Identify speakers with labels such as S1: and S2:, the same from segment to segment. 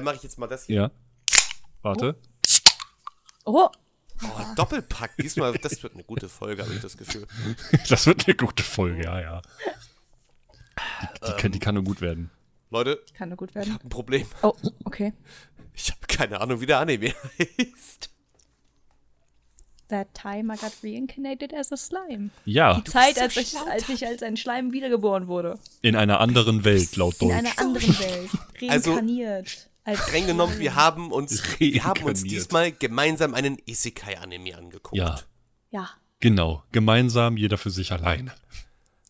S1: Dann mache ich jetzt mal das hier.
S2: Ja. Warte.
S3: Oh,
S1: Oh, Doppelpack. Diesmal, das wird eine gute Folge, habe ich das Gefühl.
S2: Das wird eine gute Folge, ja, ja. Die, die, kann, die kann nur gut werden.
S1: Leute,
S3: kann nur gut
S1: ich
S3: werden.
S1: habe ein Problem.
S3: Oh, okay.
S1: Ich habe keine Ahnung, wie der Anime heißt.
S3: That time I got reincarnated as a slime.
S2: Ja,
S3: Die Zeit,
S1: so
S3: als ich, als ich als ein Schleim wiedergeboren wurde.
S2: in einer anderen Welt, laut
S3: In
S2: Deutsch.
S3: einer anderen Welt.
S1: Also,
S3: Reinkarniert. Als
S1: Streng genommen, wir haben uns, wir haben uns diesmal gemeinsam einen Isekai-Anime angeguckt.
S2: Ja,
S3: Ja,
S2: genau. Gemeinsam, jeder für sich alleine.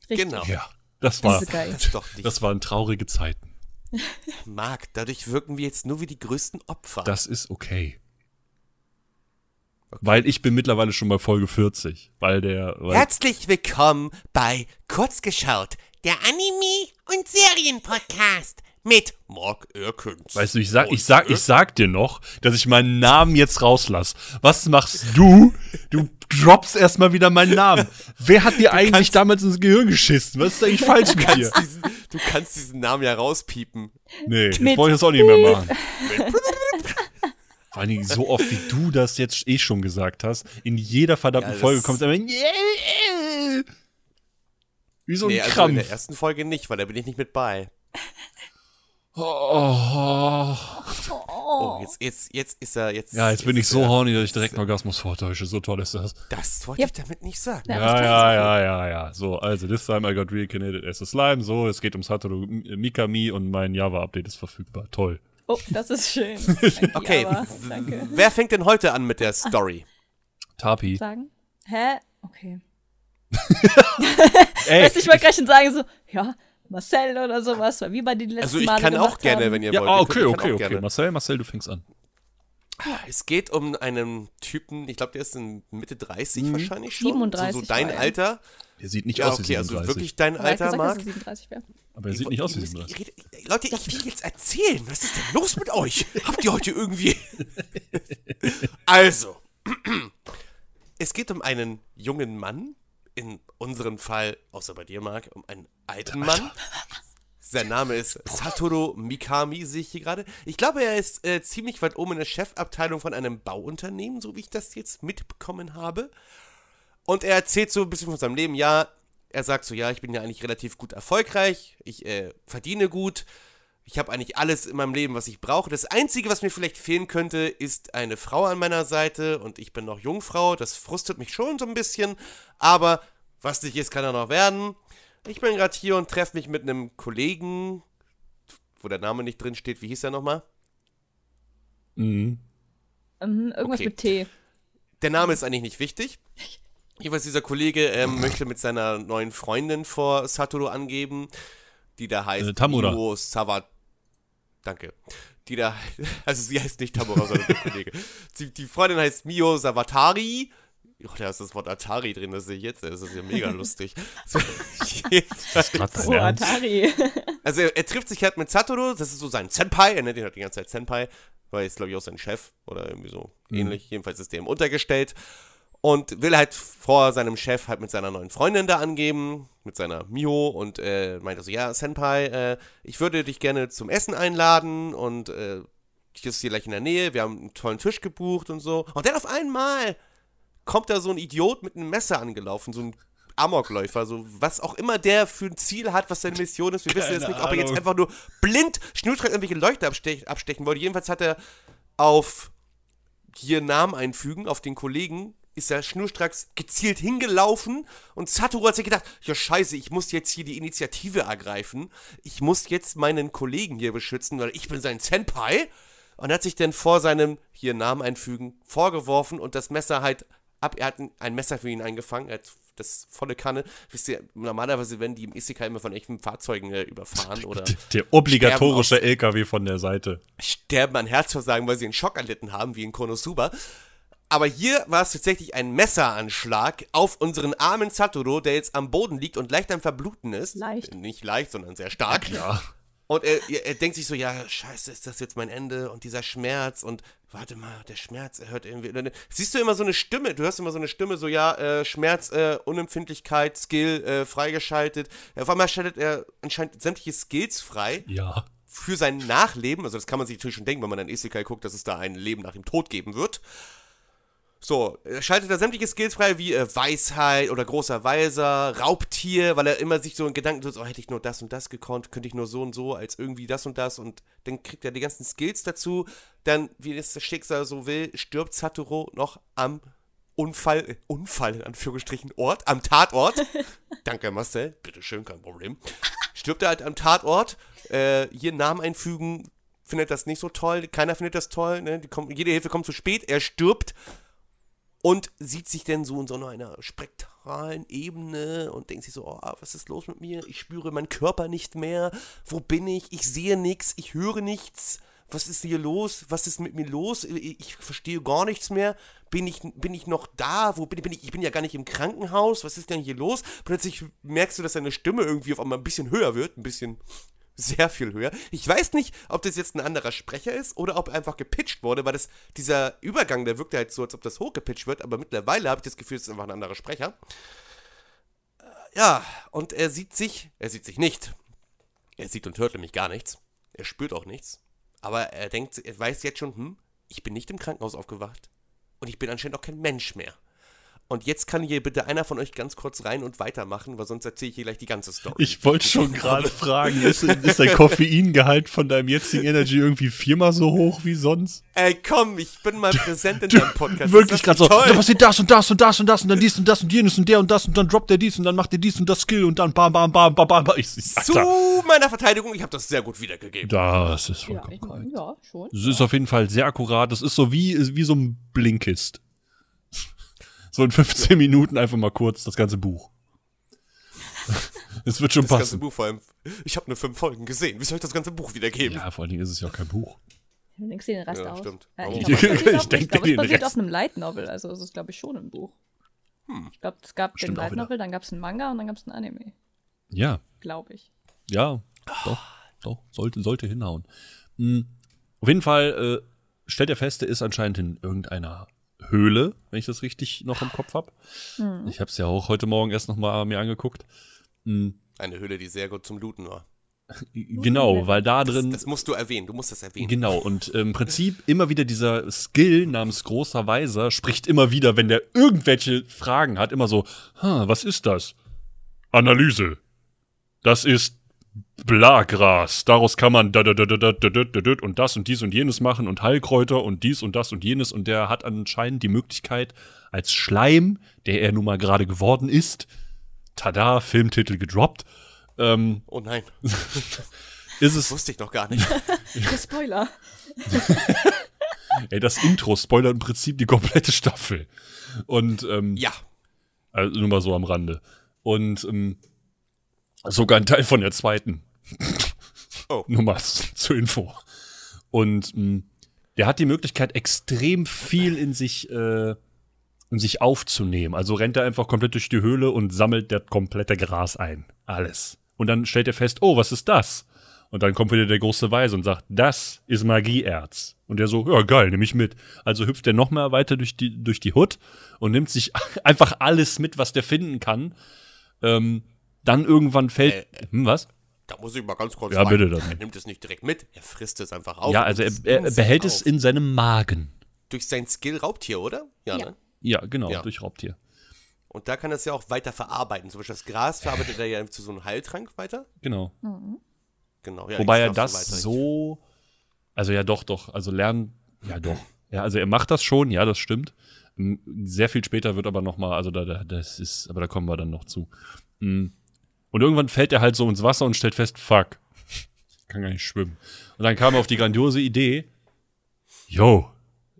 S3: richtig.
S1: Genau.
S2: Ja, das war,
S3: Das geil.
S1: Das doch nicht
S2: das waren traurige Zeiten.
S1: Marc, dadurch wirken wir jetzt nur wie die größten Opfer.
S2: Das ist okay. Weil ich bin mittlerweile schon bei Folge 40. Weil der. Weil,
S1: Herzlich willkommen bei Kurzgeschaut, der Anime- und Serienpodcast mit Marc Erkens.
S2: weißt du, ich sag, ich sag, ich sag dir noch, dass ich meinen Namen jetzt rauslass. Was machst du? Du droppst erstmal wieder meinen Namen. Wer hat dir eigentlich damals ins Gehirn geschissen? Was ist eigentlich falsch mit dir?
S1: diesen, du kannst diesen Namen ja rauspiepen.
S2: Nee, das
S3: Mit-
S2: wollte ich jetzt auch nicht mehr machen. Vor allen Dingen so oft, wie du das jetzt eh schon gesagt hast. In jeder verdammten
S1: Ja, das-
S2: Folge kommt immer wie so ein
S1: Nee, also in
S2: Krampf.
S1: der ersten Folge nicht, weil da bin ich nicht mit bei.
S2: Oh.
S1: Oh, jetzt, jetzt, jetzt ist er jetzt.
S2: Ja, jetzt bin ich so horny, dass ich direkt einen Orgasmus vortäusche. So toll ist das.
S1: Das wollte
S3: Ja.
S1: ich damit nicht sagen.
S3: Ja,
S2: Ja, ja, ja, ja, ja. So, also, this time I got reincarnated as a slime. So, es geht um Satoru Mikami und mein Java-Update ist verfügbar. Toll.
S3: Oh, das ist schön.
S1: Okay.
S3: Danke.
S1: wer fängt denn heute an mit der Story?
S2: Tapi.
S3: Sagen? Hä? Okay.
S2: Ey,
S3: Weißt du, ich wollte gleich schon sagen, so, ja, Marcel oder sowas, wie bei den letzten
S1: Also ich
S3: Male
S1: kann auch gerne,
S3: haben.
S1: wenn ihr
S2: ja,
S1: wollt.
S2: ah, okay,
S1: könnt- ich
S2: okay, okay.
S1: gerne.
S2: Marcel, Marcel, du fängst an.
S1: Es geht um einen Typen, ich glaube, der ist in Mitte 30 wahrscheinlich schon.
S3: 37
S1: So, so dein
S3: er.
S1: Alter.
S2: Der sieht nicht
S1: Ja,
S2: aus wie
S1: okay, also
S2: 37.
S1: wirklich dein
S3: Aber er
S1: Alter,
S3: gesagt, dass
S1: Marc.
S3: er 37 wäre.
S2: aber er sieht nicht aus wie
S1: Ihr-
S2: 37.
S1: ihr redet- Leute, ich will jetzt erzählen. Was ist denn los mit euch? Habt ihr heute irgendwie. also, es geht um einen jungen Mann. In unserem Fall, außer bei dir, Marc, um einen alten Mann. Sein Name ist Satoru Mikami, sehe ich hier gerade. Ich glaube, er ist äh, ziemlich weit oben in der Chefabteilung von einem Bauunternehmen, so wie ich das jetzt mitbekommen habe. Und er erzählt so ein bisschen von seinem Leben. Ja, er sagt so, ja, ich bin ja eigentlich relativ gut erfolgreich, ich äh, verdiene gut, ich habe eigentlich alles in meinem Leben, was ich brauche. Das Einzige, was mir vielleicht fehlen könnte, ist eine Frau an meiner Seite und ich bin noch Jungfrau. Das frustet mich schon so ein bisschen, aber was nicht ist, kann er noch werden. Ich bin gerade hier und treffe mich mit einem Kollegen, wo der Name nicht drin steht. Wie hieß er nochmal?
S2: Mhm.
S3: Mhm, irgendwas
S1: Okay.
S3: mit T.
S1: Der Name ist eigentlich nicht wichtig. Jedenfalls dieser Kollege ähm, möchte mit seiner neuen Freundin vor Satoru angeben, die da heißt
S2: Äh, Tamura.
S1: Mio Sawa. Danke. Die da, also sie heißt nicht Tamura, sondern der Kollege. Die, die Freundin heißt Mio Sawatari. Oh, da ist das Wort Atari drin, das sehe ich jetzt. Das ist ja mega lustig. So,
S3: Oh? Atari.
S1: also er, er trifft sich halt mit Satoru, das ist so sein Senpai, er nennt ihn halt die ganze Zeit Senpai, weil er ist glaube ich auch sein Chef oder irgendwie so ähnlich. Jedenfalls ist der ihm untergestellt und will halt vor seinem Chef halt mit seiner neuen Freundin da angeben, mit seiner Miho und äh, meinte so, ja Senpai, äh, ich würde dich gerne zum Essen einladen und äh, ich ist hier gleich in der Nähe, wir haben einen tollen Tisch gebucht und so. Und dann auf einmal kommt da so ein Idiot mit einem Messer angelaufen, so ein Amokläufer, so was auch immer der für ein Ziel hat, was seine Mission ist. Wir wissen jetzt
S2: Keine
S1: nicht, ob er jetzt
S2: Ahnung.
S1: einfach nur blind schnurstracks irgendwelche Leuchter abstech abstechen wollte. Jedenfalls hat er auf hier Namen einfügen, auf den Kollegen, ist er schnurstracks gezielt hingelaufen und Satoru hat sich gedacht, ja scheiße, ich muss jetzt hier die Initiative ergreifen. Ich muss jetzt meinen Kollegen hier beschützen, weil ich bin sein Senpai. Und hat sich dann vor seinem hier Namen einfügen vorgeworfen und das Messer halt ab. Er hat ein- Messer für ihn eingefangen. Er hat das volle Kanne. Wisst ihr, normalerweise werden die im Isekai immer von echten Fahrzeugen äh, überfahren oder
S2: Der obligatorische LKW von der Seite.
S1: sterben an Herzversagen, weil sie einen Schock erlitten haben, wie in Konosuba. Aber hier war es tatsächlich ein Messeranschlag auf unseren armen Satoru, der jetzt am Boden liegt und leicht am Verbluten ist.
S3: Leicht.
S1: Nicht leicht, sondern sehr stark.
S2: Ja.
S1: Und er, er, er denkt sich so, ja, scheiße, ist das jetzt mein Ende und dieser Schmerz und warte mal, der Schmerz, er hört irgendwie. dann Siehst du immer so eine Stimme, du hörst immer so eine Stimme, so ja, äh, Schmerz, äh, Unempfindlichkeit, Skill äh, freigeschaltet. Auf einmal schaltet er anscheinend sämtliche Skills frei,
S2: Ja.
S1: für sein Nachleben, also das kann man sich natürlich schon denken, wenn man an Isekai guckt, dass es da ein Leben nach dem Tod geben wird. So, er schaltet da sämtliche Skills frei, wie äh, Weisheit oder großer Weiser, Raubtier, weil er immer sich so in Gedanken tut, oh, hätte ich nur das und das gekonnt, könnte ich nur so und so, als irgendwie das und das und dann kriegt er die ganzen Skills dazu. Dann, wie es das Schicksal so will, stirbt Satoru noch am Unfall, äh, Unfall in Anführungsstrichen, Ort, am Tatort. Danke, Marcel, bitteschön, kein Problem. Stirbt er halt am Tatort, äh, hier Namen einfügen, findet das nicht so toll, keiner findet das toll, ne? Kommt, jede Hilfe kommt zu spät, er stirbt und sieht sich denn so in so einer spektralen Ebene und denkt sich so, oh, was ist los mit mir? Ich spüre meinen Körper nicht mehr. Wo bin ich? Ich sehe nichts, ich höre nichts. Was ist hier los? Was ist mit mir los? Ich, verstehe gar nichts mehr. Bin ich, bin ich noch da? Wo bin bin ich? Ich bin ja gar nicht im Krankenhaus. Was ist denn hier los? Plötzlich merkst du, dass deine Stimme irgendwie auf einmal ein bisschen höher wird, ein bisschen sehr viel höher. Ich weiß nicht, ob das jetzt ein anderer Sprecher ist oder ob er einfach gepitcht wurde, weil das, dieser Übergang, der wirkte halt so, als ob das hochgepitcht wird, aber mittlerweile habe ich das Gefühl, es ist einfach ein anderer Sprecher. Äh, Ja, und er sieht sich, er sieht sich nicht. Er sieht und hört nämlich gar nichts. Er spürt auch nichts. Aber er denkt, er weiß jetzt schon, hm, ich bin nicht im Krankenhaus aufgewacht. Und ich bin anscheinend auch kein Mensch mehr. Und jetzt kann hier bitte einer von euch ganz kurz rein und weitermachen, weil sonst erzähle ich hier gleich die ganze Story.
S2: Ich wollte schon gerade fragen, ist, ist dein Koffeingehalt von deinem jetzigen Energy irgendwie viermal so hoch wie sonst?
S1: Ey, komm, ich bin mal präsent in deinem Podcast.
S2: Wirklich gerade so, da passiert das und das und das und das und dann dies und das und jenes und der und das und dann droppt er dies und dann macht er dies und das Skill und dann bam, bam, bam, bam, bam. bam. Ich, ich,
S1: Zu meiner Verteidigung, ich habe das sehr gut wiedergegeben.
S2: das ist
S3: Ja,
S2: vollkommen
S3: ich
S2: korrekt.
S3: mein, ja, schon.
S2: Es ist auf jeden Fall sehr akkurat. Das ist so wie, wie so ein Blinkist. So in 15 Minuten einfach mal kurz das ganze Buch. Es wird schon
S1: Das ganze
S2: passen.
S1: Buch vor allem. Ich habe nur fünf Folgen gesehen. Wie soll ich das ganze Buch wiedergeben?
S2: Ja, vor allen Dingen ist es ja auch kein Buch.
S3: Du denkst dir den Rest
S1: Ja,
S3: aus.
S1: stimmt.
S3: Ja,
S1: Warum?
S3: ich
S2: Ich denk
S3: ich glaub,
S2: dir
S3: es
S2: den
S3: basiert
S2: Rest.
S3: auf einem Light Novel, also es ist, glaube ich, schon ein Buch. Ich glaube, es gab
S2: Stimmt
S3: den Light. Novel, dann gab es einen Manga und dann gab es ein Anime,
S2: Ja,
S3: glaube ich.
S2: ja, doch, doch, sollte, sollte hinhauen. Hm, Auf jeden Fall äh, stellt er fest, er ist anscheinend in irgendeiner Höhle, wenn ich das richtig noch im Kopf habe. Ich habe es ja auch heute Morgen erst noch mal mir angeguckt. Hm,
S1: Eine Höhle, die sehr gut zum Looten war.
S2: genau, weil da
S1: Das,
S2: drin
S1: das musst du erwähnen. Du musst das erwähnen.
S2: Genau, und im Prinzip immer wieder dieser Skill namens großer Weiser spricht immer wieder, wenn der irgendwelche Fragen hat, immer so, "Hm, was ist das? Analyse. Das ist Blagras. Daraus kann man da, da, da, da, da, da, da, und das und dies und jenes machen und Heilkräuter und dies und das und jenes. Und der hat anscheinend die Möglichkeit, als Schleim, der er nun mal gerade geworden ist, tada, Filmtitel gedroppt, ähm,
S1: Oh nein,
S2: ist es
S1: wusste ich noch gar nicht.
S3: Der Spoiler.
S2: Ey, das Intro spoilert im Prinzip die komplette Staffel. Und ähm,
S1: ja.
S2: also nur mal so am Rande. Und ähm, sogar ein Teil von der zweiten.
S1: Oh.
S2: Nur mal zur Info. Und ähm, der hat die Möglichkeit, extrem viel in sich, äh, in sich aufzunehmen. Also rennt er einfach komplett durch die Höhle und sammelt das komplette Gras ein. Alles. Und dann stellt er fest, oh, was ist das? Und dann kommt wieder der große Weise und sagt, das ist Magieerz. Und der so, ja geil, nehme ich mit. Also hüpft er noch mal weiter durch die, durch die Hut und nimmt sich einfach alles mit, was der finden kann. Ähm, dann irgendwann fällt, hm, was?
S1: Da muss ich mal ganz kurz
S2: Ja,
S1: rein.
S2: bitte dann.
S1: Er nimmt es nicht direkt mit, er frisst es einfach auf.
S2: ja, also er, er
S1: nimmt
S2: behält es
S1: auf.
S2: in seinem Magen.
S1: Durch sein Skill Raubtier, oder? Ja,
S3: Ja.
S1: ne?
S2: Ja, genau,
S1: Ja.
S2: durch Raubtier.
S1: Und da kann er es ja auch weiter verarbeiten. Zum Beispiel das Gras verarbeitet er ja zu so einem Heiltrank weiter.
S2: Genau.
S1: Genau. Ja,
S2: Wobei er das
S1: weiter.
S2: so, also ja doch, doch, also lernen, ja doch. Ja, also er macht das schon, ja, das stimmt. Sehr viel später wird aber noch mal, also da, da, das ist, aber da kommen wir dann noch zu. Mm. Und irgendwann fällt er halt so ins Wasser und stellt fest, fuck, kann gar nicht schwimmen. Und dann kam er auf die grandiose Idee, yo,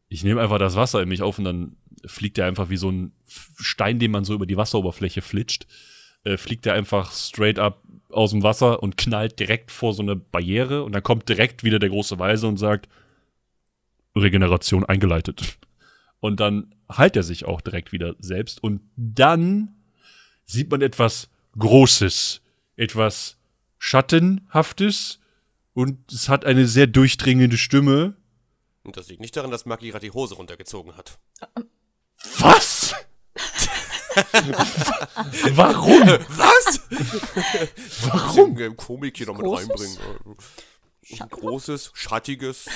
S2: ich nehme einfach das Wasser in mich auf und dann fliegt er einfach wie so ein Stein, den man so über die Wasseroberfläche flitscht, äh, fliegt er einfach straight up aus dem Wasser und knallt direkt vor so eine Barriere und dann kommt direkt wieder der große Weise und sagt, Regeneration eingeleitet. Und dann heilt er sich auch direkt wieder selbst und dann sieht man etwas Großes, etwas Schattenhaftes und es hat eine sehr durchdringende Stimme.
S1: Und das liegt nicht daran, dass Maki gerade die Hose runtergezogen hat.
S2: Was? Warum?
S1: Was?
S2: Warum?
S1: Im Komik hier noch mit
S3: Großes?
S1: reinbringen. Ein großes, schattiges,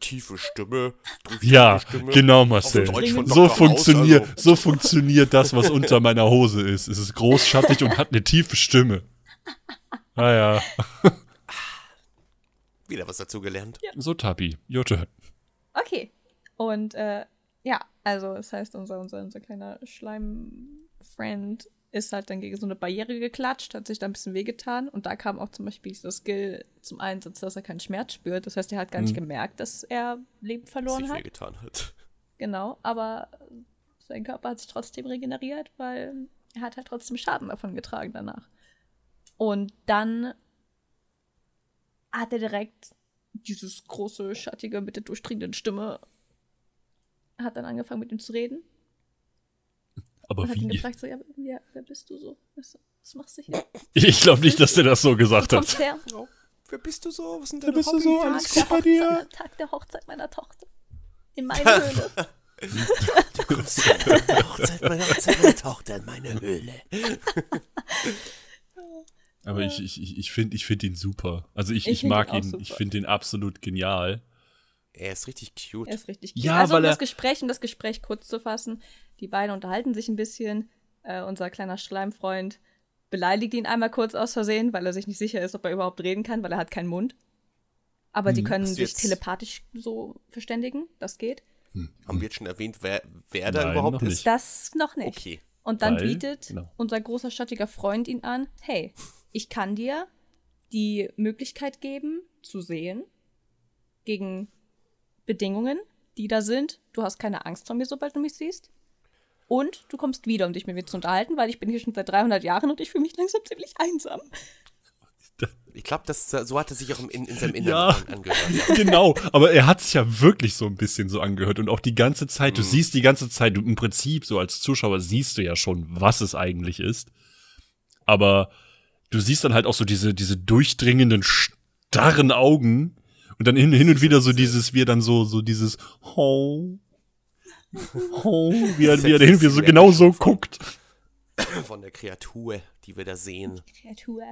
S1: tiefe Stimme.
S2: Ja,
S1: Stimme.
S2: genau, Marcel. So funktioniert,
S1: also.
S2: so funktioniert das, was unter meiner Hose ist. Es ist groß, schattig und hat eine tiefe Stimme. Ah ja,
S1: Wieder was dazu gelernt.
S2: so Tapi, your turn.
S3: Okay. Und äh, ja, also das heißt, unser, unser, unser kleiner Schleim-Friend ist halt dann gegen so eine Barriere geklatscht, hat sich da ein bisschen wehgetan und da kam auch zum Beispiel dieser Skill zum Einsatz, dass er keinen Schmerz spürt. Das heißt, er hat gar nicht gemerkt, dass er Leben verloren
S1: sich
S3: hat.
S1: wehgetan hat.
S3: Genau, aber sein Körper hat sich trotzdem regeneriert, weil er hat halt trotzdem Schaden davon getragen danach. Und dann hat er direkt dieses große, schattige mit der durchdringenden Stimme hat dann angefangen mit ihm zu reden
S2: Aber
S3: und hat ihn gefragt so, ja, wer, wer bist du so? Was, was machst du hier?
S2: Ich glaube nicht, dass der das so gesagt hat.
S3: du her?
S1: Oh, wer bist du so? Was sind
S2: Wer
S1: deine
S2: bist du
S1: Hobbys?
S2: so?
S3: Tag
S2: Alles
S3: der
S2: gut bei dir?
S3: Hochzeit- Tag der Hochzeit meiner Tochter. In meiner Höhle.
S1: Hochzeit meiner Hochzeit meiner Tochter in meine Höhle.
S2: Aber ich, ich, ich- finde ich find ihn super. Also ich,
S3: Ich
S2: ich,
S3: find
S2: mag
S3: ihn
S2: ihn, ich finde ihn absolut genial.
S1: Er ist richtig cute.
S3: Er ist richtig cute.
S2: Ja,
S3: also
S2: weil
S3: um
S2: er-
S3: das Gespräch, um das Gespräch kurz zu fassen, die beiden unterhalten sich ein bisschen. Äh, unser kleiner Schleimfreund beleidigt ihn einmal kurz aus Versehen, weil er sich nicht sicher ist, ob er überhaupt reden kann, weil er hat keinen Mund. Aber die können
S1: Hast du
S3: sich
S1: jetzt-
S3: telepathisch so verständigen, das geht.
S1: Haben wir jetzt schon erwähnt, wer, wer da überhaupt ist?
S3: Das noch nicht.
S1: Okay.
S3: Und dann
S2: Weil-
S3: bietet
S2: genau.
S3: unser großer schattiger Freund ihn an, hey, ich kann dir die Möglichkeit geben, zu sehen, gegen Bedingungen, die da sind. Du hast keine Angst vor mir, sobald du mich siehst. Und du kommst wieder, um dich mit mir zu unterhalten, weil ich bin hier schon seit 300 Jahren und ich fühle mich langsam ziemlich einsam.
S1: Ich glaube, so hat er sich auch im- in, in seinem Inneren
S2: Ja.
S1: an- angehört. Ja.
S2: genau, aber er hat sich ja wirklich so ein bisschen so angehört und auch die ganze Zeit,
S1: Mhm.
S2: du siehst die ganze Zeit, du im Prinzip so als Zuschauer siehst du ja schon, was es eigentlich ist. Aber du siehst dann halt auch so diese, diese durchdringenden, starren Augen und dann hin, hin und wieder so dieses, wie er dann so, so dieses, oh, oh, wie er, wie er wieder so genau so guckt.
S1: Von der Kreatur, die wir da sehen.
S3: Kreatur.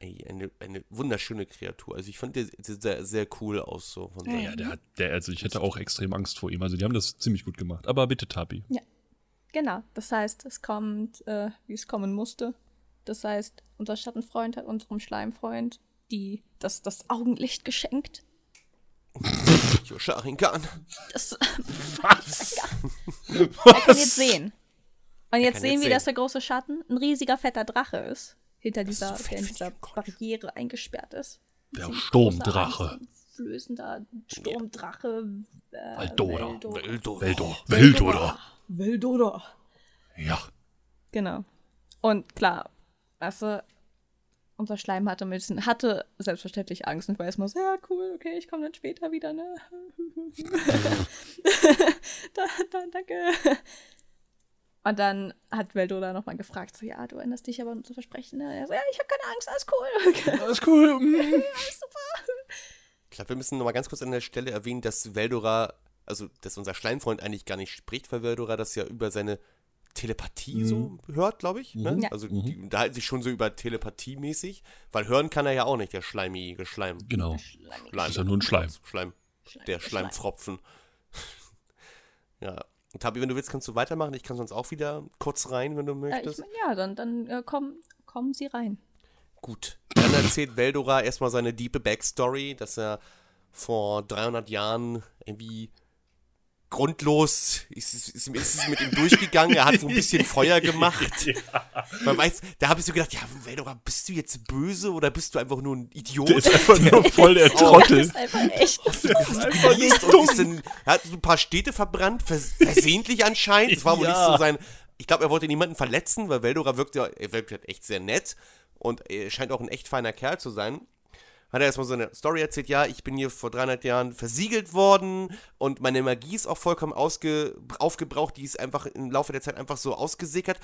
S1: Eine, eine wunderschöne Kreatur. Also ich fand der der sehr, sehr cool aus. So von
S2: Ja, der hat, der, also ich hätte auch extrem Angst vor ihm. Also die haben das ziemlich gut gemacht. Aber bitte, Tapi.
S3: Genau, das heißt, es kommt, äh, wie es kommen musste. Das heißt, unser Schattenfreund hat unserem Schleimfreund die, das, das Augenlicht geschenkt.
S1: Yosharingan.
S3: Das,
S2: Was?
S3: er kann jetzt sehen. Und jetzt sehen
S1: jetzt
S3: wir,
S1: sehen.
S3: dass der große Schatten ein riesiger fetter Drache ist. Hinter dieser,
S1: so fett
S3: der in dieser
S1: die Gott.
S3: Barriere eingesperrt ist.
S2: Der Sturmdrache.
S3: Flößender Sturmdrache. Äh,
S2: Valdora.
S3: Veldora.
S2: Weldor.
S3: Veldora.
S2: Ja.
S3: Genau. Und klar, weißt du, unser Schleim hatte, ein bisschen, hatte selbstverständlich Angst und war erstmal so, ja, cool, okay, ich komme dann später wieder, ne? da, da, danke. Und dann hat Veldola nochmal gefragt, so, ja, du erinnerst dich aber an unser Versprechen, ne? Er so, ja, ich habe keine Angst, alles cool.
S2: Alles cool. Mm.
S1: Ich glaube, wir müssen noch mal ganz kurz an der Stelle erwähnen, dass Veldora, also dass unser Schleimfreund eigentlich gar nicht spricht, weil Veldora das ja über seine Telepathie so hört, glaube ich. Ne?
S3: Ja.
S1: Also die unterhalten sich schon so über Telepathie mäßig, weil hören kann er ja auch nicht, der schleimige Schleim.
S2: Genau.
S1: Schleim.
S2: Ist ja nur ein Schleim.
S1: Schleim.
S3: Schleim,
S1: Der Schleimfropfen. ja. Und Tabi, wenn du willst, kannst du weitermachen. Ich kann sonst auch wieder kurz rein, wenn du
S3: Äh, ich
S1: möchtest.
S3: mein, ja, dann, dann äh, kommen, kommen sie rein.
S1: Gut. Dann erzählt Veldora erstmal seine diepe Backstory, dass er vor 300 Jahren irgendwie grundlos ist, ist, es mit ihm durchgegangen. Er hat so ein bisschen Feuer gemacht. Man weiß, da habe ich so gedacht, ja, Veldora, bist du jetzt böse oder bist du einfach nur ein Idiot?
S2: Der ist einfach nur voll der
S3: Das
S2: Trottel.
S3: ist einfach echt.
S2: Einfach
S1: Ist
S2: nur
S1: und ist in, er hat so ein paar Städte verbrannt, vers versehentlich anscheinend. Das war wohl
S2: Ja.
S1: nicht so sein. Ich glaube, er wollte niemanden verletzen, weil Veldora wirkt ja, er wirkt halt echt sehr nett und er scheint auch ein echt feiner Kerl zu sein. Hat er erstmal so eine Story erzählt, ja, ich bin hier vor 300 Jahren versiegelt worden und meine Magie ist auch vollkommen ausge, aufgebraucht, die ist einfach im Laufe der Zeit einfach so ausgesickert.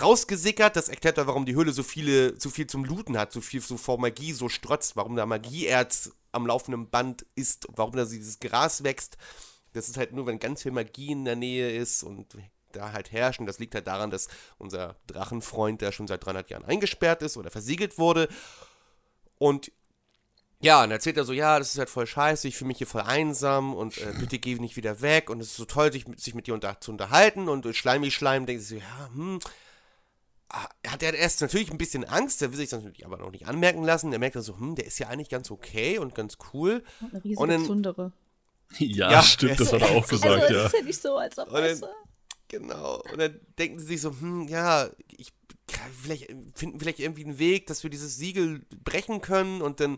S1: Rausgesickert, das erklärt doch, warum die Höhle so viele, so viel zum Looten hat, so viel so vor Magie so strotzt, warum da Magieerz am laufenden Band ist, warum da dieses Gras wächst. Das ist halt nur, wenn ganz viel Magie in der Nähe ist und da halt herrschen. Das liegt halt daran, dass unser Drachenfreund, der schon seit 300 Jahren eingesperrt ist oder versiegelt wurde. Und ja, und dann erzählt er so, ja, das ist halt voll scheiße, ich fühle mich hier voll einsam und äh, bitte geh nicht wieder weg und es ist so toll, sich, mit- sich mit dir unter, zu unterhalten und durch Schleimi Schleim denkt sich so, ja, hm, Ah, hat er erst natürlich ein bisschen Angst, der will sich das natürlich aber noch nicht anmerken lassen. Er merkt dann so, hm, der ist ja eigentlich ganz okay und ganz cool.
S3: Eine riesige
S1: Und dann-
S3: Zundere.
S2: Ja,
S1: Ja,
S2: stimmt, das hat er auch
S1: es-
S2: gesagt,
S3: also
S2: ja.
S3: ist ja nicht so, als ob,
S1: Und dann-? Genau. Und dann denken sie sich so, hm, ja, ich vielleicht finden vielleicht irgendwie einen Weg, dass wir dieses Siegel brechen können und dann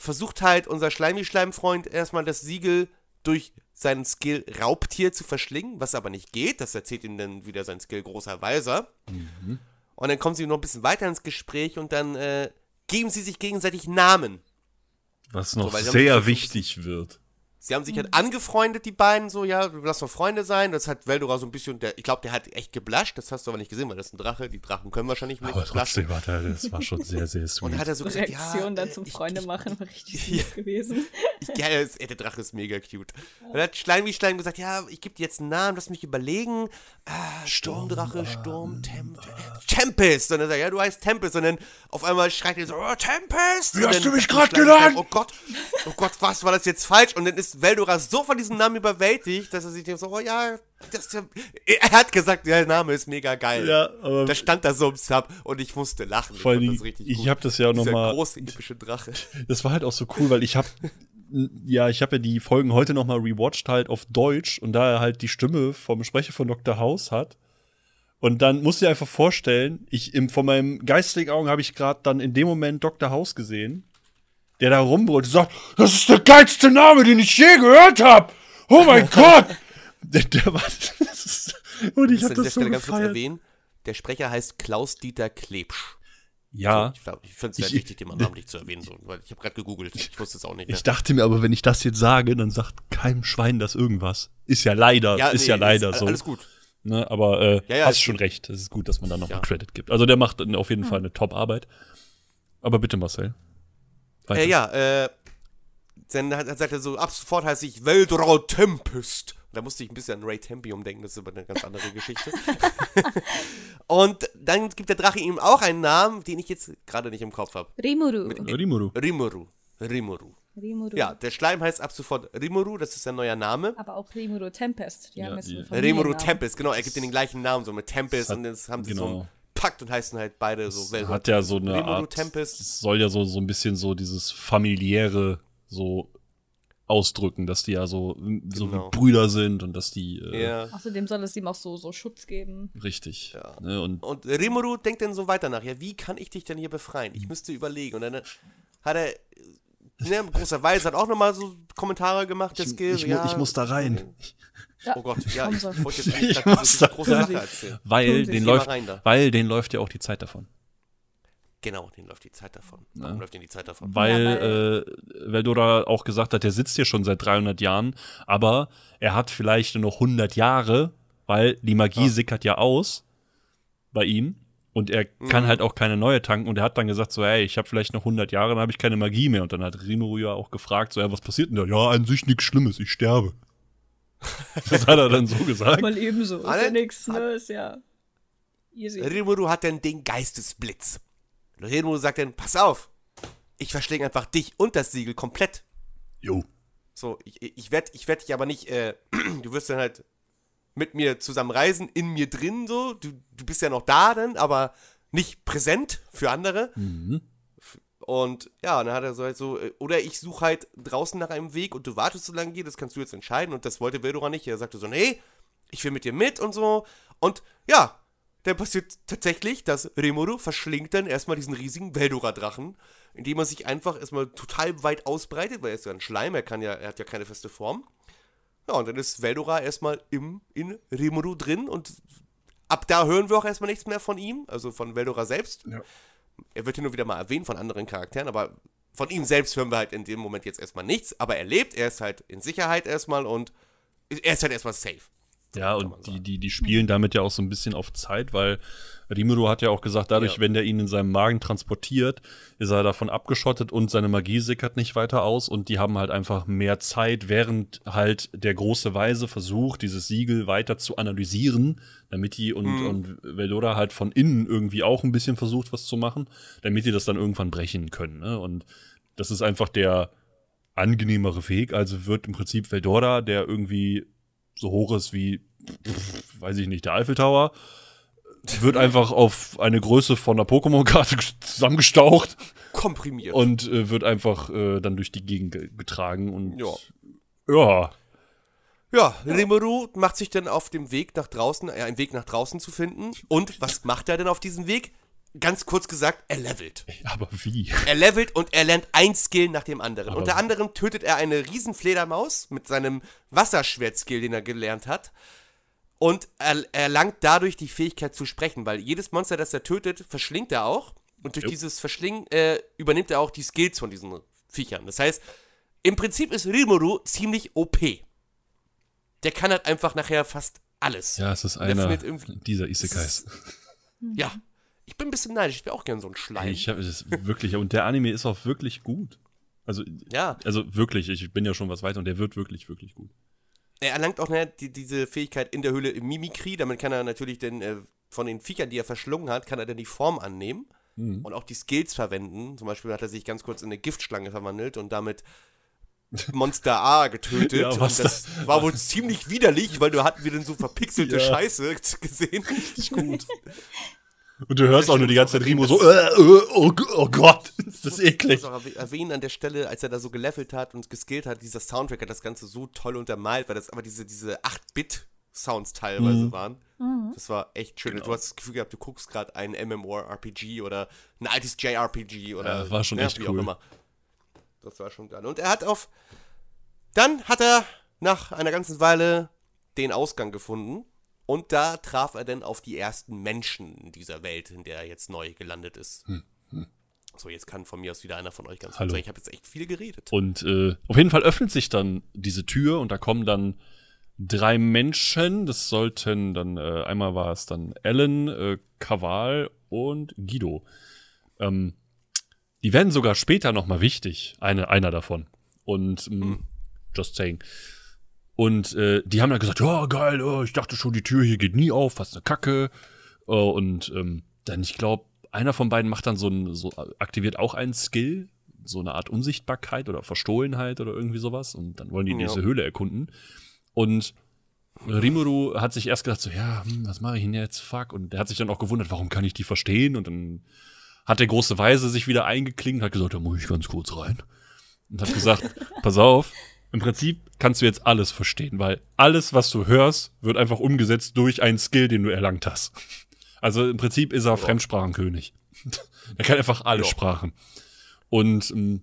S1: versucht halt unser Schleimi-Schleim-Freund erstmal das Siegel durch seinen Skill Raubtier zu verschlingen, was aber nicht geht. Das erzählt ihm dann wieder sein Skill Großer Weiser. Und dann kommen sie noch ein bisschen weiter ins Gespräch und dann äh, geben sie sich gegenseitig Namen.
S2: Was noch
S1: So,
S2: sehr wichtig wird.
S1: Sie haben sich halt angefreundet, die beiden, so, ja, lass mal Freunde sein. Das hat Veldora so ein bisschen, der, ich glaube, der hat echt geblascht. Das hast du aber nicht gesehen, weil das ist ein Drache. Die Drachen können wahrscheinlich nicht
S2: Aber trotzdem war der, das war schon sehr, sehr
S1: Und
S2: sweet.
S1: dann hat er so gesagt,
S3: Reaktion
S1: ja,
S3: dann
S1: äh,
S3: zum
S1: ich-
S3: Freunde
S1: ich,
S3: machen, war richtig
S1: Ja.
S3: süß gewesen.
S1: Ich, ja, ey, der Drache ist mega cute. Und dann hat Schleim wie Schleim gesagt, ja, ich gebe dir jetzt einen Namen, lass mich überlegen. Ah, Sturmdrache, Sturm, Temp Tempest. Und dann sagt er, ja, du heißt Tempest. Und dann auf einmal schreit er so, oh, Tempest.
S2: Wie
S1: Und
S2: hast du mich
S1: Schleim,
S2: genannt?
S1: Oh Gott, oh Gott, was war das jetzt falsch? Und dann ist Veldora so von diesem Namen überwältigt, dass er sich denkt so, oh ja, das ist er hat gesagt, der Name ist mega geil.
S2: Ja, aber
S1: Da stand da so im Sub und ich musste lachen.
S2: vor allem,
S1: ich
S2: ich habe das ja auch nochmal,
S1: große, epische Drache.
S2: das war halt auch so cool, weil ich habe ja, ich habe ja die Folgen heute nochmal rewatcht halt auf Deutsch und da er halt die Stimme vom Sprecher von Dr. House hat. Und dann musst du dir einfach vorstellen, ich im, von meinem geistigen Augen habe ich gerade dann in dem Moment Dr. House gesehen, der da rumbrüllt und sagt, das ist der geilste Name, den ich je gehört habe. Oh mein Gott! Der, der war, das ist, und ich habe
S1: dieser
S2: das so
S1: ganz kurz erwähnen. Der Sprecher heißt Klaus-Dieter Klebsch.
S2: Ja,
S1: Ich, glaub, ich finde es sehr
S2: Ich-
S1: wichtig, den mal namentlich zu erwähnen, so, weil ich habe gerade gegoogelt. Ich wusste es auch nicht mehr.
S2: Ich dachte mir aber, wenn ich das jetzt sage, dann sagt keinem Schwein das irgendwas. Ist ja leider, ist
S1: nee,
S2: ja leider
S1: ist
S2: so.
S1: Alles gut.
S2: Ne, aber äh,
S1: Ja, ja,
S2: hast
S1: ich-
S2: schon recht. Es ist gut, dass man da noch
S1: Ja.
S2: mal Credit gibt. Also der macht auf jeden Fall eine Top-Arbeit. Aber bitte, Marcel. Weiter.
S1: Äh, ja, äh, dann hat, sagt er so, ab sofort heiße ich Veldora Tempest. Da musste ich ein bisschen an Ray Tempium denken, das ist aber eine ganz andere Geschichte. Und dann gibt der Drache ihm auch einen Namen, den ich jetzt gerade nicht im Kopf habe.
S3: Rimuru.
S2: Rimuru.
S1: Rimuru. Rimuru.
S3: Rimuru.
S1: Ja, der Schleim heißt ab sofort Rimuru, das ist sein neuer Name.
S3: Aber auch Rimuru Tempest. Die
S2: Ja,
S3: haben jetzt
S1: Rimuru. Tempest, genau, er gibt ihnen den gleichen Namen, so mit Tempest
S2: hat-
S1: und jetzt haben sie so
S2: genau.
S1: einen Pakt und heißen halt beide so Veldora
S2: Hat ja so eine Art.
S1: Tempest.
S2: Es soll ja so, so ein bisschen so dieses familiäre so ausdrücken, dass die ja so, so
S1: Genau.
S2: wie Brüder sind und dass die äh,
S1: Ja.
S3: Außerdem soll es ihm auch so, so Schutz geben.
S2: richtig.
S1: Ja.
S2: Ne, und
S1: Und Rimuru denkt dann so weiter nach, ja, wie kann ich dich denn hier befreien? Ich müsste überlegen. Und dann hat er, ne, großer Weiß hat auch nochmal so Kommentare gemacht, der
S2: ich,
S1: Skill.
S2: ich,
S1: ja,
S2: ich muss da rein.
S3: Ja,
S1: Oh Gott, ja, ich wollte jetzt eigentlich
S2: muss
S1: diese große Sache erzählen.
S2: Weil den läuft, weil den läuft ja auch die Zeit davon.
S1: Genau, den läuft die Zeit davon. Warum läuft denen die Zeit davon?
S2: Weil,
S3: Ja,
S2: äh, Veldora auch gesagt hat, der sitzt hier schon seit 300 Jahren, aber er hat vielleicht nur noch 100 Jahre, weil die Magie
S1: Ah.
S2: sickert ja aus bei ihm und er
S1: Mhm.
S2: kann halt auch keine neue tanken und er hat dann gesagt so, hey, ich habe vielleicht noch 100 Jahre, dann habe ich keine Magie mehr und dann hat Rimuru ja auch gefragt, so, ja, was passiert denn da? Ja, an sich nichts Schlimmes, ich sterbe. das hat er dann so gesagt.
S3: Mal ebenso. Ist
S1: Alle-
S3: ja nix, ne? Ist ja easy.
S1: Rimuru hat dann den Geistesblitz. Rimuru sagt dann, pass auf, ich verschlinge einfach dich und das Siegel komplett.
S2: Jo.
S1: So, ich, ich werde ich werd dich aber nicht, äh, du wirst dann halt mit mir zusammen reisen, in mir drin so, du, du bist ja noch da dann, aber nicht präsent für andere.
S2: Mhm.
S1: Und ja, dann hat er so halt so, äh, oder ich suche halt draußen nach einem Weg und du wartest so lange hier, das kannst du jetzt entscheiden. Und das wollte Veldora nicht. Er sagte so, nee, ich will mit dir mit und so. Und ja, dann passiert tatsächlich, dass Rimuru verschlingt dann erstmal diesen riesigen Veldora-Drachen, indem er sich einfach erstmal total weit ausbreitet, weil er ist ja ein Schleim, er kann ja, er hat ja keine feste Form. Ja, und dann ist Veldora erstmal im, in Rimuru drin und ab da hören wir auch erstmal nichts mehr von ihm, also von Veldora selbst.
S2: Ja.
S1: Er wird hier nur wieder mal erwähnt von anderen Charakteren, aber von ihm selbst hören wir halt in dem Moment jetzt erstmal nichts, aber er lebt, er ist halt in Sicherheit erstmal und er ist halt erstmal safe.
S2: Ja, und die, die, die spielen damit ja auch so ein bisschen auf Zeit, weil Rimuru hat ja auch gesagt, dadurch,
S1: Ja.
S2: wenn der ihn in seinem Magen transportiert, ist er davon abgeschottet und seine Magie sickert nicht weiter aus und die haben halt einfach mehr Zeit, während halt der große Weise versucht, dieses Siegel weiter zu analysieren, damit die und,
S1: Mhm.
S2: und Veldora halt von innen irgendwie auch ein bisschen versucht, was zu machen, damit die das dann irgendwann brechen können. Ne? Und das ist einfach der angenehmere Weg. Also wird im Prinzip Veldora, der irgendwie so hoch ist wie, weiß ich nicht, der Eiffel Tower, wird einfach auf eine Größe von einer Pokémon-Karte zusammengestaucht.
S1: Komprimiert.
S2: Und äh, wird einfach äh, dann durch die Gegend getragen und
S1: ja.
S2: ja.
S1: Ja, Rimuru macht sich dann auf dem Weg nach draußen, äh, einen Weg nach draußen zu finden. Und was macht er denn auf diesem Weg? Ganz kurz gesagt, er levelt.
S2: Aber wie?
S1: Er levelt und er lernt ein Skill nach dem anderen.
S2: Aber
S1: Unter anderem tötet er eine Riesenfledermaus mit seinem Wasserschwert-Skill, den er gelernt hat. Und er erlangt dadurch die Fähigkeit zu sprechen, weil jedes Monster, das er tötet, verschlingt er auch. Und durch
S2: Jo.
S1: dieses Verschlingen äh, übernimmt er auch die Skills von diesen Viechern. Das heißt, im Prinzip ist Rimuru ziemlich OP. Der kann halt einfach nachher fast alles.
S2: Ja, es ist einer dieser Isekais.
S1: Ja. Ich bin ein bisschen neidisch. Ich wäre auch gern so ein Schleim.
S2: Ich habe es wirklich, und der Anime ist auch wirklich gut. Also,
S1: ja.
S2: also wirklich, ich bin ja schon was weiter und der wird wirklich, wirklich gut.
S1: Er erlangt auch ne, die, diese Fähigkeit in der Höhle im Mimikry. Damit kann er natürlich den, äh, von den Viechern, die er verschlungen hat, kann er dann die Form annehmen
S2: Mhm.
S1: und auch die Skills verwenden. Zum Beispiel hat er sich ganz kurz in eine Giftschlange verwandelt und damit Monster A getötet.
S2: Ja, was
S1: und das war wohl ziemlich widerlich, weil du hatten wir denn so verpixelte
S2: Ja.
S1: Scheiße gesehen.
S2: Ist gut. Und du hörst auch nur die ganze Zeit Rimo so, äh, äh, oh, G- oh Gott, ist das
S1: Ich
S2: eklig.
S1: muss auch erwäh- erwähnen an der Stelle, als er da so gelevelt hat und geskillt hat, dieser Soundtrack hat das Ganze so toll untermalt, weil das aber diese, diese 8-Bit-Sounds teilweise
S2: Mhm.
S1: waren. Das war echt schön. Du hast das Gefühl gehabt, du guckst gerade ein MMORPG oder ein altes JRPG oder
S2: Ja, war schon echt
S1: wie
S2: cool.
S1: auch immer. Das war schon geil. Und er hat auf. Dann hat er nach einer ganzen Weile den Ausgang gefunden. Und da traf er dann auf die ersten Menschen in dieser Welt, in der er jetzt neu gelandet ist. So, jetzt kann von mir aus wieder einer von euch ganz kurz
S2: Hm, Hallo.
S1: sagen. Ich habe jetzt echt viel geredet.
S2: Und äh, auf jeden Fall öffnet sich dann diese Tür und da kommen dann drei Menschen. Das sollten dann, äh, einmal war es dann Ellen, äh, Kaval und Guido. Ähm, die werden sogar später nochmal wichtig, eine, einer davon. Und ähm, just saying. Und äh, die haben dann gesagt, ja, geil, oh, ich dachte schon, die Tür hier geht nie auf, was eine Kacke. Oh, und ähm, dann, ich glaube, einer von beiden macht dann so ein, so aktiviert auch einen Skill, so eine Art Unsichtbarkeit oder Verstohlenheit oder irgendwie sowas. Und dann wollen die
S1: Ja.
S2: diese Höhle erkunden. Und Rimuru hat sich erst gedacht, so, ja, hm, was mache ich denn jetzt? Fuck. Und der hat sich dann auch gewundert, warum kann ich die verstehen? Und dann hat der große Weise sich wieder eingeklingt hat gesagt, da muss ich ganz kurz rein. Und hat gesagt, pass auf, im Prinzip kannst du jetzt alles verstehen, weil alles, was du hörst, wird einfach umgesetzt durch einen Skill, den du erlangt hast. Also im Prinzip ist er Fremdsprachenkönig. er kann einfach alle
S1: Ja.
S2: Sprachen. Und ähm,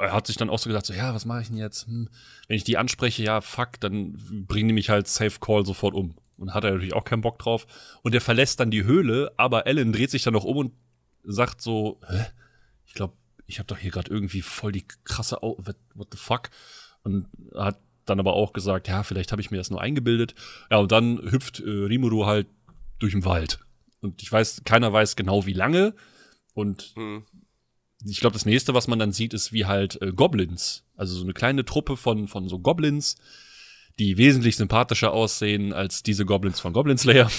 S2: er hat sich dann auch so gesagt, so, ja, was mache ich denn jetzt? Hm, wenn ich die anspreche, ja, fuck, dann bringen die mich halt Safe Call sofort um. Und hat er natürlich auch keinen Bock drauf. Und er verlässt dann die Höhle, aber Ellen dreht sich dann noch um und sagt so, hä? Ich glaube, ich habe doch hier gerade irgendwie voll die krasse, Au what, what the fuck? Und hat dann aber auch gesagt, ja, vielleicht habe ich mir das nur eingebildet. Ja, und dann hüpft äh, Rimuru halt durch den Wald. Und ich weiß, keiner weiß genau wie lange. Und
S1: Hm.
S2: ich glaube, das nächste, was man dann sieht, ist wie halt äh, Goblins. Also so eine kleine Truppe von, von so Goblins, die wesentlich sympathischer aussehen als diese Goblins von Goblin Slayer.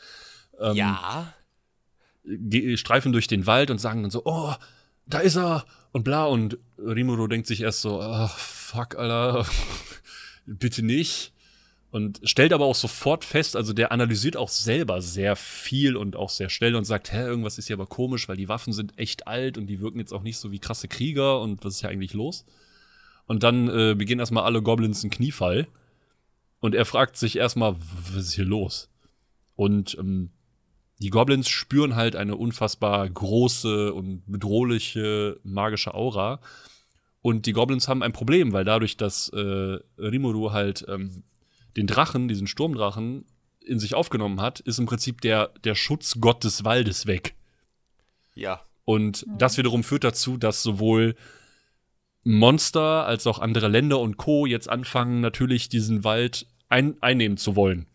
S2: ähm,
S1: ja.
S2: streifen durch den Wald und sagen dann so, oh, da ist er und bla. Und Rimuro denkt sich erst so, ah, fuck, Alter, bitte nicht. Und stellt aber auch sofort fest, also der analysiert auch selber sehr viel und auch sehr schnell und sagt, hä, irgendwas ist hier aber komisch, weil die Waffen sind echt alt und die wirken jetzt auch nicht so wie krasse Krieger und was ist hier eigentlich los? Und dann äh, beginnen erstmal alle Goblins einen Kniefall. Und er fragt sich erstmal, was ist hier los? Und ähm, die Goblins spüren halt eine unfassbar große und bedrohliche magische Aura. Und die Goblins haben ein Problem, weil dadurch, dass äh, Rimuru halt ähm, den Drachen, diesen Sturmdrachen, in sich aufgenommen hat, ist im Prinzip der, der Schutzgott des Waldes weg.
S1: Ja.
S2: Und das wiederum führt dazu, dass sowohl Monster als auch andere Länder und Co. jetzt anfangen, natürlich diesen Wald ein einnehmen zu wollen.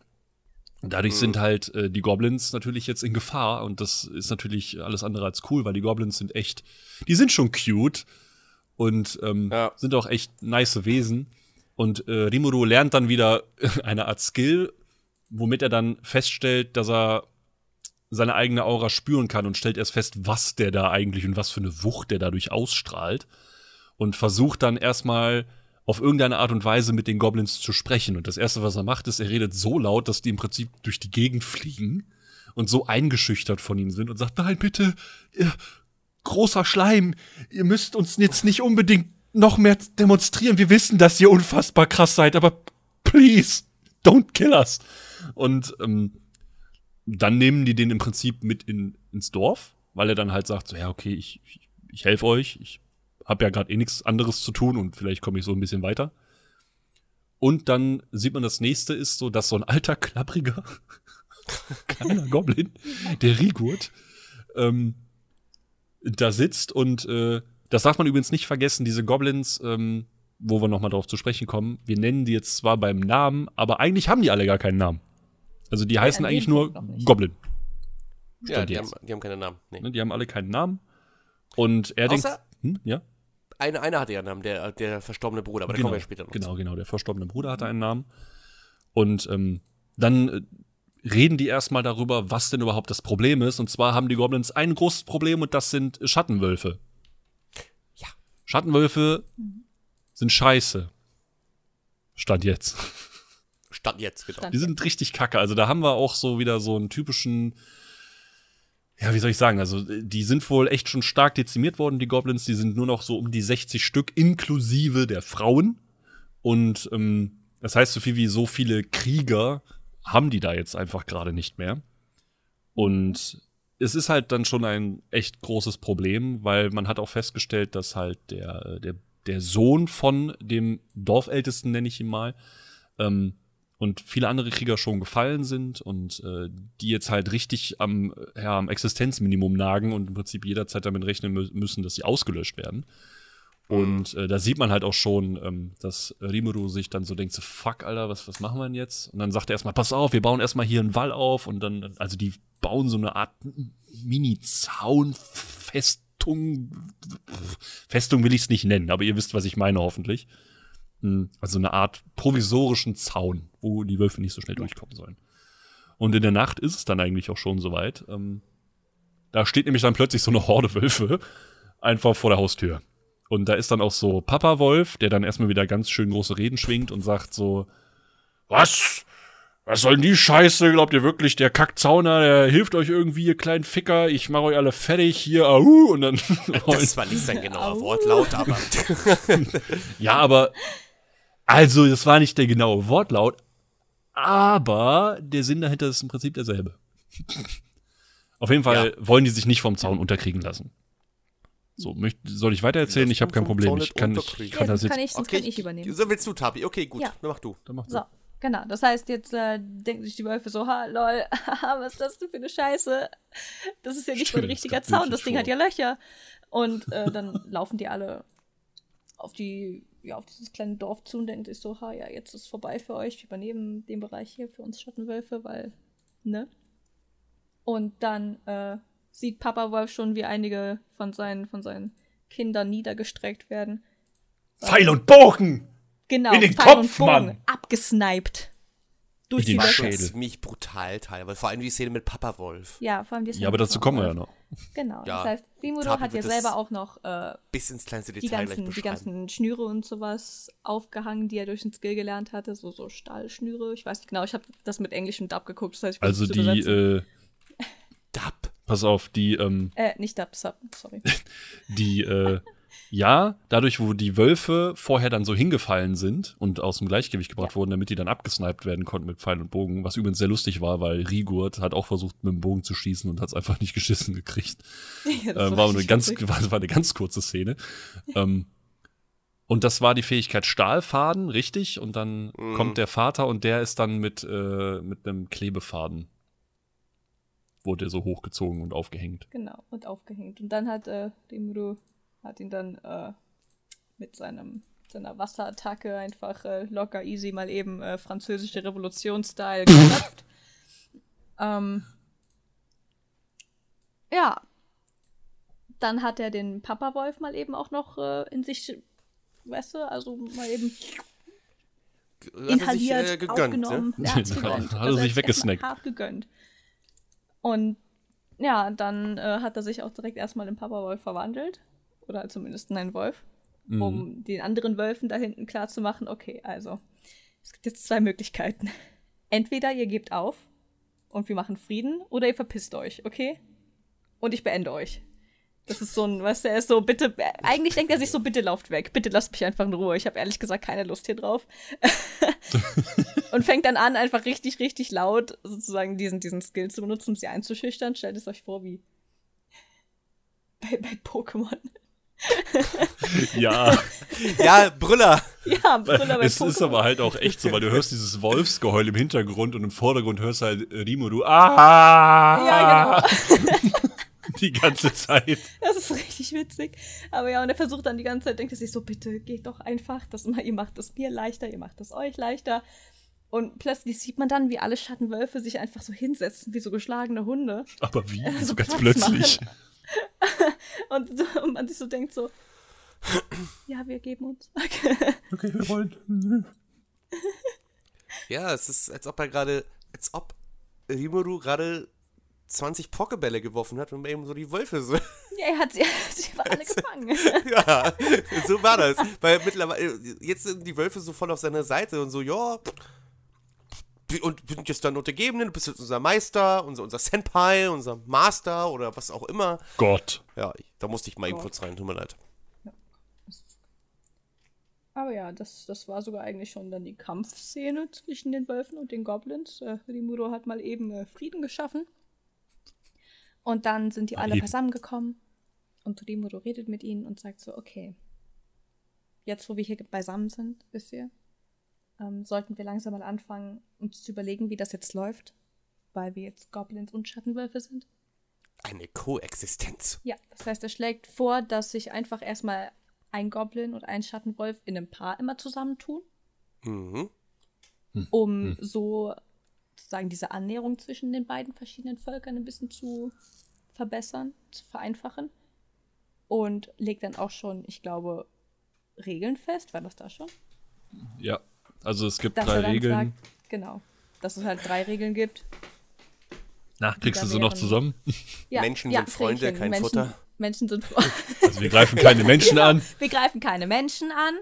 S2: Dadurch
S1: Mhm.
S2: sind halt äh, die Goblins natürlich jetzt in Gefahr und das ist natürlich alles andere als cool, weil die Goblins sind echt, die sind schon cute und ähm,
S1: Ja.
S2: sind auch echt nice Wesen. Und äh, Rimuru lernt dann wieder eine Art Skill, womit er dann feststellt, dass er seine eigene Aura spüren kann und stellt erst fest, was der da eigentlich und was für eine Wucht der dadurch ausstrahlt. Und versucht dann erstmal auf irgendeine Art und Weise mit den Goblins zu sprechen. Und das Erste, was er macht, ist, er redet so laut, dass die im Prinzip durch die Gegend fliegen und so eingeschüchtert von ihm sind und sagt, nein, bitte, ihr, großer Schleim, ihr müsst uns jetzt nicht unbedingt noch mehr demonstrieren. Wir wissen, dass ihr unfassbar krass seid, aber please, don't kill us. Und ähm, dann nehmen die den im Prinzip mit in, ins Dorf, weil er dann halt sagt, so, ja, okay, ich, ich, ich helfe euch, ich habe ja gerade eh nichts anderes zu tun und vielleicht komme ich so ein bisschen weiter. Und dann sieht man, das nächste ist so, dass so ein alter, klappriger, kleiner Goblin, der Rigurt, ähm, da sitzt und äh, das darf man übrigens nicht vergessen, diese Goblins, ähm, wo wir nochmal drauf zu sprechen kommen, wir nennen die jetzt zwar beim Namen, aber eigentlich haben die alle gar keinen Namen. Also die heißen
S3: an dem
S2: eigentlich nur. Goblin.
S1: Ja, die haben, die haben keinen Namen. Nee.
S2: Ne, Die haben alle keinen Namen. Und er denkt,
S1: Außer-
S2: hm, ja,
S1: Eine, einer hatte ja einen Namen, der, der verstorbene Bruder, aber da kommen wir später noch
S2: Genau,
S1: zu.
S2: genau. Der verstorbene Bruder hatte einen Namen. Und ähm, dann äh, reden die erstmal darüber, was denn überhaupt das Problem ist. Und zwar haben die Goblins ein großes Problem und das sind Schattenwölfe.
S1: Ja.
S2: Schattenwölfe sind scheiße. Stand jetzt.
S1: Stand jetzt, genau.
S3: Stand-
S2: Die sind richtig kacke. Also da haben wir auch so wieder so einen typischen, ja, wie soll ich sagen, also die sind wohl echt schon stark dezimiert worden, die Goblins. Die sind nur noch so um die 60 Stück, inklusive der Frauen. Und ähm, das heißt, so viel wie so viele Krieger haben die da jetzt einfach gerade nicht mehr. Und es ist halt dann schon ein echt großes Problem, weil man hat auch festgestellt, dass halt der, der, der Sohn von dem Dorfältesten, nenne ich ihn mal, ähm, und viele andere Krieger schon gefallen sind und äh, die jetzt halt richtig am, äh, ja, am Existenzminimum nagen und im Prinzip jederzeit damit rechnen mü müssen, dass sie ausgelöscht werden. Und äh, da sieht man halt auch schon, ähm, dass Rimuru sich dann so denkt, so fuck, Alter, was, was machen wir denn jetzt? Und dann sagt er erstmal, pass auf, wir bauen erstmal hier einen Wall auf und dann, also die bauen so eine Art Mini-Zaunfestung. Festung will ich es nicht nennen, aber ihr wisst, was ich meine, hoffentlich. Hm, Also eine Art provisorischen Zaun, wo die Wölfe nicht so schnell durchkommen sollen. Und in der Nacht ist es dann eigentlich auch schon soweit. Ähm, da steht nämlich dann plötzlich so eine Horde Wölfe einfach vor der Haustür. Und da ist dann auch so Papa Wolf, der dann erstmal wieder ganz schön große Reden schwingt und sagt so, was? Was soll denn die Scheiße? Glaubt ihr wirklich, der Kackzauner, der hilft euch irgendwie, ihr kleinen Ficker? Ich mache euch alle fertig hier, au! Und dann
S1: Das war nicht sein genauer
S3: Au.
S1: Wortlaut, aber
S2: Ja, aber also, das war nicht der genaue Wortlaut, aber der Sinn dahinter ist im Prinzip derselbe. Auf jeden Fall wollen die sich nicht vom Zaun unterkriegen lassen. So, möcht, soll ich weitererzählen? Ich habe kein Problem. Ich kann, ich kann
S3: ja,
S2: das jetzt.
S3: kann ich, sonst kann ich übernehmen.
S1: So willst du, Tabi. Okay, gut.
S3: Ja.
S1: Dann mach du.
S2: Dann mach du.
S3: So, genau. Das heißt, jetzt äh, denken sich die Wölfe so, ha, lol, was ist das denn für eine Scheiße? Das ist ja nicht mal ein
S2: Stimmt,
S3: richtiger Zaun, das Ding
S2: wirklich
S3: hat ja Löcher. Und äh, dann laufen die alle auf die, ja, auf dieses kleine Dorf zu und denken sich so, ha, ja, jetzt ist vorbei für euch, wir übernehmen den Bereich hier für uns Schattenwölfe, weil, ne? Und dann äh, sieht Papa Wolf schon, wie einige von seinen, von seinen Kindern niedergestreckt werden.
S2: Pfeil und Bogen!
S3: Genau,
S2: In den
S3: Pfeil
S2: Kopf,
S3: und Bogen,
S2: Mann!
S3: abgesniped. Durch
S2: In
S3: die Löcher.
S2: Schädel.
S1: Ziemlich brutal teilweise. Vor allem die Szene mit Papa Wolf.
S3: Ja, vor allem die
S2: Ja, aber dazu kommen wir ja noch.
S3: Genau.
S1: Ja,
S3: das heißt,
S1: Tabi
S3: hat ja selber auch noch äh,
S1: Bis ins kleinste
S3: die,
S1: Detail gleich
S3: ganzen, die ganzen Schnüre und sowas aufgehangen, die er durch den Skill gelernt hatte. So, so Stahlschnüre. Ich weiß nicht genau, ich habe das mit englischem Dub geguckt. Das heißt, ich
S2: Also die, äh,
S1: Dab.
S2: pass auf, die, ähm,
S3: äh, nicht Dub, Sub, sorry.
S2: die, äh, ja, dadurch, wo die Wölfe vorher dann so hingefallen sind und aus dem Gleichgewicht gebracht
S3: Ja.
S2: wurden, damit die dann abgesniped werden konnten mit Pfeil und Bogen, was übrigens sehr lustig war, weil Rigurt hat auch versucht, mit dem Bogen zu schießen und hat es einfach nicht geschissen gekriegt.
S3: Ja, das
S2: äh, war, eine
S3: richtig
S2: ganz, war, war eine ganz kurze Szene. ähm, und das war die Fähigkeit Stahlfaden, richtig? Und dann
S1: Mhm.
S2: kommt der Vater und der ist dann mit, äh, mit einem Klebefaden. Wurde er so hochgezogen und aufgehängt.
S3: Genau, und aufgehängt. Und dann hat äh, Rimuro hat ihn dann äh, mit seinem seiner Wasserattacke einfach äh, locker easy mal eben äh, französische Revolution-Style geschafft. ähm, ja. Dann hat er den Papa Wolf mal eben auch noch äh, in sich, weißt du, also mal eben
S1: Hat sich,
S3: inhaliert,
S1: äh, gegönnt,
S3: aufgenommen.
S1: ne?
S3: Er hat's
S2: Hat er sich
S3: Also er hat's
S2: weggesnackt.
S3: Hart gegönnt. Und ja, dann äh, hat er sich auch direkt erstmal in Papa Wolf verwandelt. Oder zumindest in einen Wolf.
S2: Mhm.
S3: Um den anderen Wölfen da hinten klarzumachen, okay, also, es gibt jetzt zwei Möglichkeiten. Entweder ihr gebt auf und wir machen Frieden, oder ihr verpisst euch, okay? Und ich beende euch. Das ist so ein, weißt du, er ist so, bitte, eigentlich denkt er sich so, bitte lauft weg, bitte lasst mich einfach in Ruhe. Ich habe ehrlich gesagt keine Lust hier drauf. und fängt dann an, einfach richtig, richtig laut sozusagen diesen, diesen Skill zu benutzen, um sie einzuschüchtern. Stellt es euch vor, wie bei, bei Pokémon.
S2: Ja,
S1: Ja, Brüller.
S3: ja, Brüller bei
S2: es ist
S3: Pokémon.
S2: aber halt auch echt so, weil du hörst dieses Wolfsgeheul im Hintergrund und im Vordergrund hörst halt Rimuru. Ah!
S3: Ja, genau.
S2: Die ganze Zeit.
S3: Das ist richtig witzig. Aber ja, und er versucht dann die ganze Zeit, denkt er sich so, bitte geht doch einfach. Das, ihr macht es mir leichter, ihr macht es euch leichter. Und plötzlich sieht man dann, wie alle Schattenwölfe sich einfach so hinsetzen, wie so geschlagene Hunde.
S2: Aber wie?
S3: so
S2: So ganz
S3: Platz
S2: plötzlich.
S3: Und, so- und man sich so denkt so, ja, wir geben uns.
S2: Okay, wir wollen.
S1: Ja, es ist, als ob er gerade, als ob Rimuru gerade 20 Pokebälle geworfen hat und eben so die Wölfe so.
S3: ja, er hat sie, er hat sie aber alle gefangen.
S1: ja, so war das. Weil mittlerweile, jetzt sind die Wölfe so voll auf seiner Seite und so, ja. Und wir sind jetzt dann Untergebene, du bist jetzt unser Meister, unser, unser Senpai, unser Master oder was auch immer.
S2: Gott.
S1: Ja, da musste ich mal eben
S3: Gott.
S1: kurz rein, tut mir leid.
S3: Aber ja, das, das war sogar eigentlich schon dann die Kampfszene zwischen den Wölfen und den Goblins. Äh, Rimuro hat mal eben äh, Frieden geschaffen. Und dann sind die
S2: Mal
S3: alle
S2: eben.
S3: beisammengekommen. Und Rimuro redet mit ihnen und sagt so, okay, jetzt wo wir hier beisammen sind, wisst ihr, ähm, sollten wir langsam mal anfangen, uns zu überlegen, wie das jetzt läuft. Weil wir jetzt Goblins und Schattenwölfe sind.
S1: Eine Koexistenz.
S3: Ja, das heißt, er schlägt vor, dass sich einfach erstmal ein Goblin und ein Schattenwolf in einem Paar immer zusammentun,
S1: Mhm.
S3: um so sozusagen diese Annäherung zwischen den beiden verschiedenen Völkern ein bisschen zu verbessern, zu vereinfachen. Und legt dann auch schon, ich glaube, Regeln fest. War das da schon?
S2: Ja. Also es gibt
S3: Dass
S2: drei Regeln.
S3: sagt, genau, dass es halt drei Regeln gibt.
S2: Na, kriegst du sie noch zusammen?
S3: Ja,
S1: Menschen
S3: ja,
S1: sind Freunde,
S3: Regeln.
S1: kein
S3: Menschen,
S1: Futter.
S3: Menschen sind
S2: Also wir greifen keine Menschen an.
S3: Wir greifen keine Menschen an,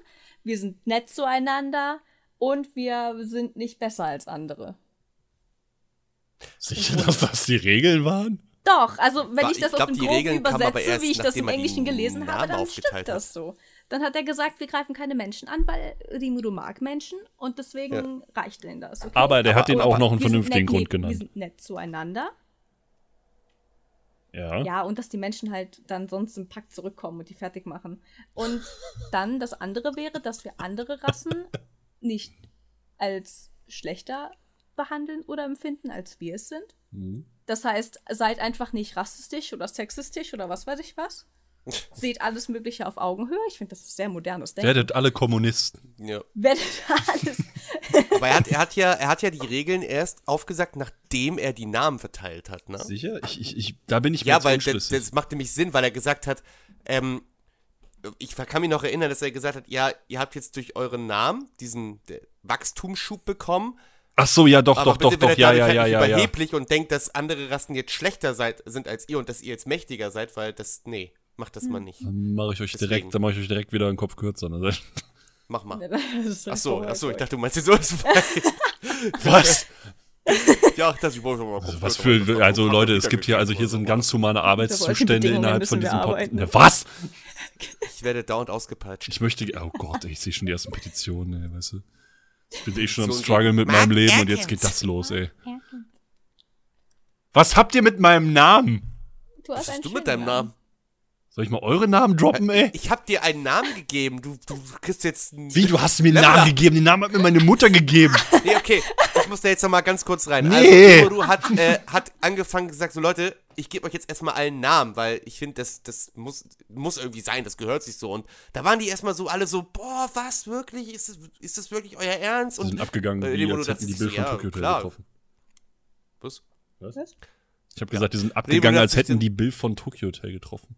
S3: wir sind nett zueinander und wir sind nicht besser als andere.
S2: Sicher, dass das die Regeln waren?
S3: Doch, also wenn
S1: Wa-
S3: ich das
S1: ich
S3: auf
S1: glaub,
S3: den
S1: die
S3: Groben übersetze,
S1: erst,
S3: wie ich das im Englischen gelesen habe, dann stimmt das so. Dann hat er gesagt, wir greifen keine Menschen an, weil Rimuru mag Menschen und deswegen reicht denen das. Okay?
S2: Aber der hat ihnen auch noch einen vernünftigen
S3: nett,
S2: Grund
S3: nee, Wir
S2: genannt.
S3: sind nett zueinander.
S2: Ja.
S3: Ja, und dass die Menschen halt dann sonst im Pakt zurückkommen und die fertig machen. Und dann das andere wäre, dass wir andere Rassen nicht als schlechter behandeln oder empfinden, als wir es sind.
S2: Mhm.
S3: Das heißt, seid einfach nicht rassistisch oder sexistisch oder was weiß ich was. Seht alles Mögliche auf Augenhöhe. Ich finde, das ist sehr modernes Denken.
S2: Werdet alle Kommunisten.
S1: Ja.
S3: Werdet alles.
S1: Aber er hat, er, hat ja, er hat ja die Regeln erst aufgesagt, nachdem er die Namen verteilt hat, ne?
S2: Sicher? Ich, ich, ich, da bin ich mir
S1: Ja, weil das, das macht nämlich Sinn, weil er gesagt hat, ähm, ich kann mich noch erinnern, dass er gesagt hat, ja, ihr habt jetzt durch euren Namen diesen Wachstumsschub bekommen,
S2: Ach so, ja, doch,
S1: aber
S2: doch, doch,
S1: bitte
S2: doch, ja, ja,
S1: halt
S2: ja,
S1: nicht
S2: ja, ja.
S1: überheblich und denkt, dass andere Rassen jetzt schlechter seid, sind als ihr und dass ihr jetzt mächtiger seid, weil das, nee, macht das mal nicht.
S2: Dann mache ich euch
S1: Deswegen.
S2: direkt, dann mache ich euch direkt wieder einen Kopf kürzer. Ne?
S1: Mach mal.
S3: Das ist
S1: Achso,
S3: voll-
S1: achso, ich dachte, du meinst jetzt so was.
S2: Was?
S1: ja, das ich wollte
S2: Also, was für, also Leute, es gibt hier, also hier sind ganz humane Arbeitszustände innerhalb von diesem. Podcast. Was?
S1: Ich werde dauernd ausgepeitscht.
S2: Ich möchte, oh Gott, ich sehe schon die ersten Petitionen, ey, weißt du. Ich bin eh schon am
S1: So
S2: Struggle mit meinem Leben und jetzt geht das los, ey. Was habt ihr mit meinem Namen?
S3: Du hast
S1: Was
S3: einen
S1: hast du mit deinem Namen?
S2: Soll ich mal eure Namen droppen, ey?
S1: Ich hab dir einen Namen gegeben. Du, du kriegst jetzt einen.
S2: Wie, du hast mir einen Namen gegeben? Den Namen hat mir meine Mutter gegeben.
S1: Nee, okay. Ich muss da jetzt noch mal ganz kurz rein.
S2: Nee.
S1: Also, Imoru hat, äh, hat angefangen gesagt, so Leute, ich gebe euch jetzt erstmal allen Namen, weil ich finde, das, das muss, muss irgendwie sein, das gehört sich so. Und da waren die erstmal so alle so, boah, was, wirklich? Ist das, ist das wirklich euer Ernst?
S2: Sie
S1: Und
S2: sind abgegangen,
S1: äh,
S2: wie
S1: Imoru
S2: als hätten die Bill von
S1: ja,
S2: Tokyo Hotel
S1: klar.
S2: getroffen.
S1: was?
S3: Was?
S2: Ich habe gesagt, die sind abgegangen, als hätten die Bill von Tokyo Hotel getroffen.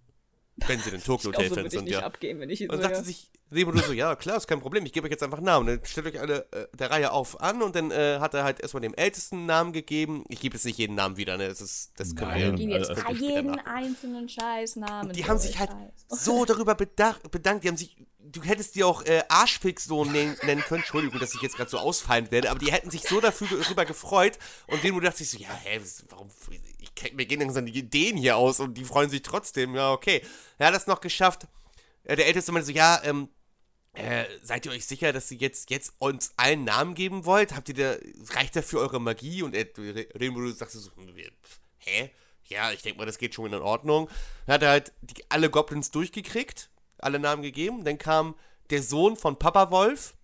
S1: Wenn sie denn Tokyo
S3: Ich glaube,
S1: Hotel
S3: so
S1: Fans
S3: würde ich
S1: sind, ja.
S3: abgehen, wenn ich
S1: Und
S3: so
S1: sagte
S3: höre.
S1: sich Rimuru so, ja, klar, ist kein Problem, ich gebe euch jetzt einfach Namen. Dann stellt euch alle äh, der Reihe auf an und dann äh, hat er halt erstmal dem Ältesten einen Namen gegeben. Ich gebe jetzt nicht jeden Namen wieder, ne? Das, ist, das können
S2: Nein.
S1: wir
S3: Gehen jetzt
S2: Also,
S3: jeden einzelnen Scheißnamen.
S1: die haben sich halt
S3: Scheiß.
S1: so darüber bedacht, bedankt. Die haben sich, du hättest die auch äh, Arschfix so nennen, nennen können. Entschuldigung, dass ich jetzt gerade so ausfallend werde, aber die hätten sich so dafür darüber gefreut. Und denen dachte ich so, ja, hä, warum, mir gehen langsam die Ideen hier aus und die freuen sich trotzdem. Ja, okay. Er hat das noch geschafft. Äh, der Älteste meinte so, ja, ähm, äh, seid ihr euch sicher, dass ihr jetzt, jetzt uns allen Namen geben wollt? Habt ihr da, reicht dafür eure Magie? Und Rimuru sagte so, pf, hä? Ja, ich denke mal, das geht schon in Ordnung. Dann hat er halt die, alle Goblins durchgekriegt, alle Namen gegeben. Dann kam der Sohn von Papa Wolf.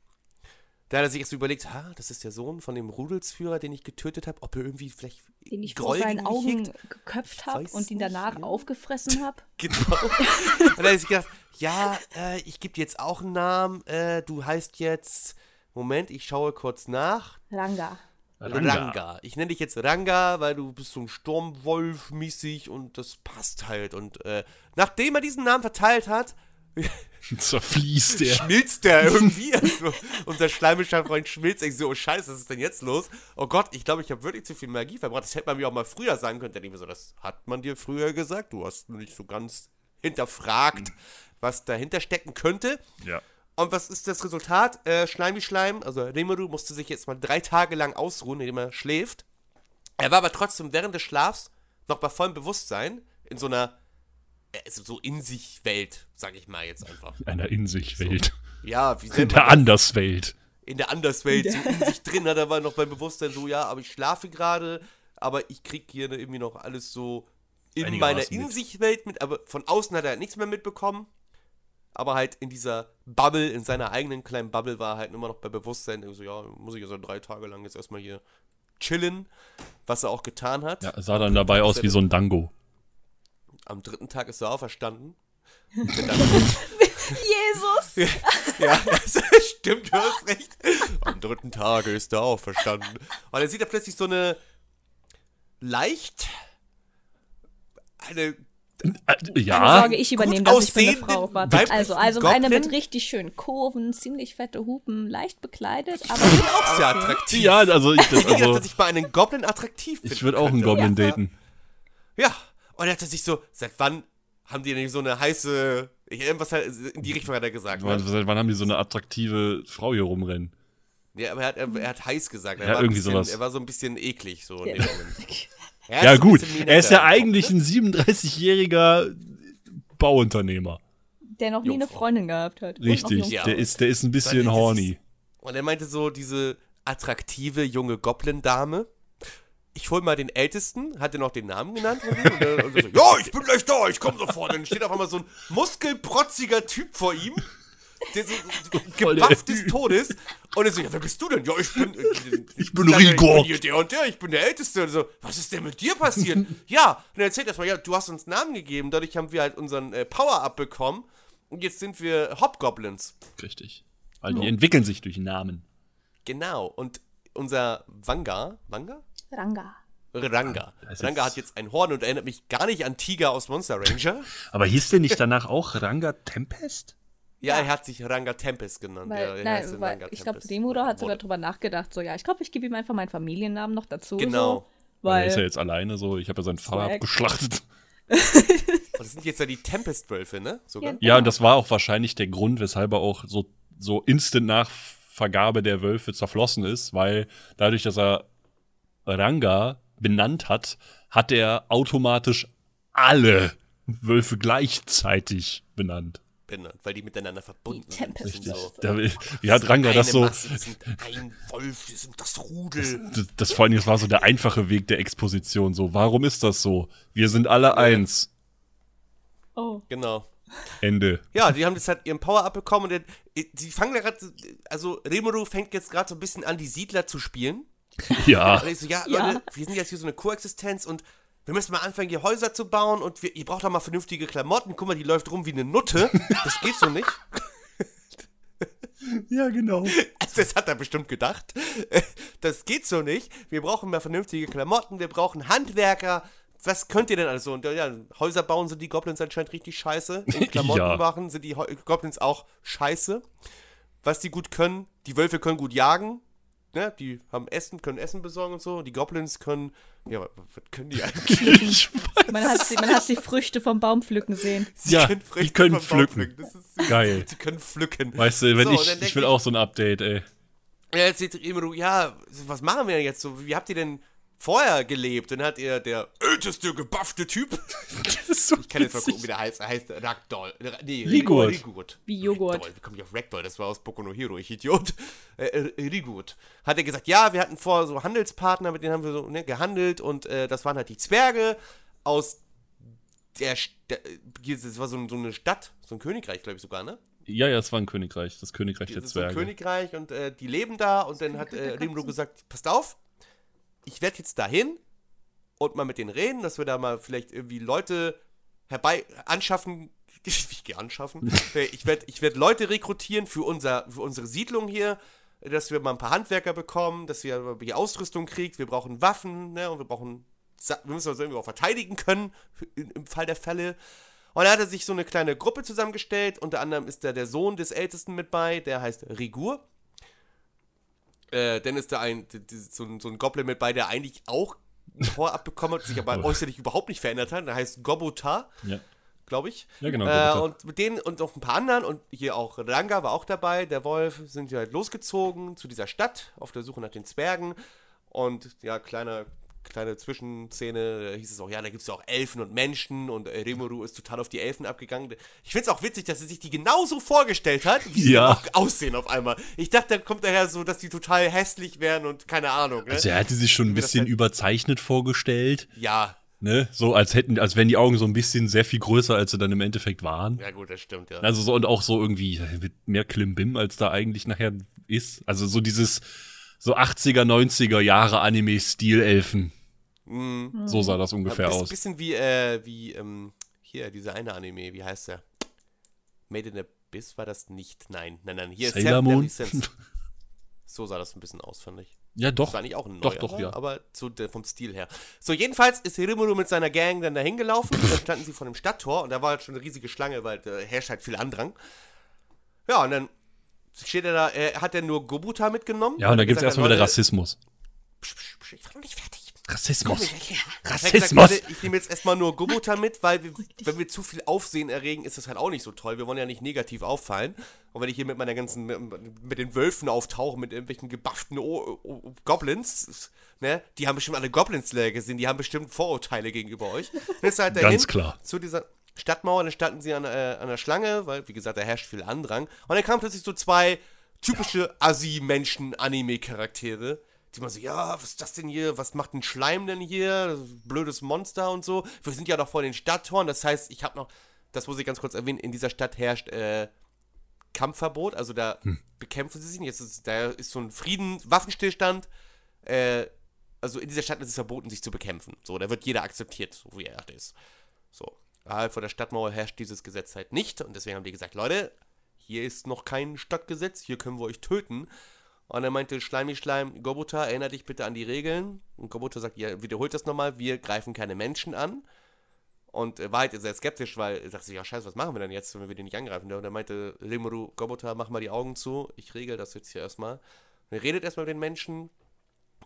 S1: Da hat er sich jetzt überlegt, ha, das ist der Sohn von dem Rudelsführer, den ich getötet habe, ob er irgendwie vielleicht
S3: Den ich vor
S1: Groll
S3: seinen
S1: gegen mich
S3: Augen
S1: hegt.
S3: geköpft habe und ihn danach
S1: ja.
S3: aufgefressen habe.
S1: Genau. und dann hat er sich gedacht, ja, äh, ich gebe dir jetzt auch einen Namen. Äh, du heißt jetzt, Moment, ich schaue kurz nach.
S3: Ranga.
S1: Ranga. Ich nenne dich jetzt Ranga, weil du bist so ein Sturmwolf mäßig und das passt halt. Und äh, nachdem er diesen Namen verteilt hat,
S2: Zerfließt der.
S1: schmilzt der irgendwie. Also, unser schleimischer Freund schmilzt. Ich so, oh Scheiße, was ist denn jetzt los? Oh Gott, ich glaube, ich habe wirklich zu viel Magie verbracht. Das hätte man mir auch mal früher sagen können. Dann denke ich mir so, das hat man dir früher gesagt. Du hast nicht so ganz hinterfragt, was dahinter stecken könnte.
S2: Ja.
S1: Und was ist das Resultat? Äh, Schleimi Schleim, also Rimuru musste sich jetzt mal drei Tage lang ausruhen, indem er schläft. Er war aber trotzdem während des Schlafs noch bei vollem Bewusstsein in so einer so in sich Welt, sag ich mal jetzt einfach.
S2: Einer in sich Welt.
S1: Ja, wie
S2: In der? Anderswelt.
S1: in der Anderswelt, so in sich drin hat er war noch beim Bewusstsein so, ja, aber ich schlafe gerade, aber ich krieg hier ne, irgendwie noch alles so in meiner
S2: mit.
S1: In-sich-Welt mit, aber von außen hat er nichts mehr mitbekommen. Aber halt in dieser Bubble, in seiner eigenen kleinen Bubble war er halt immer noch bei Bewusstsein. So, ja, muss ich also drei Tage lang jetzt erstmal hier chillen, was er auch getan hat.
S2: Ja, sah dann dabei aus wie so ein Dango.
S1: Am dritten Tag ist er auferstanden.
S3: Jesus!
S1: Ja, das stimmt, du hast recht. Am dritten Tage ist er auferstanden. Und dann sieht er plötzlich so eine leicht eine
S3: Keine
S2: Ja,
S3: Sorge, ich übernehme das, ich bin eine Frau. Warte. Also, also eine mit richtig schönen Kurven, ziemlich fette Hupen, leicht bekleidet, aber
S1: auch sehr attraktiv.
S2: ja, also ich, das,
S1: Ich dachte,
S2: also,
S1: dass ich bei einem Goblin attraktiv bin.
S2: ich würde auch einen Goblin daten.
S1: Ja, und er hat sich so, seit wann haben die denn so eine heiße, ich- irgendwas halt in die Richtung hat er gesagt.
S2: Wann,
S1: Ne?
S2: seit wann haben die so eine attraktive Frau hier rumrennen?
S1: Ja, aber er hat, er, er hat heiß gesagt. Er
S2: Ja, irgendwie
S1: bisschen,
S2: sowas.
S1: Er war so ein bisschen eklig, so in
S3: Ja.
S2: Ja, gut. Er ist ja eigentlich ein 37-jähriger Bauunternehmer.
S3: der noch nie eine
S1: Jungfrau.
S3: Freundin gehabt hat.
S2: Richtig.
S1: Ja.
S2: Der ist, der ist ein bisschen horny.
S1: Und er meinte so, diese attraktive junge Goblin-Dame. Ich hol mal den Ältesten, hat er noch den Namen genannt von ihm? Und er, und er so, ja, ich bin gleich da, ich komm sofort. Dann steht auf einmal so ein muskelprotziger Typ vor ihm, der so gebufft des Todes. Und er so, ja, wer bist du denn? Ja, ich bin. äh,
S2: Ich bin
S1: ja, Ich
S2: Rigor.
S1: bin hier der und der, ich bin der Älteste. Und so, was ist denn mit dir passiert? ja, und er erzählt erstmal, ja, du hast uns Namen gegeben, dadurch haben wir halt unseren äh, Power-Up bekommen. Und jetzt sind wir Hobgoblins.
S2: Richtig. Weil die entwickeln sich durch Namen.
S1: Genau. Und unser Vanga, Vanga?
S3: Ranga.
S1: Ranga. Ranga hat jetzt ein Horn und erinnert mich gar nicht an Tiger aus Monster Ranger.
S2: Aber hieß der nicht danach auch Ranga Tempest?
S1: Ja, er hat sich Ranga Tempest genannt.
S3: Weil,
S1: ja, heißt
S3: nein,
S1: in
S3: weil
S1: Ranga
S3: ich glaube. Remuro hat sogar drüber nachgedacht, so, ja, ich glaube, ich gebe ihm einfach meinen Familiennamen noch dazu.
S1: Genau.
S3: So,
S2: Weil er ist ja jetzt alleine so. Ich habe ja seinen Vater
S3: Swag.
S2: abgeschlachtet.
S1: Das sind jetzt ja die Tempest-Wölfe, ne? Sogar.
S3: Ja.
S2: Ja, und das war auch wahrscheinlich der Grund, weshalb er auch so, so instant nach Vergabe der Wölfe zerflossen ist, weil dadurch, dass er Ranga benannt hat, hat er automatisch alle Wölfe gleichzeitig benannt.
S1: benannt, weil die miteinander verbunden
S3: Die
S1: sind. Sind so.
S2: Da, wie hat Ranga das so,
S1: Masse, wir sind ein Wolf, wir sind das Rudel.
S2: das, das vor allem, das war so der einfache Weg der Exposition, so, warum ist das so? Wir sind alle eins.
S3: oh,
S1: Genau.
S2: Ende.
S1: Ja, die haben jetzt halt ihren Power-Up bekommen und die fangen da gerade, also Rimuru fängt jetzt gerade so ein bisschen an, die Siedler zu spielen.
S2: Ja.
S1: Und ich so, ja,
S3: Ja.
S1: Leute, wir sind jetzt hier so eine Koexistenz und wir müssen mal anfangen, hier Häuser zu bauen und wir, ihr braucht doch mal vernünftige Klamotten. Guck mal, die läuft rum wie eine Nutte. Das geht so nicht.
S2: Ja, genau.
S1: Also, das hat er bestimmt gedacht. Das geht so nicht. Wir brauchen mal vernünftige Klamotten, wir brauchen Handwerker, was könnt ihr denn alles so? Und ja, Häuser bauen sind die Goblins anscheinend richtig scheiße. In Klamotten
S2: Ja.
S1: machen sind die Goblins auch scheiße. Was die gut können, die Wölfe können gut jagen. Ne? Die haben Essen, können Essen besorgen und so. Die Goblins können, ja, was, können die eigentlich?
S3: Man hat, sie, man hat sie Früchte vom Baum pflücken sehen.
S1: Sie
S2: Ja,
S1: können
S2: die können
S1: vom Baum
S2: pflücken.
S1: Das ist,
S2: Geil.
S1: Sie können pflücken.
S2: Weißt du, wenn
S1: So,
S2: ich, ich will
S1: ich-
S2: auch so ein Update, ey.
S1: Ja, jetzt sieht Rimuru, ja, was machen wir denn jetzt so? Wie habt ihr denn vorher gelebt? Und dann hat er der älteste, gebuffte Typ.
S2: Das ist so
S1: Ich kann jetzt mal gucken, wie der heißt. Er heißt Ragdoll. Nee,
S2: Rigurt.
S1: Rigurt.
S3: Wie Joghurt.
S1: Ragdoll. Wie komme ich auf Ragdoll? Das war aus Boku no Hero, ich Idiot. Äh, äh, Rigurt. Hat er gesagt, ja, wir hatten vor so Handelspartner, mit denen haben wir so ne, gehandelt und äh, das waren halt die Zwerge aus der, St der das war so, so eine Stadt, so ein Königreich, glaube ich sogar, ne?
S2: Ja, ja, es war ein Königreich, das Königreich der
S1: Das ist so ein
S2: Zwerge.
S1: Königreich und äh, die leben da und dann hat äh, Rimuru gesagt, passt auf, ich werde jetzt dahin und mal mit denen reden, dass wir da mal vielleicht irgendwie Leute herbei anschaffen, ich gehe anschaffen, ich werde ich werd Leute rekrutieren für, unser, für unsere Siedlung hier, dass wir mal ein paar Handwerker bekommen, dass wir die Ausrüstung kriegt, wir brauchen Waffen, ne, und wir brauchen, wir müssen uns irgendwie auch verteidigen können, im, im Fall der Fälle. Und da hat er sich so eine kleine Gruppe zusammengestellt. Unter anderem ist da der Sohn des Ältesten mit bei, der heißt Rigur. Äh, dann ist da ein, so, ein, so ein Goblin mit bei, der eigentlich auch ein Tor abbekommen hat, sich aber äußerlich überhaupt nicht verändert hat. Der heißt Gobotar,
S2: Ja.
S1: glaube ich.
S2: Ja, genau,
S1: Äh, und mit denen und noch ein paar anderen und hier auch Ranga war auch dabei, der Wolf, sind ja halt losgezogen zu dieser Stadt auf der Suche nach den Zwergen. Und ja, kleine, kleine Zwischenszene, da hieß es auch, ja, da gibt es ja auch Elfen und Menschen und äh, Rimuru ist total auf die Elfen abgegangen. Ich finde es auch witzig, dass sie sich die genauso vorgestellt hat, wie sie
S2: Ja.
S1: auch aussehen auf einmal. Ich dachte, da kommt daher so, dass die total hässlich wären und keine Ahnung. Ne?
S2: Also er hatte sich schon ein bisschen
S1: halt-
S2: überzeichnet vorgestellt,
S1: ja,
S2: ne? So als hätten, als wären die Augen so ein bisschen sehr viel größer, als sie dann im Endeffekt waren.
S1: ja gut, das stimmt, ja.
S2: Also so und auch so irgendwie mit mehr Klimbim, als da eigentlich nachher ist. Also so dieses so 80er, 90er Jahre Anime-Stil-Elfen.
S1: Mhm.
S2: So sah das ungefähr
S1: Ein
S2: aus.
S1: bisschen wie, äh, wie, ähm, hier, dieser eine Anime, wie heißt der? Made in Abyss war das nicht? Nein, nein, nein. Hier
S2: Sailor Moon?
S1: So sah das ein bisschen aus, fand ich.
S2: Ja,
S1: Das
S2: doch.
S1: war eigentlich auch ein
S2: Doch,
S1: neuer,
S2: doch, ja.
S1: aber zu, der, vom Stil her. So, jedenfalls ist Hirimuru mit seiner Gang dann dahin gelaufen. dann standen sie vor dem Stadttor und da war halt schon eine riesige Schlange, weil da herrscht halt viel Andrang. Ja, und dann steht er da, äh, hat er nur Gobuta mitgenommen.
S2: Ja, und da gibt's
S1: gesagt,
S2: erstmal wieder Rassismus.
S1: psch, psch, psch, Ich war noch nicht fertig.
S2: Rassismus.
S1: Gesagt,
S2: Rassismus.
S1: Leute, ich nehme jetzt erstmal nur Gobuta mit, weil wir, wenn wir zu viel Aufsehen erregen, ist das halt auch nicht so toll. Wir wollen ja nicht negativ auffallen. Und wenn ich hier mit meiner ganzen, mit, den Wölfen auftauche, mit irgendwelchen gebufften o o Goblins, ne, die haben bestimmt alle Goblin-Slayer gesehen, die haben bestimmt Vorurteile gegenüber euch. Dann ist halt dahin,
S2: Ganz klar.
S1: Zu dieser Stadtmauer, dann standen sie an, äh, an der Schlange, weil, wie gesagt, da herrscht viel Andrang. Und dann kamen plötzlich so zwei typische Assi-Menschen-Anime-Charaktere, die man so, ja, was ist das denn hier? Was macht ein Schleim denn hier? Blödes Monster und so. Wir sind ja doch vor den Stadttoren, das heißt, ich habe noch, das muss ich ganz kurz erwähnen, in dieser Stadt herrscht äh, Kampfverbot, also da bekämpfen sie sich nicht. Jetzt ist, da ist so ein Frieden, Waffenstillstand. Äh, also in dieser Stadt ist es verboten, sich zu bekämpfen. So, da wird jeder akzeptiert, so wie er halt ist. So. Aber vor der Stadtmauer herrscht dieses Gesetz halt nicht. Und deswegen haben die gesagt, Leute, hier ist noch kein Stadtgesetz, hier können wir euch töten. Und er meinte, Schleimi Schleim, Gobuta, erinnere dich bitte an die Regeln. Und Gobuta sagt, ja, wiederholt das nochmal, wir greifen keine Menschen an. Und er war halt sehr skeptisch, weil er sagte sich, ja scheiße, was machen wir denn jetzt, wenn wir den nicht angreifen? Und er meinte, Rimuru, Gobuta, mach mal die Augen zu, ich regel das jetzt hier erstmal. Und er redet erstmal mit den Menschen,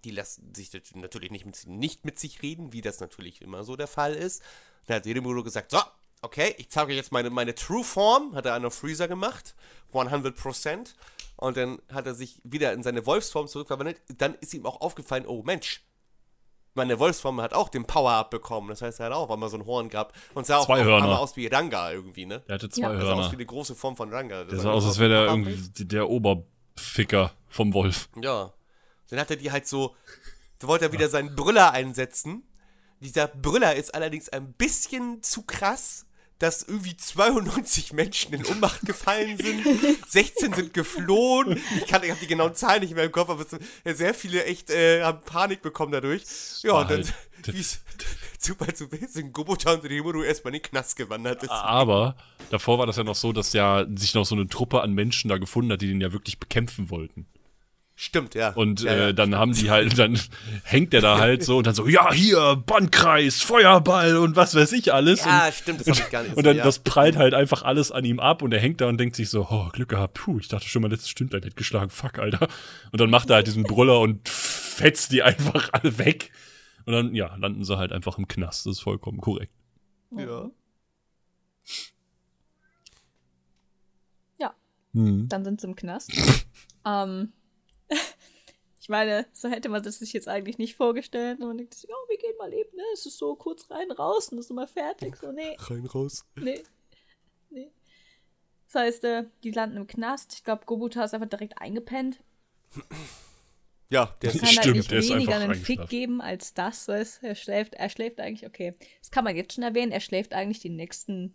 S1: die lassen sich natürlich nicht mit, nicht mit sich reden, wie das natürlich immer so der Fall ist. Dann hat Rimuru gesagt, so, okay, ich zeige euch jetzt meine, meine True Form, hat er einen auf Freezer gemacht, 100%. Und dann hat er sich wieder in seine Wolfsform zurückverwandelt. Dann ist ihm auch aufgefallen, oh Mensch, meine Wolfsform hat auch den Power-Up bekommen. Das heißt, er hat auch einmal so ein Horn gehabt. Und sah auch
S2: Zwei Hörner.
S1: einmal aus wie Ranga irgendwie, ne?
S2: Der hatte zwei
S3: Ja.
S1: Das sah aus wie
S2: Hörner.
S1: eine große Form von Ranga.
S2: Der sah aus, als wäre der irgendwie der Oberficker vom Wolf.
S1: Ja. Dann hat er die halt so. Da wollte er wieder seinen Brüller einsetzen. Dieser Brüller ist allerdings ein bisschen zu krass, dass irgendwie 92 Menschen in Ohnmacht gefallen sind. 16 sind geflohen. Ich, kann, ich habe die genauen Zahlen nicht mehr im Kopf, aber es sehr viele echt äh, haben Panik bekommen dadurch. Ja, und dann,
S2: halt-
S1: wie es Zufall zu wissen, sind Gobota und Rimuru erstmal in den Knast gewandert. Das,
S2: Aber davor war das ja noch so, dass ja sich noch so eine Truppe an Menschen da gefunden hat, die den ja wirklich bekämpfen wollten.
S1: Stimmt, ja.
S2: Und
S1: ja,
S2: äh,
S1: ja.
S2: dann haben die halt, dann hängt der da halt so und dann so, ja, hier, Bandkreis, Feuerball und was weiß ich alles.
S1: Ja,
S2: und,
S1: stimmt, das hab ich gar nicht
S2: Und dann
S1: ja.
S2: das prallt halt einfach alles an ihm ab und er hängt da und denkt sich so, oh, Glück gehabt, puh, ich dachte schon mal, letztes Stündlein hätte geschlagen, fuck, Alter. Und dann macht er halt diesen Brüller und fetzt die einfach alle weg. Und dann, ja, landen sie halt einfach im Knast, das ist vollkommen korrekt.
S1: Ja.
S3: Ja,
S2: Mhm.
S3: dann sind sie im Knast. ähm, ich meine, so hätte man das sich jetzt eigentlich nicht vorgestellt. Und man denkt, sich, ja, wir gehen mal eben, ne? Es ist so kurz rein, raus und ist immer fertig. So, nee,
S1: Rein, raus.
S3: nee, nee. Das heißt, äh, die landen im Knast. Ich glaube, Gobuta ist einfach direkt eingepennt.
S1: Ja, der
S3: kann
S1: ist
S2: Stimmt,
S3: halt nicht
S2: der
S3: weniger einen Fick geben als das, weißt Er schläft, er schläft eigentlich, okay. Das kann man jetzt schon erwähnen, er schläft eigentlich die nächsten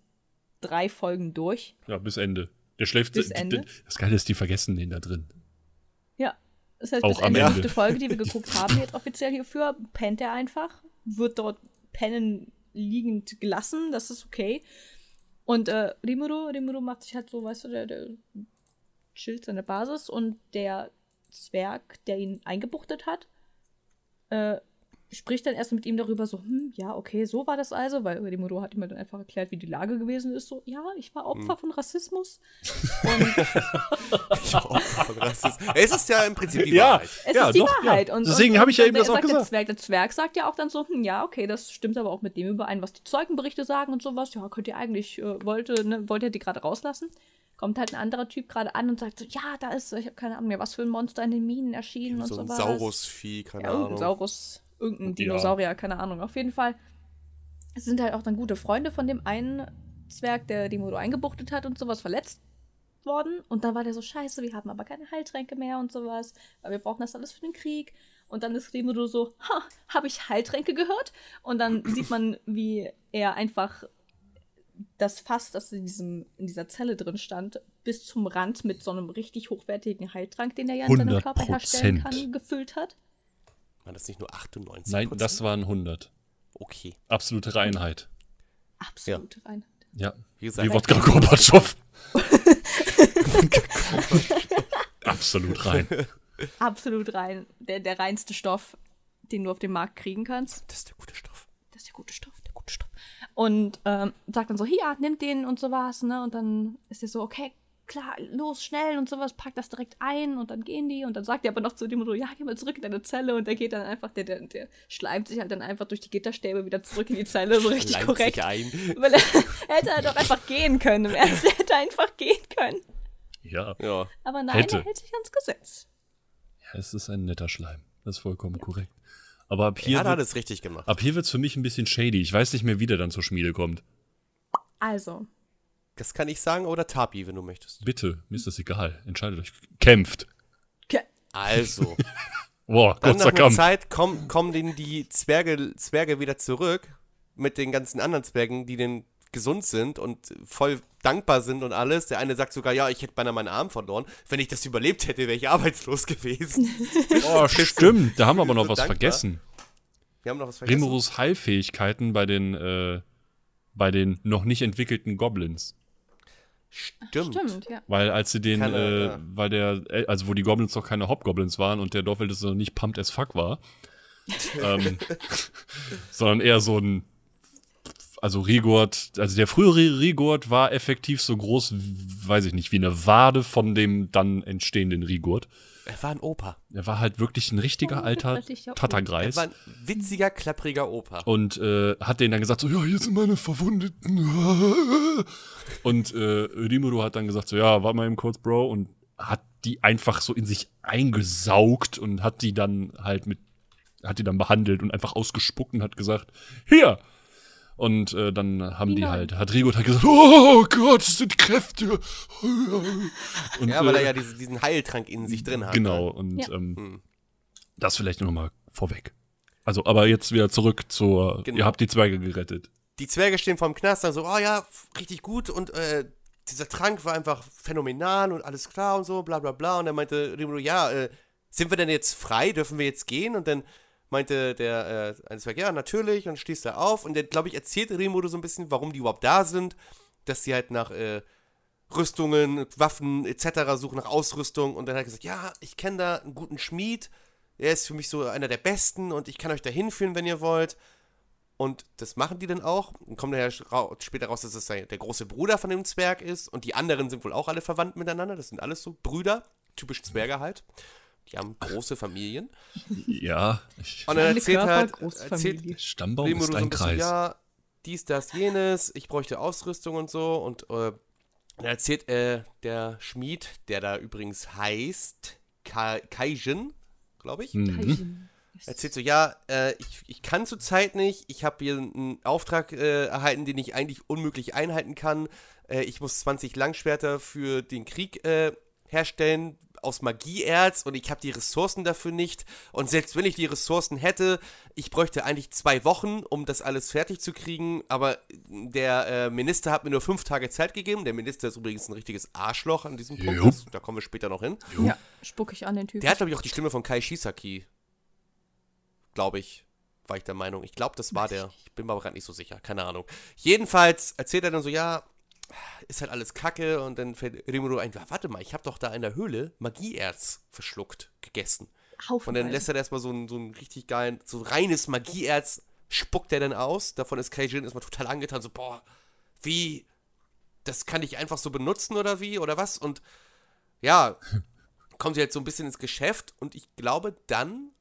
S3: drei Folgen durch.
S2: Ja, bis Ende. Der schläft.
S3: Bis Ende?
S2: Das Geile ist, die vergessen den da drin.
S3: Ja. Das heißt,
S2: Auch am
S3: Ende Folge, die wir geguckt haben, jetzt offiziell hierfür, pennt er einfach, wird dort pennen liegend gelassen, das ist okay. Und äh, Rimuru, Rimuru macht sich halt so, weißt du, der, der chillt seine Basis und der Zwerg, der ihn eingebuchtet hat, äh, spricht dann erst mit ihm darüber so, hm, ja, okay, so war das also, weil Rimuru hat ihm dann einfach erklärt, wie die Lage gewesen ist, so, ja, ich war Opfer von Rassismus. Und
S1: Ja, Opfer, das ist, es ist ja im Prinzip die
S2: Ja.
S1: Wahrheit.
S3: Es
S2: Ja,
S3: ist die
S2: doch,
S3: Wahrheit.
S2: ja.
S3: Und,
S2: Deswegen habe ich ja eben das auch
S3: sagt,
S2: gesagt.
S3: Der Zwerg, der Zwerg sagt ja auch dann so, hm, ja, okay, das stimmt aber auch mit dem überein, was die Zeugenberichte sagen und sowas. Ja, könnt ihr eigentlich, äh, wollte, ne, wollt ihr die gerade rauslassen? Kommt halt ein anderer Typ gerade an und sagt so, ja, da ist, ich habe keine Ahnung mehr, was für ein Monster in den Minen erschienen und
S1: So
S3: so
S1: ein
S3: was.
S1: Saurusvieh, keine
S3: Ja,
S1: Ahnung.
S3: Saurus, irgendein
S2: Ja.
S3: Dinosaurier, keine Ahnung. Auf jeden Fall sind halt auch dann gute Freunde von dem einen Zwerg, der die Modo eingebuchtet hat und sowas verletzt worden. Und dann war der so, scheiße, wir haben aber keine Heiltränke mehr und sowas, weil wir brauchen das alles für den Krieg. Und dann ist Remodo so, ha, habe ich Heiltränke gehört? Und dann sieht man, wie er einfach das Fass, das in, diesem, in dieser Zelle drin stand, bis zum Rand mit so einem richtig hochwertigen Heiltrank, den er ja in seinem Körper herstellen
S2: 100%.
S3: kann, gefüllt hat.
S1: War das nicht nur 98
S2: Nein, das waren 100.
S1: Okay.
S2: Absolute Reinheit.
S3: Absolut rein.
S2: Ja.
S1: Wie gesagt,
S2: Wie Wodka Gorbatschow. Absolut rein.
S3: Absolut rein. Der, der reinste Stoff, den du auf dem Markt kriegen kannst.
S1: das ist der gute Stoff.
S3: Das ist der gute Stoff, der gute Stoff. Und ähm, sagt dann so, hier, nimm den und sowas, ne? Und dann ist er so, okay, klar, los, schnell und sowas, packt das direkt ein und dann gehen die und dann sagt er aber noch zu dem so, ja, geh mal zurück in deine Zelle und der geht dann einfach, der, der, der schleimt sich halt dann einfach durch die Gitterstäbe wieder zurück in die Zelle, so richtig
S1: Leimt
S3: korrekt.
S1: sich ein.
S3: Weil er, er hätte halt auch einfach gehen können. Im Ernst, er hätte einfach gehen können.
S2: Ja.
S1: Ja.
S3: Aber nein,
S2: Hätte.
S3: er hält sich ans Gesetz.
S2: ja, es ist ein netter Schleim. Das ist vollkommen korrekt. Aber ab
S1: Er
S2: hier,
S1: hat
S2: wird,
S1: alles richtig gemacht.
S2: ab hier wird es für mich ein bisschen shady. Ich weiß nicht mehr, wie der dann zur Schmiede kommt.
S3: Also,
S1: Das kann ich sagen oder Tapi, wenn du möchtest.
S2: Bitte, mir ist das egal. Entscheidet euch. Kämpft.
S3: ke-
S1: Also,
S2: Boah,
S1: dann nach einer. Zeit kommen, kommen denn die Zwerge, Zwerge wieder zurück mit den ganzen anderen Zwergen, die denn gesund sind und voll dankbar sind und alles. Der eine sagt sogar, ja, ich hätte beinahe meinen Arm verloren. Wenn ich das überlebt hätte, wäre ich arbeitslos gewesen.
S2: Oh, stimmt. Da haben wir aber noch
S1: so
S2: was
S1: dankbar.
S2: vergessen.
S1: Wir haben noch was vergessen.
S2: Rimurus Heilfähigkeiten bei den, äh, bei den noch nicht entwickelten Goblins.
S1: Stimmt.
S3: stimmt, ja.
S2: Weil als sie den,
S1: Keine,
S2: äh,
S1: ja.
S2: weil der, äh, also wo die Goblins noch keine Hobgoblins waren und der Dorfwelt noch nicht pumped as fuck war, ähm, sondern eher so ein, also Rigord, also der frühere Rigord war effektiv so groß, weiß ich nicht, wie eine Wade von dem dann entstehenden Rigord.
S1: Er war ein Opa.
S2: Er war halt wirklich ein richtiger
S3: Oh,
S2: alter
S3: ja.
S1: Er
S2: Tattergreis.
S1: war ein witziger, klappriger Opa.
S2: und äh, hat denen dann gesagt, so, ja, hier sind meine Verwundeten. Und äh, Rimuru hat dann gesagt, so, ja, warte mal eben kurz, Bro. Und hat die einfach so in sich eingesaugt und hat die dann halt mit, hat die dann behandelt und einfach ausgespuckt und hat gesagt, hier! Und äh, dann haben die
S3: Nein.
S2: halt, hat Rigo halt gesagt, oh Gott, es sind Kräfte. Und,
S1: Ja, weil er
S2: äh,
S1: ja diesen, diesen Heiltrank in sich drin hat.
S2: Genau,
S1: Ne?
S2: und
S3: Ja.
S2: ähm,
S1: Hm.
S2: das vielleicht noch mal vorweg. Also, aber jetzt wieder zurück zur,
S1: Genau.
S2: ihr habt die Zwerge gerettet.
S1: Die Zwerge stehen vorm Knast, dann so, oh ja, richtig gut und äh, dieser Trank war einfach phänomenal und alles klar und so, bla bla bla. Und dann meinte Rimuru, ja, äh, sind wir denn jetzt frei? Dürfen wir jetzt gehen? Und dann meinte der äh, Zwerg, ja, natürlich, und schließt er auf. Und dann, glaube ich, erzählt Rimuru so ein bisschen, warum die überhaupt da sind, dass sie halt nach, äh, Rüstungen, Waffen etc., suche nach Ausrüstung und dann hat er gesagt, ja, ich kenne da einen guten Schmied, er ist für mich so einer der besten und ich kann euch da hinführen, wenn ihr wollt. Und das machen die dann auch. Und kommt dann ja später raus, dass es der große Bruder von dem Zwerg ist. Und die anderen sind wohl auch alle verwandt miteinander. Das sind alles so Brüder, typisch Zwerge halt. Die haben große Familien.
S2: Ja.
S1: Und dann erzählt
S3: Körper,
S1: halt, erzählt
S2: Stammbaum ist
S1: so
S2: ein
S1: ein bisschen,
S2: Kreis.
S1: ja, dies, das, jenes, ich bräuchte Ausrüstung und so. Und äh, dann erzählt äh, der Schmied, der da übrigens heißt Ka Kaijin, glaube ich.
S2: Mhm.
S1: Erzählt so, ja, äh, ich, ich kann zurzeit nicht, ich habe hier einen Auftrag äh, erhalten, den ich eigentlich unmöglich einhalten kann. Äh, ich muss 20 Langschwerter für den Krieg äh, herstellen aus Magieerz und ich habe die Ressourcen dafür nicht. Und selbst wenn ich die Ressourcen hätte, ich bräuchte eigentlich zwei Wochen, um das alles fertig zu kriegen. Aber der äh, Minister hat mir nur fünf Tage Zeit gegeben. Der Minister ist übrigens ein richtiges Arschloch an diesem Punkt.
S2: Jupp.
S1: Das, da kommen wir später noch hin.
S3: Ja, spuck ich an den Typen.
S1: Der hat, glaube ich, auch die Stimme von Kai Shisaki. Glaube ich. War ich der Meinung. Ich glaube, das war der. Ich bin mir aber gerade nicht so sicher. Keine Ahnung. Jedenfalls erzählt er dann so, ja, ist halt alles kacke. Und dann fällt Rimuru ein, "Ja, warte mal, ich habe doch da in der Höhle Magieerz verschluckt, gegessen.
S3: Haufen
S1: Und dann lässt er erstmal so ein, so ein richtig geilen, so reines Magieerz, spuckt er dann aus. Davon ist Kaijin erstmal total angetan, so, boah, wie, das kann ich einfach so benutzen oder wie, oder was? Und ja, kommt sie halt so ein bisschen ins Geschäft und ich glaube, dann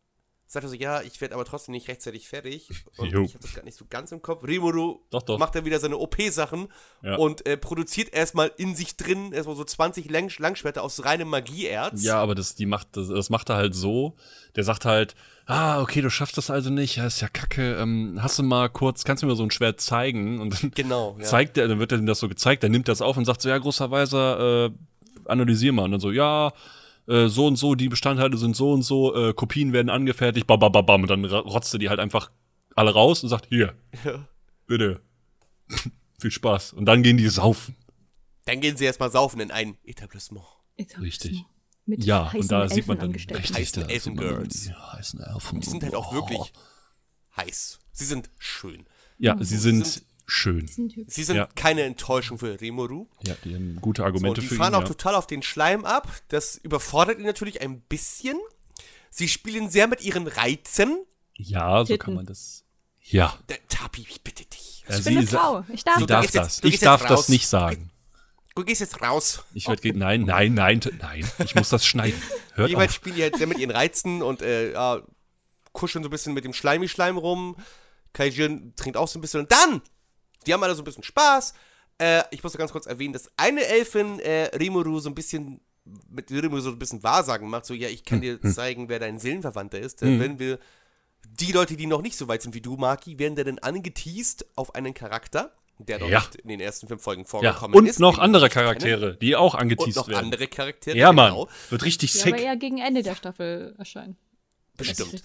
S1: sagt er so, ja, ich werde aber trotzdem nicht rechtzeitig fertig. Und
S2: Jo.
S1: ich habe das gar nicht so ganz im Kopf. Rimuru
S2: Doch, doch.
S1: macht dann wieder seine OP-Sachen
S2: Ja.
S1: und äh, produziert erstmal in sich drin erstmal so 20 Lang Langschwerter aus reinem Magieerz.
S2: Ja, aber das, die macht, das, das macht er halt so. Der sagt halt, ah, okay, du schaffst das also nicht, ja, ist ja kacke. Ähm, hast du mal kurz, kannst du mir so ein Schwert zeigen? Und dann
S1: Genau, ja.
S2: zeigt er, dann wird ihm das so gezeigt, dann nimmt er das auf und sagt so, ja, großer Weiser, äh, analysier mal. Und dann so, ja, äh, so und so, die Bestandteile sind so und so, äh, Kopien werden angefertigt, bam, bam, bam, bam. Und dann rotzt er die halt einfach alle raus und sagt, hier,
S1: Ja.
S2: bitte. Viel Spaß. Und dann gehen die saufen.
S1: Dann gehen sie erstmal saufen in ein Etablissement.
S2: Richtig.
S3: Mit
S2: Ja,
S3: heißen
S2: und da sieht man
S3: Elfen
S2: dann
S3: angestellt.
S2: richtig,
S1: Heißen Elfengirls.
S2: die heißen Elfen.
S1: Die sind halt auch
S2: Oh.
S1: wirklich heiß. Sie sind schön.
S2: Ja, sie sind,
S1: sind-
S2: schön.
S3: Sind.
S1: Sie sind
S2: Ja.
S1: keine Enttäuschung für Rimuru.
S2: Ja, die haben gute
S1: So,
S2: Argumente
S1: die
S2: für
S1: fahren
S2: ihn.
S1: auch
S2: ja.
S1: total auf den Schleim ab. Das überfordert ihn natürlich ein bisschen. Sie spielen sehr mit ihren Reizen.
S2: Ja, so
S3: Titten.
S2: kann man das. Ja.
S1: Der, Tapi, ich bitte dich.
S2: ja
S3: Ich bin eine Frau. Ich darf
S1: du
S2: darf
S1: gehst jetzt-
S2: das. Ich darf das nicht sagen.
S1: Du gehst jetzt raus.
S2: Ich werde gehen. Nein, nein, nein, nein. Ich muss das schneiden. Hört
S1: Jeweils
S2: auf.
S1: spielen die halt sehr mit ihren Reizen und äh, ja, kuscheln so ein bisschen mit dem Schleimi-Schleim rum. Kaijin trinkt auch so ein bisschen. Und dann, die haben alle so ein bisschen Spaß. Äh, ich muss noch ganz kurz erwähnen, dass eine Elfin äh, Rimuru so ein bisschen mit Rimuru so ein bisschen Wahrsagen macht. So, ja, ich kann dir zeigen, wer dein Seelenverwandter ist. Äh, Wenn wir die Leute, die noch nicht so weit sind wie du, Maki, werden dann angeteased auf einen Charakter, der noch
S2: Ja.
S1: nicht in den ersten fünf Folgen
S2: Ja,
S1: vorgekommen
S2: und
S1: ist.
S2: noch
S1: den wir
S2: andere
S1: nicht kennen.
S2: Charaktere, die auch
S1: Und
S2: angeteased
S1: noch
S2: werden.
S1: andere Charaktere.
S2: Ja, Mann.
S1: genau.
S2: Wird richtig
S3: Ja,
S2: sick.
S3: aber eher gegen Ende der Staffel erscheinen.
S1: Bestimmt.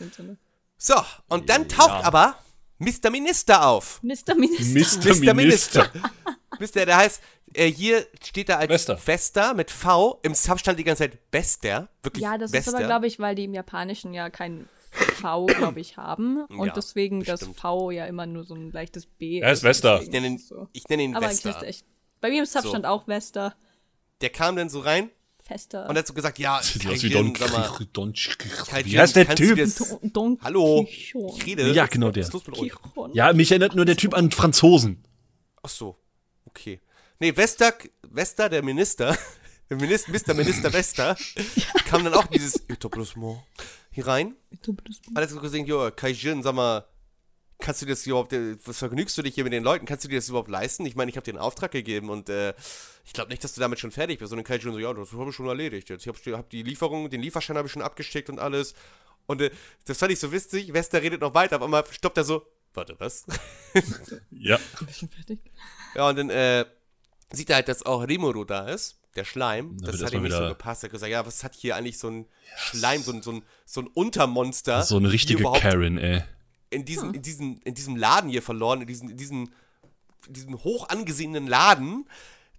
S1: So, und dann taucht aber Mr. Minister auf.
S3: Mr. Minister.
S2: Mr.
S1: Mr.
S2: Minister.
S1: Mister, der heißt, äh, hier steht er als
S2: Vesta.
S1: Vesta mit V. Im Sub stand die ganze Zeit Bester. Wirklich
S3: Ja, das
S1: Bester.
S3: ist aber, glaube ich, weil die im Japanischen ja kein V, glaube ich, haben. Und
S1: Ja,
S3: deswegen das
S1: bestimmt.
S3: V ja immer nur so ein leichtes B
S2: Er ist Vesta.
S1: Ich nenne ihn,
S3: So.
S1: ich nenne ihn
S3: Aber ist echt. Bei mir im Sub
S1: So.
S3: stand auch Vesta.
S1: Der kam dann so rein
S3: Fester.
S1: und hat so gesagt, ja,
S2: Sieht aus wie Don,
S1: Kaijin, sag mal,
S2: Don,
S1: Kaijin,
S2: Wie heißt der Typ?
S1: das-
S3: Don, Don
S1: Hallo, ich rede.
S2: Ja, genau der. Ja, mich erinnert nur der Typ an Franzosen.
S1: Ach so, okay. Nee, Vesta, Vesta, der Minister, der Minister, Mr. Minister Vesta, kam dann auch dieses Etablissement hier rein. Alles so gesehen, jo, Kaijin, sag mal, kannst du das überhaupt, äh, was vergnügst du dich hier mit den Leuten? Kannst du dir das überhaupt leisten? Ich meine, ich habe dir einen Auftrag gegeben und äh, ich glaube nicht, dass du damit schon fertig bist. Und dann Kaijin so, ja, das habe ich schon erledigt jetzt. Ich habe hab die Lieferung, den Lieferschein habe ich schon abgeschickt und alles. Und äh, das fand ich so witzig. Vesta redet noch weiter, aber einmal stoppt er so, warte, was?
S2: Ja.
S3: Bisschen fertig.
S1: Ja, und dann äh, sieht er halt, dass auch Rimuru da ist, der Schleim.
S2: Da
S1: das
S2: wird
S1: hat ihm nicht so gepasst. Er hat gesagt, ja, was hat hier eigentlich so ein Schleim, so ein, so ein, so ein Untermonster?
S2: So eine richtige Karen, ey.
S1: In diesem, in, diesem, in diesem Laden hier verloren, in diesem, in diesem, in diesem hoch angesehenen Laden,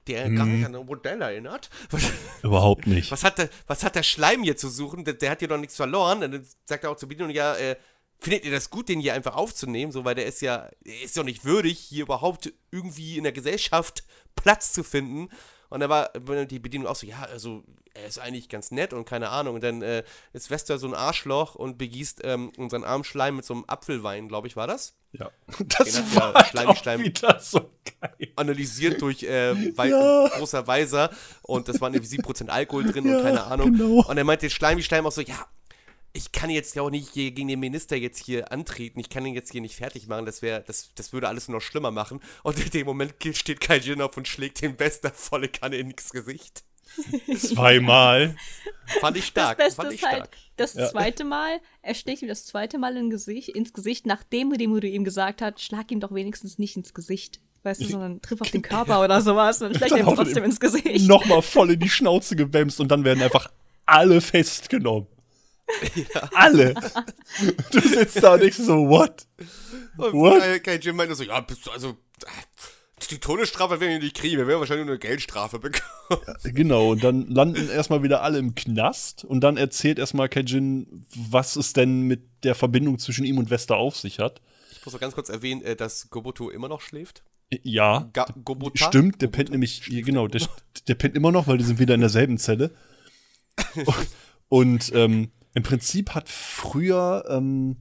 S1: der gar
S2: Mhm.
S1: nicht an ein Modell erinnert. Was,
S2: Überhaupt nicht.
S1: was, hat der, was hat der Schleim hier zu suchen? Der, der hat hier doch nichts verloren. Und dann sagt er auch zur Bedienung, ja, äh, findet ihr das gut, den hier einfach aufzunehmen? So, weil der ist ja, er ist ja nicht würdig, hier überhaupt irgendwie in der Gesellschaft Platz zu finden. Und da war die Bedienung auch so, ja, also er ist eigentlich ganz nett und keine Ahnung. Und dann äh, ist Wester so ein Arschloch und begießt ähm, unseren armen Schleim mit so einem Apfelwein, glaube ich, war das?
S2: Ja. Das
S1: Den hat
S2: war
S1: ja
S2: halt
S1: Schleim-
S2: auch
S1: Schleim-
S2: wieder so geil.
S1: Analysiert durch äh,
S2: Ja.
S1: großer Weiser und das waren irgendwie 7% Alkohol drin
S2: Ja,
S1: und keine Ahnung.
S2: genau.
S1: Und er meinte Schleimi Schleim auch so, ja, ich kann jetzt ja auch nicht gegen den Minister jetzt hier antreten, ich kann ihn jetzt hier nicht fertig machen, das wäre, das, das würde alles nur noch schlimmer machen. Und in dem Moment steht Kai Jin auf und schlägt den Wester volle Kanne ins Gesicht.
S2: Zweimal.
S1: Fand ich stark,
S3: das Beste
S1: fand ich
S3: ist halt,
S1: stark.
S3: das
S2: Ja.
S3: zweite Mal, er schlägt ihm das zweite Mal in Gesicht, ins Gesicht, nachdem Redemude ihm gesagt hat, schlag ihm doch wenigstens nicht ins Gesicht. Weißt du, sondern triff auf den Körper oder sowas und dann schlägt er ihm trotzdem ins Gesicht.
S2: Nochmal voll in die Schnauze gewämst und dann werden einfach alle festgenommen. Alle. Du sitzt da und denkst so, what?
S1: Und
S2: What?
S1: Kai, Kai Jin meinte so, ja, bist du, also, die Todesstrafe werden wir nicht kriegen, wir werden wahrscheinlich nur eine Geldstrafe bekommen.
S2: Genau, und dann landen erstmal wieder alle im Knast und dann erzählt erstmal Kajin, was es denn mit der Verbindung zwischen ihm und Wester auf sich hat.
S1: Ich muss noch ganz kurz erwähnen, äh, dass Goboto immer noch schläft.
S2: Ja,
S1: Ga Gobota?
S2: stimmt, der pennt nämlich, ja, genau, der, der pennt immer noch, weil die sind wieder in derselben Zelle. Und ähm, im Prinzip hat früher, ähm,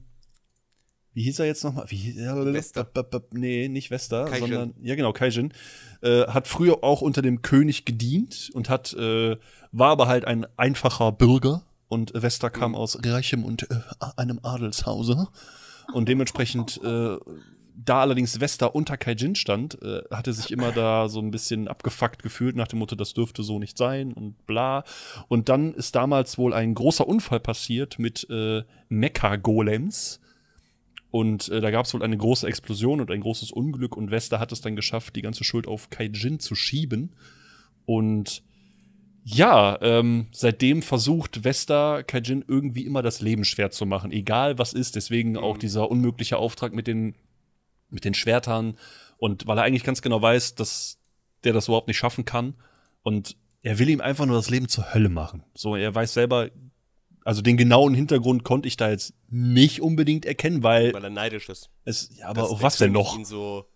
S2: wie hieß er jetzt nochmal? Wie er?
S1: Wester.
S2: Nee, nicht Wester,
S1: Kaijin.
S2: sondern, ja genau, Kaijin. Äh, hat früher auch unter dem König gedient und hat, äh, war aber halt ein einfacher Bürger. Und Wester kam aus reichem und äh, einem Adelshause. Und dementsprechend, äh, da allerdings Wester unter Kaijin stand, äh, hatte sich immer da so ein bisschen abgefuckt gefühlt nach dem Motto, das dürfte so nicht sein und bla. Und dann ist damals wohl ein großer Unfall passiert mit äh, Mecha-Golems. Und äh, da gab es wohl eine große Explosion und ein großes Unglück und Wester hat es dann geschafft, die ganze Schuld auf Kaijin zu schieben. Und ja, ähm, seitdem versucht Vesta Kaijin irgendwie immer das Leben schwer zu machen, egal was ist. Deswegen auch dieser unmögliche Auftrag mit den, mit den Schwertern. Und weil er eigentlich ganz genau weiß, dass der das überhaupt nicht schaffen kann. Und er will ihm einfach nur das Leben zur Hölle machen. So, er weiß selber, also den genauen Hintergrund konnte ich da jetzt nicht unbedingt erkennen, weil
S1: Weil er neidisch ist.
S2: es, ja, aber auf was denn noch?
S1: So,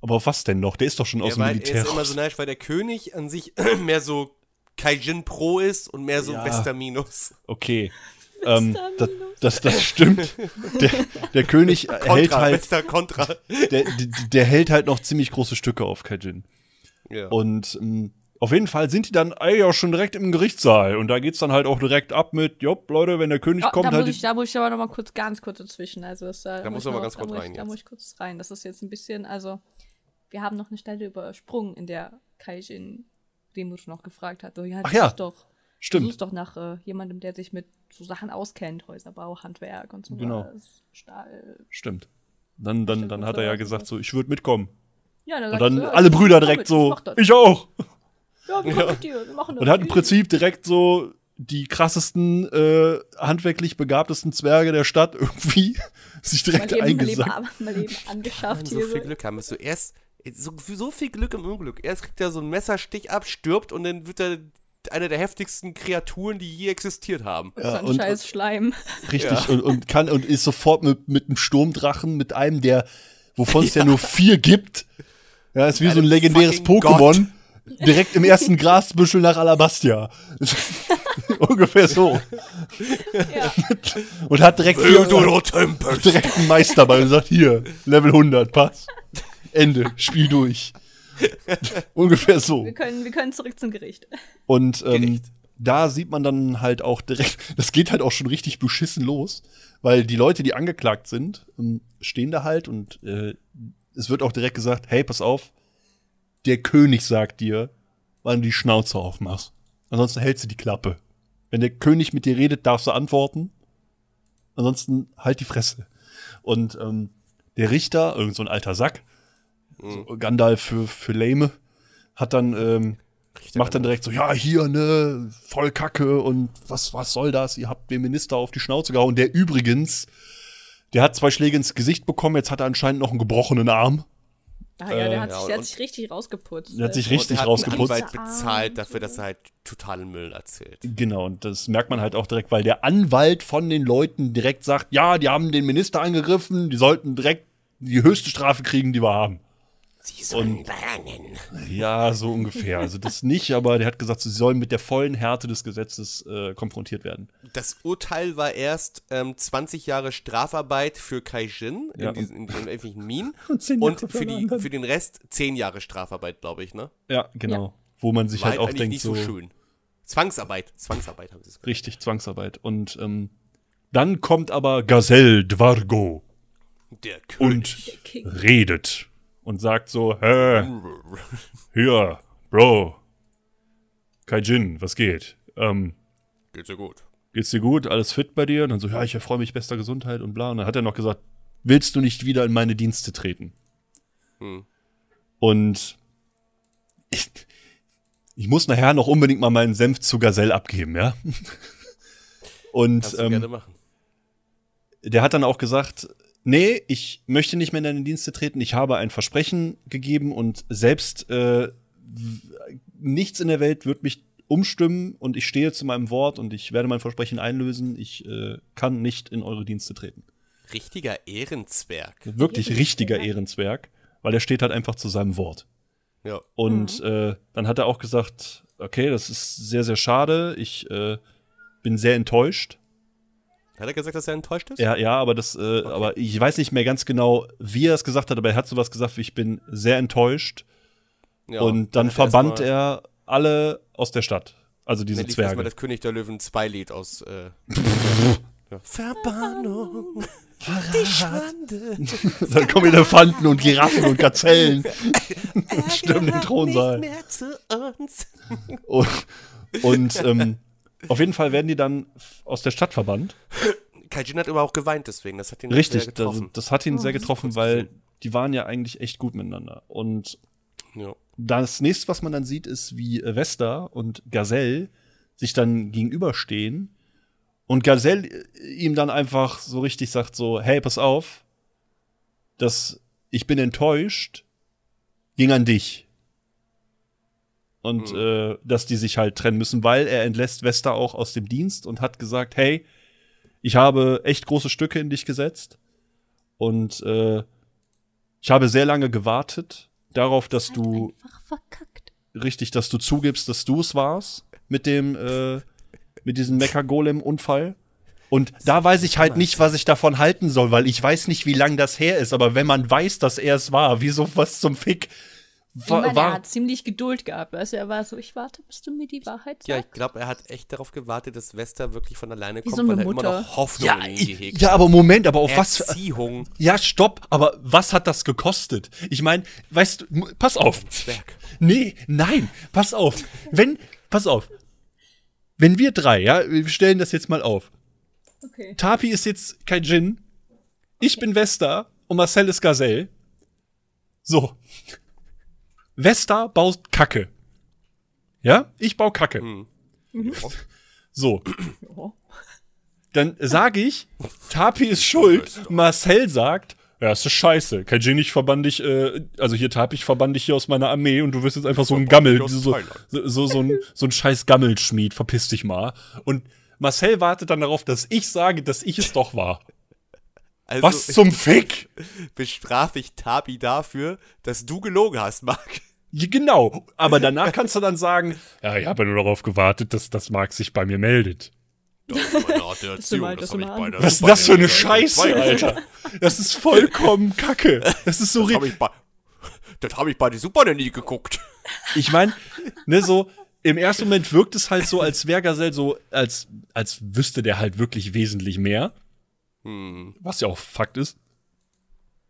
S2: Aber auf was denn noch? Der ist doch schon aus
S1: ja,
S2: dem
S1: weil
S2: Militär
S1: er ist immer
S2: raus.
S1: so neidisch, weil der König an sich mehr so Kaijin Pro ist und mehr so
S2: Ja.
S1: Wester Minus.
S2: Okay. Ähm, das, das, das stimmt. Der, der König hält
S1: Contra,
S2: halt,
S1: Contra.
S2: der, der, der hält halt noch ziemlich große Stücke auf Kaijin.
S1: Ja.
S2: Und ähm, auf jeden Fall sind die dann eigentlich auch schon direkt im Gerichtssaal. Und da geht's dann halt auch direkt ab mit, jopp, Leute, wenn der König
S3: Ja,
S2: kommt,
S3: da,
S2: halt.
S3: muss ich, da muss ich aber noch mal kurz, ganz kurz dazwischen. Also das, äh,
S1: Da muss er
S3: noch-
S1: ganz
S3: da
S1: kurz
S3: muss ich-
S1: rein
S3: Da muss ich kurz rein. Das ist jetzt ein bisschen, also wir haben noch eine Stelle übersprungen, in der Kaijin Demut noch gefragt hat. So, ja,
S2: Ach ja,
S3: doch, du
S2: Stimmt.
S3: suchst doch nach äh, jemandem, der sich mit so Sachen auskennt, Häuserbau, Handwerk und so
S2: Genau.
S3: was. Stahl.
S2: Stimmt. Dann, dann,
S3: Stimmt,
S2: dann
S3: und
S2: hat
S3: so
S2: er ja
S3: und
S2: gesagt,
S3: so.
S2: so, ich würde mitkommen.
S3: Ja,
S2: Und
S3: sagt
S2: dann
S3: ja,
S2: alle
S3: ich-
S2: Brüder
S3: ich
S2: direkt so,
S3: das.
S2: ich auch.
S3: Ja, wir machen mit dir, wir machen das.
S2: Und hat im Prinzip direkt so die krassesten, äh, handwerklich begabtesten Zwerge der Stadt irgendwie sich direkt
S3: mal eben, mal eben,
S2: eingesackt.
S3: mal eben angeschafft
S1: so
S3: hier.
S1: viel
S3: So.
S1: Glück haben. So erst so, so viel Glück im Unglück. Erst kriegt er so einen Messerstich ab, stirbt und dann wird er eine der heftigsten Kreaturen, die je existiert haben.
S3: so
S2: Ja,
S3: ein
S2: und,
S3: scheiß Schleim.
S2: richtig, und, und kann und ist sofort mit, mit einem Sturmdrachen, mit einem, der, wovon es ja. nur vier gibt. Ja, ist wie so ein legendäres Pokémon. Direkt im ersten Grasbüschel nach Alabastia. Ungefähr so.
S3: Ja.
S2: Und hat direkt, vier, direkt einen Meister bei und sagt, hier, Level 100, pass. Ende, Spiel durch. Ungefähr so.
S3: Wir können, wir können zurück zum Gericht.
S2: Und ähm,
S1: Gericht.
S2: da sieht man dann halt auch direkt, das geht halt auch schon richtig beschissen los, weil die Leute, die angeklagt sind, ähm, stehen da halt und äh, es wird auch direkt gesagt, hey, pass auf, der König sagt dir, wann du die Schnauze aufmachst. Ansonsten hältst du die Klappe. Wenn der König mit dir redet, darfst du antworten. Ansonsten halt die Fresse. Und ähm, der Richter, irgend so ein alter Sack, so Gandalf für, für Lame, hat dann ähm, macht dann direkt so, ja, hier, ne, voll Kacke und was, was soll das? Ihr habt den Minister auf die Schnauze gehauen. Der übrigens, der hat zwei Schläge ins Gesicht bekommen, jetzt hat er anscheinend noch einen gebrochenen Arm.
S3: Ah ja, der, hat,
S1: ja,
S3: sich, der hat sich richtig rausgeputzt.
S2: Der hat sich
S3: Äh,
S2: richtig
S1: Und er hat
S2: rausgeputzt.
S1: Anwalt
S3: Ah,
S1: bezahlt dafür, dass er halt totalen Müll erzählt.
S2: Genau, und das merkt man halt auch direkt, weil der Anwalt von den Leuten direkt sagt, ja, die haben den Minister angegriffen, die sollten direkt die höchste Strafe kriegen, die wir haben.
S1: Sie sollen brennen.
S2: Ja, so ungefähr. Also das nicht, aber der hat gesagt, sie sollen mit der vollen Härte des Gesetzes äh, konfrontiert werden.
S1: Das Urteil war erst ähm, 20 Jahre Strafarbeit für Kaijin in,
S2: Ja,
S1: diesen, in den öffentlichen Minen
S2: Und
S1: und für, die, für den Rest 10 Jahre Strafarbeit, glaube ich, ne?
S2: Ja, genau. Wo man sich
S1: War
S2: halt auch
S1: eigentlich
S2: denkt,
S1: nicht so,
S2: so
S1: schön. Zwangsarbeit, Zwangsarbeit haben sie es gesagt.
S2: richtig Zwangsarbeit. Und ähm, dann kommt aber Gazelle Dvargo
S1: Der
S2: und
S1: König.
S3: King.
S2: redet und sagt so, hä, hier, Bro, Kaijin, was geht? Ähm,
S1: Geht so gut.
S2: geht's dir gut? Alles fit bei dir? Und dann so, ja, ich erfreue mich bester Gesundheit und bla. Und dann hat er noch gesagt, willst du nicht wieder in meine Dienste treten?
S1: Hm.
S2: Und ich, ich muss nachher noch unbedingt mal meinen Senf zu Gazelle abgeben, ja? Und
S1: Kannst du gerne
S2: ähm,
S1: machen.
S2: der hat dann auch gesagt, nee, ich möchte nicht mehr in deine Dienste treten. Ich habe ein Versprechen gegeben und selbst äh, nichts in der Welt wird mich umstimmen und ich stehe zu meinem Wort und ich werde mein Versprechen einlösen. Ich äh, kann nicht in eure Dienste treten.
S1: Richtiger Ehrenzwerg.
S2: Wirklich richtiger Ehrenzwerg, weil er steht halt einfach zu seinem Wort.
S1: Ja.
S2: Und äh, dann hat er auch gesagt, okay, das ist sehr, sehr schade. Ich äh, bin sehr enttäuscht.
S1: Hat er gesagt, dass er enttäuscht ist?
S2: Ja, ja, aber das, äh, aber ich weiß nicht mehr ganz genau, wie er es gesagt hat, aber er hat sowas gesagt wie ich bin sehr enttäuscht.
S1: Ja.
S2: und dann verbannt
S1: erstmal-
S2: er alle aus der Stadt. Also diese
S1: Dann lief erstmal
S2: Zwerge.
S1: das König der Löwen 2 Lied aus äh, ja. Verbannung. Die Schande.
S2: Dann kommen Elefanten und Giraffen und Gazellen. Stürmen den Thronsaal.
S1: Nicht mehr zu uns.
S2: Und, und ähm, auf jeden Fall werden die dann aus der Stadt verbannt.
S1: Kaijin hat aber auch geweint deswegen. Das hat ihn
S2: Richtig,
S1: sehr
S2: das,
S1: getroffen.
S2: das hat ihn sehr
S1: das ist
S2: getroffen, weil
S1: gesehen.
S2: die waren ja eigentlich echt gut miteinander. Und
S1: ja.
S2: das nächste, was man dann sieht, ist, wie Vesta und Gazelle sich dann gegenüberstehen und Gazelle äh, ihm dann einfach so richtig sagt so, hey, pass auf, das, ich bin enttäuscht, ging an dich. Und
S1: Mhm.
S2: äh, dass die sich halt trennen müssen, weil er entlässt Vesta auch aus dem Dienst und hat gesagt, hey, ich habe echt große Stücke in dich gesetzt und äh, ich habe sehr lange gewartet darauf, dass du richtig, dass du zugibst, dass du es warst mit dem, äh, mit diesem Mecha-Golem-Unfall. Und da weiß ich halt nicht, was ich davon halten soll, weil ich weiß nicht, wie lang das her ist. Aber wenn man weiß, dass er es war, wieso was zum Fick?
S3: Ich
S2: Wa-
S3: meine, er
S2: war,
S3: hat ziemlich Geduld gehabt. Also er war so, ich warte, bis du mir die Wahrheit sagst.
S1: Ja, ich glaube, er hat echt darauf gewartet, dass Wester wirklich von alleine
S3: Wie
S1: kommt,
S3: so eine
S1: weil er immer
S3: Mutter.
S1: noch Hoffnung
S2: ja,
S1: in gehegt
S2: ja, aber Moment, aber auf was? Für,
S1: Erziehung.
S2: ja, stopp, aber was hat das gekostet? Ich meine, weißt du, pass auf.
S1: Zwerg.
S2: Nee, nein, pass auf. Wenn, pass auf. Wenn wir drei, ja, wir stellen das jetzt mal auf.
S3: Okay.
S2: Tapi ist jetzt kein Djinn. Ich bin Vesta und Marcel ist Gazelle. So. Vesta baut Kacke. Ja? Ich baue Kacke.
S1: Hm.
S2: So.
S3: Ja.
S2: Dann sage ich, Tapi ist schuld. Marcel sagt, ja, ist das scheiße. Kein Djinn, ich verbann dich, äh, also hier Tapi, ich verbann dich hier aus meiner Armee und du wirst jetzt einfach so ein Gammel, so, so, so, so, ein, so ein scheiß Gammelschmied, verpiss dich mal. Und Marcel wartet dann darauf, dass ich sage, dass ich es doch war.
S1: Also
S2: Was zum Fick?
S1: bestrafe ich Tabi dafür, dass du gelogen hast, Marc.
S2: Ja, genau. Aber danach kannst du dann sagen, ja, ich habe ja nur darauf gewartet, dass das Marc sich bei mir meldet.
S1: Das
S3: Erziehung,
S1: habe
S2: Was ist das für eine Scheiße, Alter? Das ist vollkommen kacke. Das ist so
S1: Das habe
S2: richtig.
S1: ich bei, das hab ich bei der Super nie geguckt.
S2: Ich meine, ne, so im ersten Moment wirkt es halt so, als wäre Gazelle so, als, als wüsste der halt wirklich wesentlich mehr.
S1: Hm.
S2: Was ja auch Fakt ist.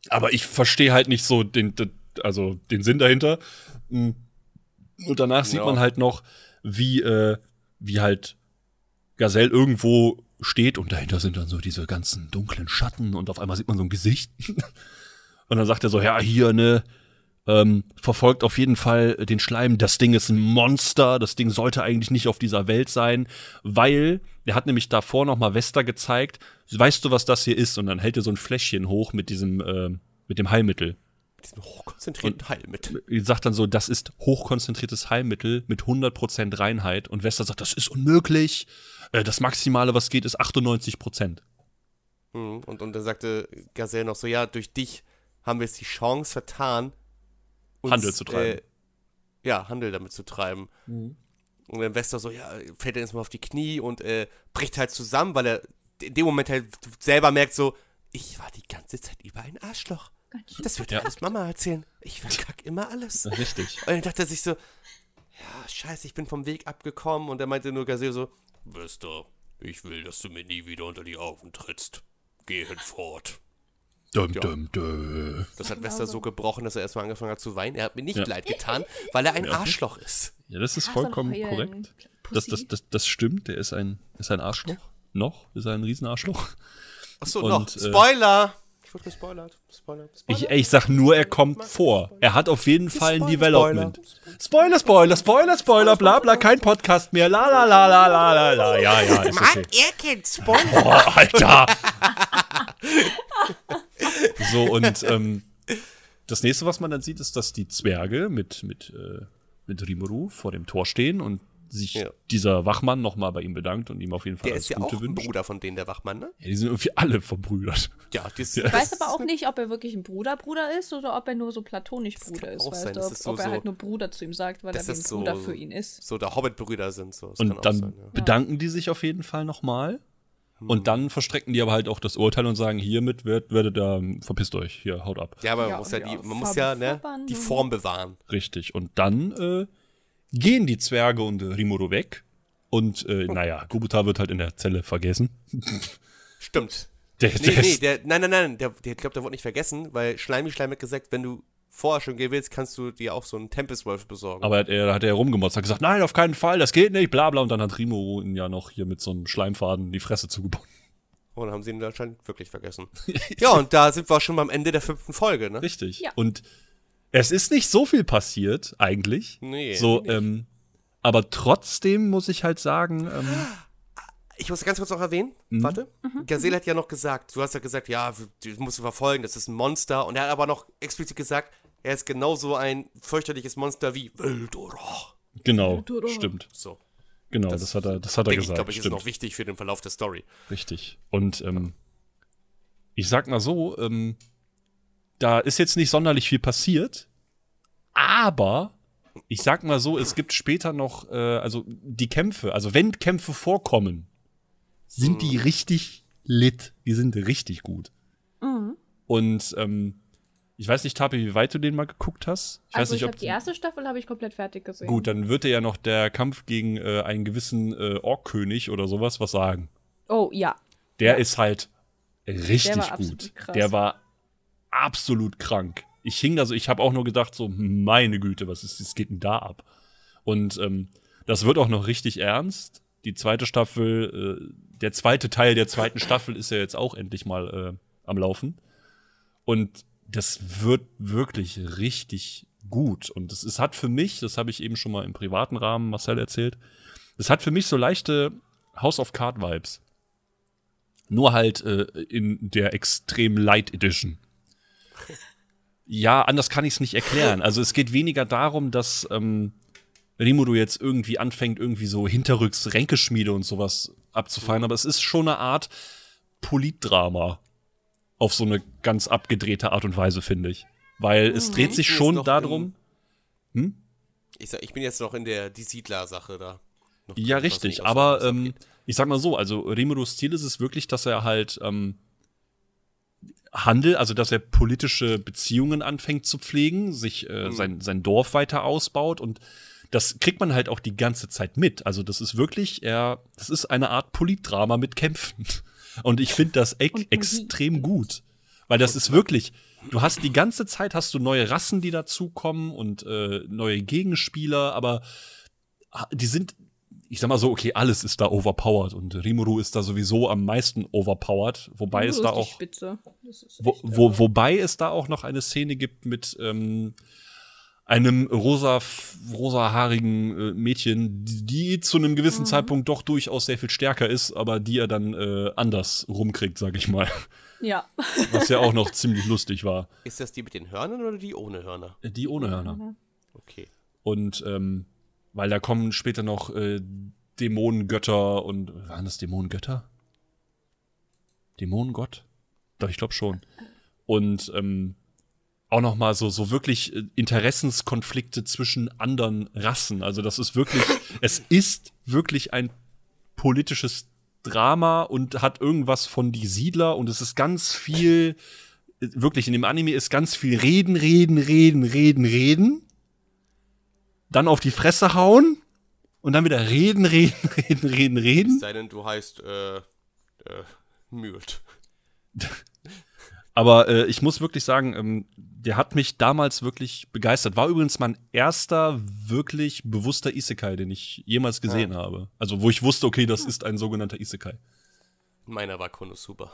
S2: Aber ich verstehe halt nicht so den, den, also den Sinn dahinter. Mm. Und danach sieht
S1: Ja.
S2: man halt noch, wie, äh, wie halt Gazelle irgendwo steht und dahinter sind dann so diese ganzen dunklen Schatten und auf einmal sieht man so ein Gesicht. und dann sagt er so, ja, hier, ne, ähm, verfolgt auf jeden Fall den Schleim. Das Ding ist ein Monster. Das Ding sollte eigentlich nicht auf dieser Welt sein, weil er hat nämlich davor noch mal Vesta gezeigt. Weißt du, was das hier ist? Und dann hält er so ein Fläschchen hoch mit diesem ähm, mit dem Heilmittel.
S1: Diesen hochkonzentrierten Heilmittel.
S2: Er sagt dann so, das ist hochkonzentriertes Heilmittel mit 100% Reinheit. Und Vesta sagt, das ist unmöglich. Äh, Das Maximale, was geht, ist 98%.
S1: Hm. Und, und dann sagte Gazelle noch so, ja, durch dich haben wir jetzt die Chance vertan, uns,
S2: Handel zu treiben.
S1: Äh, ja, Handel damit zu treiben.
S2: Mhm.
S1: Und der Investor so, ja, fällt dann erstmal auf die Knie und äh, bricht halt zusammen, weil er in dem Moment halt selber merkt so, ich war die ganze Zeit über ein Arschloch. Das wird
S2: Ja.
S1: alles Mama erzählen. Ich verkack immer alles.
S2: Richtig.
S1: Und dann dachte er sich so, ja, scheiße, ich bin vom Weg abgekommen. Und er meinte nur Gazelle so, Wester, ich will, dass du mir nie wieder unter die Augen trittst. Geh hinfort.
S2: Dum,
S1: Ja.
S2: dum, dum.
S1: Das hat Wester so gebrochen, dass er erstmal angefangen hat zu weinen. Er hat mir nicht
S2: Ja.
S1: leid getan, weil er ein
S2: Ja.
S1: Arschloch ist.
S2: Ja, das ist vollkommen korrekt. Das, das, das, das stimmt, der ist ein, ist ein Arschloch. Noch? Ist er ein Riesenarschloch?
S1: Achso,
S2: Und,
S1: noch.
S2: äh,
S1: Spoiler! Ich wurde gespoilert. Spoiler.
S2: Ich,
S1: Spoiler.
S2: ich sag nur, er kommt vor. Er hat auf jeden Fall ein
S1: Spoiler,
S2: Development. Spoiler, Spoiler, Spoiler, Spoiler, bla bla, kein Podcast mehr. La la la la la la la. Ja, ja, ist okay.
S1: er kennt Spoiler.
S2: Boah, Alter! so, und ähm, das nächste, was man dann sieht, ist, dass die Zwerge mit, mit, äh, mit Rimuru vor dem Tor stehen und sich
S1: Ja.
S2: dieser Wachmann nochmal bei ihm bedankt und ihm auf jeden Fall
S1: Der
S2: alles
S1: ist ja
S2: Gute
S1: auch ein
S2: wünscht.
S1: Bruder von denen, der Wachmann, ne?
S2: Ja, die sind irgendwie alle verbrüdert.
S1: Ja, das,
S3: Ich weiß aber auch nicht, ob er wirklich ein Bruder-Bruder ist oder ob er nur so platonisch Bruder
S1: kann
S3: ist. Weißt
S1: sein,
S3: du,
S1: das
S3: ob,
S1: ist so-
S3: ob er halt nur Bruder zu ihm sagt, weil er
S1: das
S3: wie ein Bruder
S1: so-
S3: für ihn ist.
S1: so der Hobbit-Brüder sind. So. Das kann
S2: Und
S1: auch
S2: dann
S1: sein, ja.
S2: bedanken die sich auf jeden Fall nochmal.
S1: Hm.
S2: Und dann verstrecken die aber halt auch das Urteil und sagen, hiermit wird, werdet ihr, ähm, verpisst euch, hier, haut ab.
S1: Ja, aber man
S3: Ja,
S1: muss ja, die, man muss ja ne, die Form bewahren.
S2: Richtig. Und dann äh, gehen die Zwerge und äh, Rimuru weg. Und äh, naja, Gubuta wird halt in der Zelle vergessen.
S1: Stimmt.
S2: Der,
S1: Nee,
S2: der
S1: nee, der, nein, nein, nein, der, der, ich glaube, der wurde nicht vergessen, weil Schleimi Schleim hat gesagt, wenn du vorher schon gehen willst, kannst du dir auch so einen Tempestwolf besorgen.
S2: aber er, er hat er rumgemotzt, hat gesagt, nein, auf keinen Fall, das geht nicht, bla bla. Und dann hat Rimuru ihn ja noch hier mit so einem Schleimfaden die Fresse zugebunden.
S1: und dann haben sie ihn anscheinend wirklich vergessen. ja, und da sind wir schon beim Ende der fünften Folge, ne?
S2: Richtig.
S3: Ja.
S2: Und es ist nicht so viel passiert, eigentlich.
S1: Nee,
S2: So,
S1: nicht.
S2: ähm, aber trotzdem muss ich halt sagen, ähm,
S1: Ich muss ganz kurz noch erwähnen,
S2: Mhm.
S1: warte. Gazelle hat ja noch gesagt, du hast ja gesagt, ja, du musst du verfolgen, das ist ein Monster. Und er hat aber noch explizit gesagt, er ist genauso ein fürchterliches Monster wie Wildora.
S2: genau,
S3: Dora.
S2: stimmt.
S1: So.
S2: Genau, das, hat er, das hat er
S1: denke ich,
S2: gesagt.
S1: glaube ich, ist noch wichtig für den Verlauf der Story.
S2: Richtig. Und ähm, ich sag mal so, ähm, da ist jetzt nicht sonderlich viel passiert, aber ich sag mal so, es gibt später noch, äh, also die Kämpfe, also wenn Kämpfe vorkommen, sind die richtig lit. Die sind richtig gut.
S3: Mhm.
S2: Und ähm, ich weiß nicht, Tapi, wie weit du den mal geguckt hast. Ich weiß
S3: Also
S2: nicht,
S3: ich habe die erste Staffel habe ich komplett fertig gesehen.
S2: Gut, dann wird dir ja noch der Kampf gegen äh, einen gewissen äh, Orkkönig oder sowas was sagen.
S3: Oh ja.
S2: Der ist halt richtig
S3: Der
S2: gut. Der war absolut krank. Ich hing da so, ich habe auch nur gedacht, so, meine Güte, was ist, was geht denn da ab? Und ähm, das wird auch noch richtig ernst. Die zweite Staffel, äh, der zweite Teil der zweiten Staffel ist ja jetzt auch endlich mal äh, am Laufen. Und das wird wirklich richtig gut. Und es, es hat für mich, das habe ich eben schon mal im privaten Rahmen Marcel erzählt, es hat für mich so leichte House of Card Vibes. Nur halt äh, in der extrem Light Edition. Ja, anders kann ich es nicht erklären. Also es geht weniger darum, dass ähm, Rimuru jetzt irgendwie anfängt, irgendwie so hinterrücks Ränkeschmiede und sowas abzufallen, aber es ist schon eine Art Politdrama auf so eine ganz abgedrehte Art und Weise, finde ich. Weil es dreht sich schon darum.
S1: Ich, sag, ich bin jetzt noch in der die Siedler-Sache da. Noch
S2: Ja, richtig.
S1: nicht
S2: Aber ähm, ich sag mal so, also Rimurus Ziel ist es wirklich, dass er halt ähm, Handel, also dass er politische Beziehungen anfängt zu pflegen, sich äh, sein, sein Dorf weiter ausbaut und das kriegt man halt auch die ganze Zeit mit. Also das ist wirklich, er, das ist eine Art Politdrama mit Kämpfen. Und ich finde das e
S3: Magie.
S2: extrem gut. Weil das ist wirklich, du hast die ganze Zeit hast du neue Rassen, die dazukommen und äh, neue Gegenspieler, aber die sind, ich sag mal so, okay, alles ist da overpowered und Rimuru ist da sowieso am meisten overpowered, wobei
S3: Rimuru
S2: es da auch.
S3: Das ist
S2: wo, wo, wobei es da auch noch eine Szene gibt mit ähm, einem rosa, rosahaarigen äh, Mädchen, die, die zu einem gewissen
S3: Mhm.
S2: Zeitpunkt doch durchaus sehr viel stärker ist, aber die er dann äh, anders rumkriegt, sag ich mal.
S3: Ja.
S2: Was ja auch noch ziemlich lustig war.
S1: Ist das die mit den Hörnern oder die ohne Hörner?
S2: Die ohne Hörner.
S1: Okay.
S2: Und ähm, weil da kommen später noch äh, Dämonengötter und waren das Dämonengötter? Dämonengott? Doch, ich glaube schon. Und ähm, auch noch mal so so wirklich äh, Interessenskonflikte zwischen anderen Rassen. Also das ist wirklich, es ist wirklich ein politisches Drama und hat irgendwas von die Siedler und es ist ganz viel äh, wirklich in dem Anime ist ganz viel reden, reden, reden, reden, reden. Dann auf die Fresse hauen und dann wieder reden, reden, reden, reden,
S1: Es
S2: reden.
S1: sei denn, du heißt, äh, äh, Mürt.
S2: Aber äh, ich muss wirklich sagen, ähm, der hat mich damals wirklich begeistert. War übrigens mein erster wirklich bewusster Isekai, den ich jemals gesehen habe. Also wo ich wusste, okay, das ist ein sogenannter Isekai.
S1: Meiner war Konosuba.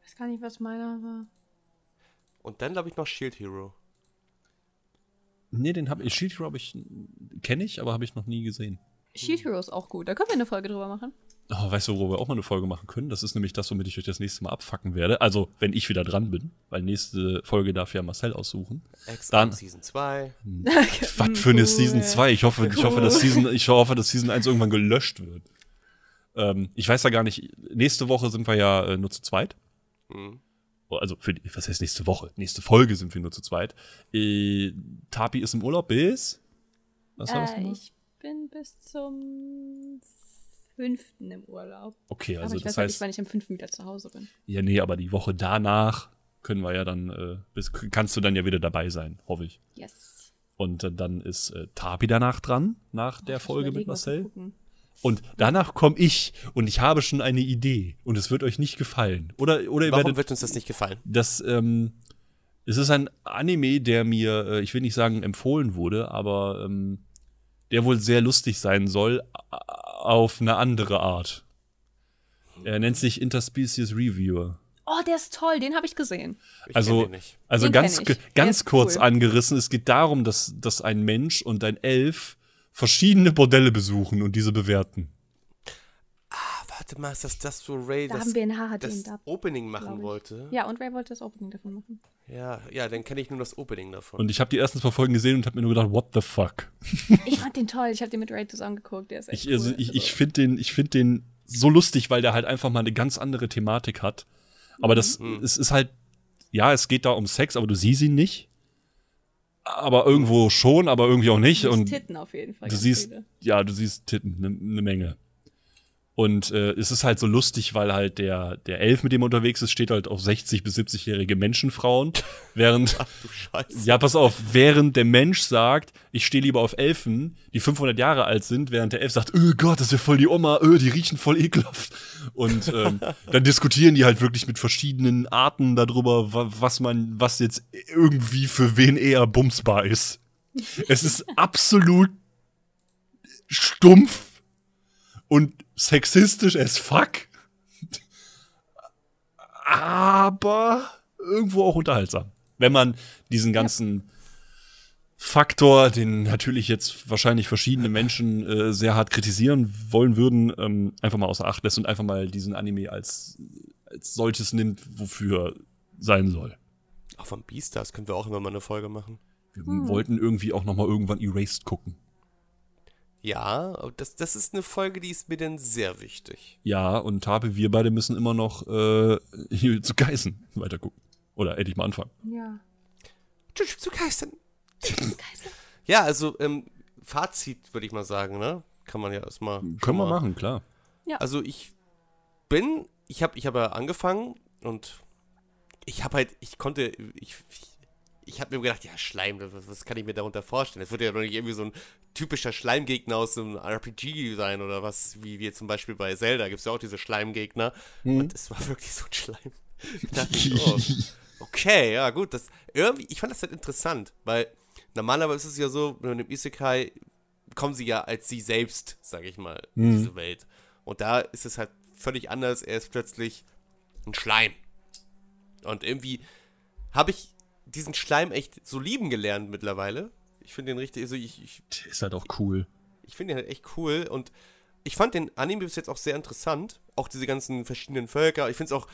S3: Ich weiß gar nicht, was meiner war.
S1: Und dann, glaube ich, noch Shield Hero.
S2: Nee, den habe ich, Shield Hero habe ich, kenne ich, aber habe ich noch nie gesehen.
S3: Shield Hero ist auch gut. Da können wir eine Folge drüber machen.
S2: Oh, weißt du, worüber wir auch mal eine Folge machen können? Das ist nämlich das, womit ich euch das nächste Mal abfacken werde. Also, wenn ich wieder dran bin, weil nächste Folge darf ja Marcel aussuchen. Dann-
S1: Season 2.
S2: Was für eine
S3: Cool.
S2: Season 2? Ich hoffe, ich hoffe, dass Season, ich hoffe, dass Season 1 irgendwann gelöscht wird. Ähm, ich weiß ja gar nicht, nächste Woche sind wir ja äh, nur zu zweit.
S1: Mhm.
S2: Also, für die, was heißt nächste Woche? Nächste Folge sind wir nur zu zweit. Äh, Tapi ist im Urlaub bis? Was
S3: Äh, ich bin bis zum fünften im Urlaub.
S2: Okay,
S3: Aber
S2: also
S3: ich
S2: das
S3: weiß halt nicht,
S2: heißt,
S3: wann ich am fünften wieder zu Hause bin.
S2: ja, nee, aber die Woche danach können wir ja dann, äh, bis, kannst du dann ja wieder dabei sein, hoffe ich.
S3: Yes.
S2: Und äh, dann ist äh, Tapi danach dran, nach der
S3: Ich
S2: Folge mit Marcel. Und danach komme ich und ich habe schon eine Idee und es wird euch nicht gefallen. Oder, oder ihr
S1: Warum
S2: werdet
S1: wird uns das nicht gefallen?
S2: das, ähm, es ist ein Anime, der mir, äh, ich will nicht sagen empfohlen wurde, aber ähm, der wohl sehr lustig sein soll, auf eine andere Art. Er nennt sich Interspecies Reviewer.
S3: Oh, der ist toll. Den habe ich gesehen.
S1: Ich
S2: Also, also
S3: Den
S2: ganz, ganz kurz
S3: cool.
S2: angerissen, es geht darum, dass, dass ein Mensch und ein Elf verschiedene Bordelle besuchen und diese bewerten.
S1: Ah, warte mal, ist das das, wo Ray
S3: Da
S1: das,
S3: haben wir in HHD
S1: das
S3: da.
S1: Opening machen wollte?
S3: Ja, und Ray wollte das Opening davon machen.
S1: Ja, ja, dann kenne ich nur das Opening davon.
S2: Und ich habe die ersten zwei Folgen gesehen und habe mir nur gedacht, what the fuck?
S3: Ich fand den toll. Ich habe den mit Ray zusammen geguckt. Der ist echt
S2: Ich, also,
S3: cool.
S2: ich, ich finde den, ich find den so lustig, weil der halt einfach mal eine ganz andere Thematik hat. Aber das,
S1: Mhm.
S2: es ist halt, ja, es geht da um Sex, aber du siehst ihn nicht. Aber irgendwo schon, aber irgendwie auch nicht.
S3: Du siehst
S2: Und
S3: Titten auf jeden Fall.
S2: du siehst,
S3: viele.
S2: ja, du siehst Titten, eine ne Menge. Und äh, es ist halt so lustig, weil halt der, der Elf, mit dem er unterwegs ist, steht halt auf 60- bis 70-jährige Menschenfrauen, während
S1: Ach du
S2: ja, pass auf, während der Mensch sagt, ich stehe lieber auf Elfen, die 500 Jahre alt sind, während der Elf sagt, oh Gott, das ist ja voll die Oma, öh, die riechen voll ekelhaft. Und ähm, dann diskutieren die halt wirklich mit verschiedenen Arten darüber, wa was man, was jetzt irgendwie für wen eher bumsbar ist. Es ist absolut stumpf und sexistisch as fuck. Aber irgendwo auch unterhaltsam. Wenn man diesen ganzen Faktor, den natürlich jetzt wahrscheinlich verschiedene Menschen äh, sehr hart kritisieren wollen würden, ähm, einfach mal außer Acht lässt und einfach mal diesen Anime als, als solches nimmt, wofür sein soll.
S1: Auch von Beastars können wir auch immer mal eine Folge machen.
S2: Wir wollten irgendwie auch noch mal irgendwann Erased gucken.
S1: Ja, aber das, das ist eine Folge, die ist mir denn sehr wichtig.
S2: Ja, und Tabe, wir beide müssen immer noch äh, hier zu Geißen weiter gucken. Oder endlich mal anfangen.
S3: Ja.
S1: Tschüss, zu Geistern. Ja, also, ähm, Fazit würde ich mal sagen, ne? Kann man ja erstmal.
S2: Können wir machen, klar.
S1: Also ich bin, ich habe ich hab ja angefangen und ich habe halt, ich konnte, ich, ich, ich habe mir gedacht, ja, Schleim, was, was kann ich mir darunter vorstellen? Das wird ja doch nicht irgendwie so ein typischer Schleimgegner aus einem RPG sein oder was, wie wir zum Beispiel bei Zelda, gibt es ja auch diese Schleimgegner. Und es war wirklich so ein Schleim. Da dachte ich, oh, okay, ja gut, das irgendwie, ich fand das halt interessant, weil normalerweise ist es ja so, mit einem Isekai kommen sie ja als sie selbst, sag ich mal, in
S2: Mhm.
S1: diese Welt. Und da ist es halt völlig anders. Er ist plötzlich ein Schleim. Und irgendwie habe ich diesen Schleim echt so lieben gelernt mittlerweile. Ich finde den richtig, also ich, ich,
S2: ist halt auch cool.
S1: ich finde den halt echt cool und ich fand den Anime bis jetzt auch sehr interessant. Auch diese ganzen verschiedenen Völker. Ich finde es auch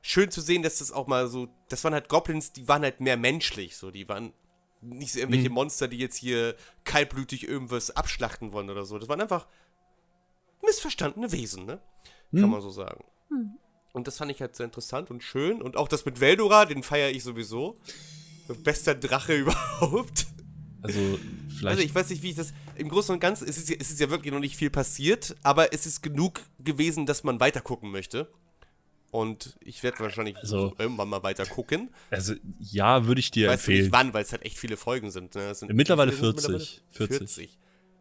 S1: schön zu sehen, dass das auch mal so, das waren halt Goblins, die waren halt mehr menschlich, so, die waren nicht so irgendwelche Monster, die jetzt hier kaltblütig irgendwas abschlachten wollen oder so. Das waren einfach missverstandene Wesen, ne? Kann man so sagen. Und das fand ich halt sehr interessant und schön. Und auch das mit Veldora, den feiere ich sowieso. Bester Drache überhaupt.
S2: Also, vielleicht.
S1: Also ich weiß nicht, wie ich das. Im Großen und Ganzen ist es, ja- es ist ja wirklich noch nicht viel passiert, aber es ist genug gewesen, dass man weiter gucken möchte. Und ich werde wahrscheinlich
S2: Also-
S1: irgendwann mal weiter gucken.
S2: also, ja, würde ich dir
S1: Weißt du nicht
S2: empfehlen.
S1: wann, weil es halt echt viele Folgen sind. Ne? Sind
S2: Mittlerweile
S1: wie viele sind's
S2: 40. 40.
S1: 40.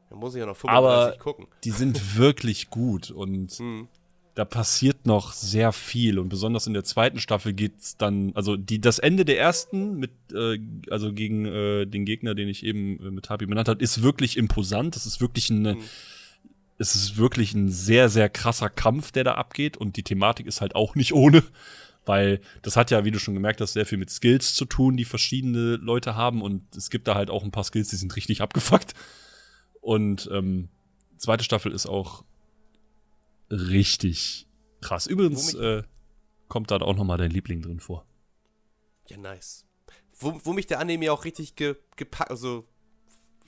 S1: Da muss ich ja noch
S2: Aber
S1: 35 gucken.
S2: die sind wirklich gut und
S1: Hm.
S2: Da passiert noch sehr viel und besonders in der zweiten Staffel geht's dann, also die das Ende der ersten mit äh, also gegen äh, den Gegner, den ich eben äh, mit Habi benannt habe, ist wirklich imposant. Das ist wirklich eine es ist wirklich ein sehr sehr krasser Kampf, der da abgeht und die Thematik ist halt auch nicht ohne, weil das hat ja, wie du schon gemerkt hast, sehr viel mit Skills zu tun, die verschiedene Leute haben und es gibt da halt auch ein paar Skills, die sind richtig abgefuckt. Und ähm, zweite Staffel ist auch richtig krass. Übrigens äh, kommt da auch noch mal dein Liebling drin vor.
S1: Ja, nice. Wo, wo mich der Anime auch richtig ge, gepackt, also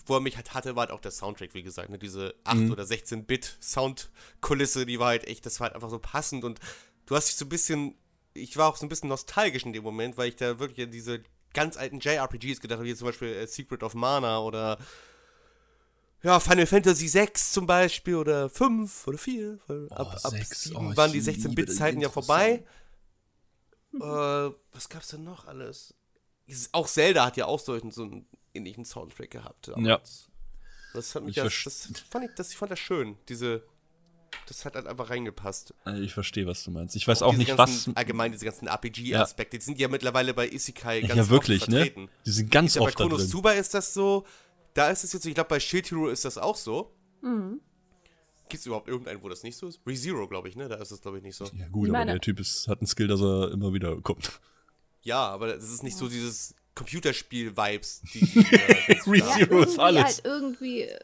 S1: wo er mich halt hatte, war halt auch der Soundtrack, wie gesagt. Ne? Diese 8
S2: Mhm.
S1: oder 16-Bit-Soundkulisse, die war halt echt, das war halt einfach so passend und du hast dich so ein bisschen, ich war auch so ein bisschen nostalgisch in dem Moment, weil ich da wirklich an diese ganz alten JRPGs gedacht habe, wie zum Beispiel äh, Secret of Mana oder ja, Final Fantasy 6 zum Beispiel oder 5 oder 4. Weil ab, ab
S2: 6,
S1: 7
S2: oh,
S1: waren die
S2: ich liebe
S1: 16-Bit-Zeiten
S2: die
S1: ja vorbei. äh, was gab's denn noch alles? Ist- Auch Zelda hat ja auch so einen, so einen ähnlichen Soundtrack gehabt. damals. Das hat mich
S2: Ich
S1: ja, das fand ich, das, ich fand das schön. Diese, das hat halt einfach reingepasst.
S2: Äh, Ich verstehe, was du meinst. Ich weiß auch
S1: diese
S2: nicht,
S1: ganzen,
S2: was.
S1: Allgemein diese ganzen RPG-Aspekte, die sind ja mittlerweile bei Isekai ganz
S2: Ja, wirklich,
S1: oft
S2: ne?
S1: vertreten.
S2: Die sind ganz
S1: Ist ja bei
S2: oft da drin.
S1: Konosuba ist das so. Da ist es jetzt so, ich glaube bei Shield Hero ist das auch so. Gibt es überhaupt irgendeinen, wo das nicht so ist? ReZero, glaube ich, ne? Da ist es, glaube ich, nicht so.
S2: Ja, gut,
S3: Ich
S2: aber der Typ ist, hat einen Skill, dass er immer wieder kommt.
S1: Ja, aber es ist nicht so dieses Computerspiel-Vibes, die. die äh,
S2: ReZero ist
S3: irgendwie
S2: alles.
S3: Halt irgendwie äh,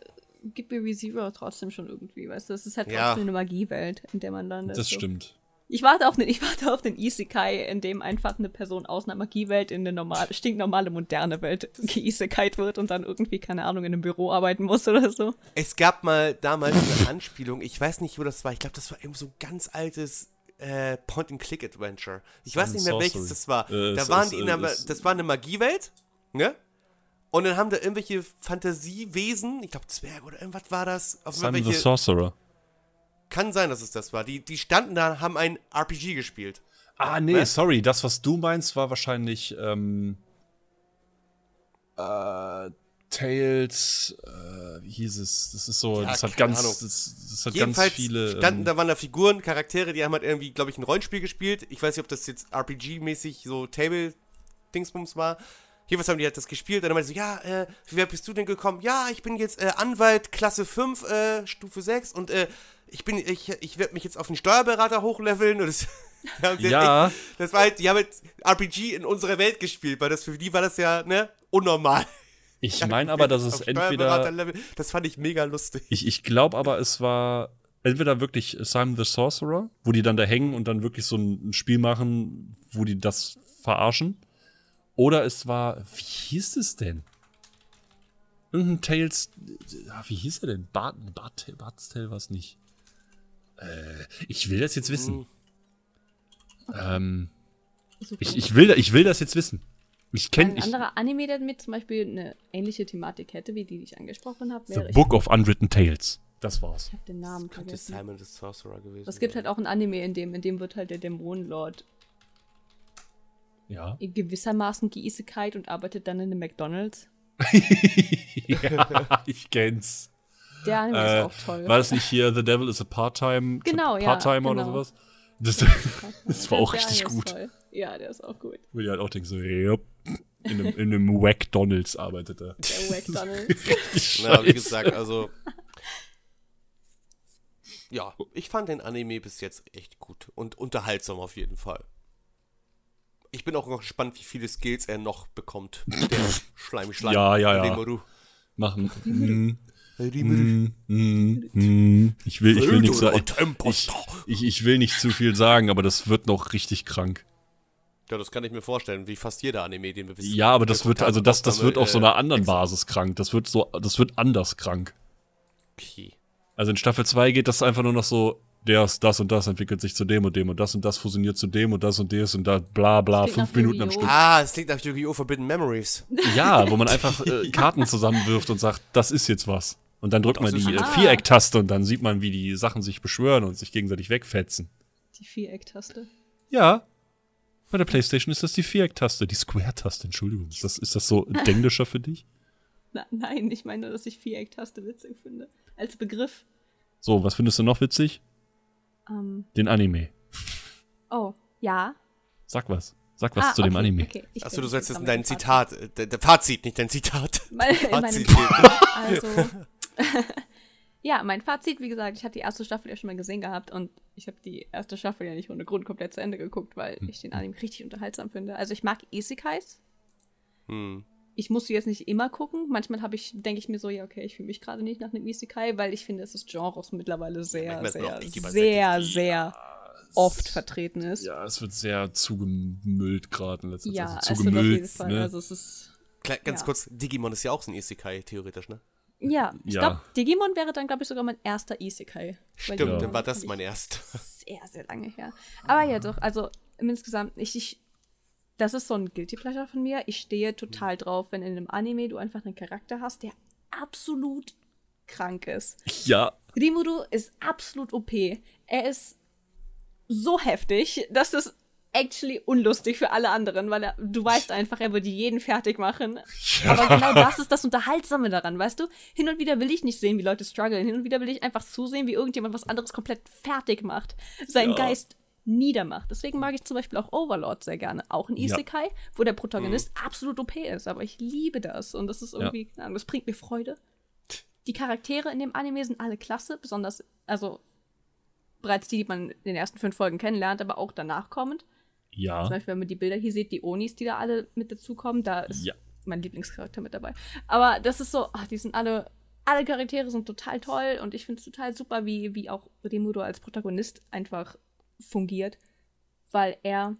S3: gibt mir ReZero trotzdem schon irgendwie, weißt du? Es ist halt
S1: Ja.
S3: trotzdem eine Magiewelt, in der man dann.
S2: Das
S3: ist so.
S2: stimmt.
S3: Ich warte auf den, ich warte auf den Isekai, in dem einfach eine Person aus einer Magiewelt in eine normale, stinknormale, moderne Welt geisekait wird und dann irgendwie, keine Ahnung, in einem Büro arbeiten muss oder so.
S1: Es gab mal damals eine Anspielung, ich weiß nicht, wo das war. Ich glaube, das war irgendwie so ein ganz altes äh, Point-and-Click-Adventure. Ich weiß nicht mehr, welches das war.
S2: Äh,
S1: da waren
S2: ist,
S1: die in
S2: äh,
S1: einer,
S2: es-
S1: das war eine Magiewelt, ne? Und dann haben da irgendwelche Fantasiewesen, ich glaube Zwerge oder irgendwas war das. Auf
S2: Simon the
S1: irgendwelche,
S2: Sorcerer.
S1: Kann sein, dass es das war. Die, die standen da, haben ein RPG gespielt.
S2: Ah, nee,
S1: Was?
S2: sorry. Das, was du meinst, war wahrscheinlich ähm, äh, Tales, äh, wie hieß es? Das ist so,
S1: Ja,
S2: das hat ganz, das, das hat
S1: Jedenfalls
S2: ganz viele.
S1: standen
S2: ähm,
S1: da waren da Figuren, Charaktere, die haben halt irgendwie, glaube ich, ein Rollenspiel gespielt. Ich weiß nicht, ob das jetzt RPG-mäßig so Table-Dingsbums war. Jedenfalls haben die halt das gespielt. Und dann meinte sie so, ja, äh, wie weit bist du denn gekommen? Ja, ich bin jetzt äh, Anwalt Klasse 5, äh, Stufe 6 und äh, ich bin, ich, ich werde mich jetzt auf den Steuerberater hochleveln und das, sie halt
S2: Ja.
S1: echt, das war halt, die haben halt RPG in unserer Welt gespielt, weil das für die war das ja, ne, unnormal.
S2: ich meine aber, dass es entweder.
S1: Das fand ich mega lustig.
S2: Ich, ich glaube aber, es war entweder wirklich Simon the Sorcerer, wo die dann da hängen und dann wirklich so ein, ein Spiel machen, wo die das verarschen. Oder es war, wie hieß es denn? Irgendein Tales, ah, wie hieß er denn? Bart, Bart, Bart's Tale war es nicht. Äh, ich will das jetzt wissen. Ähm,
S3: Super.
S2: ich, ich, will, ich will das jetzt wissen. Ich
S3: Ein
S2: kenne ich,
S3: anderer Anime, der mit zum Beispiel eine ähnliche Thematik hätte, wie die, die ich angesprochen habe, wäre.
S2: The Book of Unwritten Tales. Das war's.
S3: Ich habe den Namen
S1: Könnte
S3: vergessen.
S1: Simon the Sorcerer gewesen
S3: Es gibt halt auch ein Anime, in dem, in dem wird halt der Dämonenlord
S2: Ja.
S3: in gewissermaßen geisekait und arbeitet dann in einem McDonalds.
S2: ja, ich kenn's.
S3: Der Anime
S2: Äh,
S3: ist auch toll.
S2: War das nicht hier The Devil is a Part-Time?
S3: Genau, ja,
S2: Part-Timer oder
S3: genau.
S2: sowas? Das, das war auch
S3: Der
S2: richtig gut.
S3: toll. Ja, der ist auch gut.
S2: Wo die halt auch denken so, yep, in einem, in einem McDonalds arbeitet er.
S3: Der McDonalds.
S2: Richtig
S1: Na, wie gesagt, also. Ja, ich fand den Anime bis jetzt echt gut und unterhaltsam auf jeden Fall. Ich bin auch noch gespannt, wie viele Skills er noch bekommt. Der Schleimi Schleim.
S2: Ja, ja, ja. Machen. Mm, mm, mm, mm. Ich will, ich will nicht so, ich, ich, ich will nicht zu viel sagen, aber das wird noch richtig krank.
S1: Ja, das kann ich mir vorstellen, wie fast jeder Anime, den wir bis
S2: Ja, aber das wird, also das, das wird auf so
S1: äh,
S2: einer anderen. Basis krank. Das wird so, das wird anders krank.
S1: Okay.
S2: Also in Staffel 2 geht das einfach nur noch so, das, das und das entwickelt sich zu dem und dem und das und das fusioniert zu dem und das und das und da bla bla, fünf Minuten am! Stück.
S1: Ah, es klingt nach Yu-Gi-Oh! Forbidden Memories.
S2: Ja, wo man einfach äh, Karten zusammenwirft und sagt, das ist jetzt was. Und dann drückt
S1: Das
S2: man die äh,
S3: Ah.
S2: Viereck-Taste und dann sieht man, wie die Sachen sich beschwören und sich gegenseitig wegfetzen.
S3: Die Viereck-Taste.
S2: Ja. Bei der Playstation ist das die Viereck-Taste, die Square-Taste, Entschuldigung. Ist das, ist das so englischer für dich?
S3: Na, nein, ich meine, dass ich Viereck-Taste witzig finde. Als Begriff.
S2: So, was findest du noch witzig?
S3: Ähm,
S2: Den Anime.
S3: oh, ja.
S2: Sag was. Sag was
S3: Ah,
S2: zu dem
S3: okay,
S2: Anime.
S3: Okay. Ich
S1: Achso, du sollst
S3: jetzt
S1: dein. Zitat, äh, der, Fazit, nicht dein Zitat.
S3: Mein, in meinem
S1: Fazit.
S3: Also, ja, mein Fazit, wie gesagt, ich hatte die erste Staffel ja schon mal gesehen gehabt und ich habe die erste Staffel ja nicht ohne Grund komplett zu Ende geguckt, weil
S2: Hm.
S3: ich den Anime richtig unterhaltsam finde. Also ich mag Isekais.
S1: Hm.
S3: Ich muss sie jetzt nicht immer gucken. Manchmal habe ich, denke ich mir so, ja, okay, ich fühle mich gerade nicht nach einem Isekai, weil ich finde, dass das Genre mittlerweile sehr,
S1: auch
S3: sehr,
S1: übersättigt.
S3: sehr, sehr oft vertreten ist.
S2: Ja, es wird sehr zugemüllt gerade in letzter
S3: Ja,
S2: Zeit.
S3: es
S2: Also
S3: wird auf jeden
S2: zugemüllt,
S3: Fall.
S2: ne?
S3: Also es ist.
S1: Kle- Ganz
S3: Ja.
S1: kurz, Digimon ist ja auch so ein Isekai, theoretisch, ne?
S3: Ja, ich
S2: Ja.
S3: glaube, Digimon wäre dann, glaube ich, sogar mein erster Isekai.
S1: Stimmt,
S3: Digimon
S1: dann war das mein erst.
S3: sehr, sehr lange her. Aber ja, doch, also insgesamt, ich, ich, das ist so ein Guilty Pleasure von mir. Ich stehe total drauf, wenn in einem Anime du einfach einen Charakter hast, der absolut krank ist.
S2: Ja,
S3: Rimuru ist absolut OP. Er ist so heftig, dass es actually unlustig für alle anderen, weil er, du weißt einfach, er würde jeden fertig machen. Aber genau das ist das Unterhaltsame daran, weißt du? Hin und wieder will ich nicht sehen, wie Leute strugglen. Hin und wieder will ich einfach zusehen, wie irgendjemand was anderes komplett fertig macht. Seinen
S2: Ja.
S3: Geist niedermacht. Deswegen mag ich zum Beispiel auch Overlord sehr gerne. Auch
S2: Ja.
S3: Isekai, wo der Protagonist absolut OP ist. Aber ich liebe das. Und das ist
S2: Ja.
S3: irgendwie, Ahnung, das bringt mir Freude. Die Charaktere in dem Anime sind alle klasse, besonders, also bereits die, die man in den ersten fünf Folgen kennenlernt, aber auch danach kommend.
S2: Ja.
S3: Zum Beispiel, wenn man die Bilder hier sieht, die Onis, die da alle mit dazukommen, da ist
S2: Ja.
S3: mein Lieblingscharakter mit dabei. Aber das ist so, ach, die sind alle, alle Charaktere sind total toll und ich finde es total super, wie, wie auch Rimuro als Protagonist einfach fungiert, weil er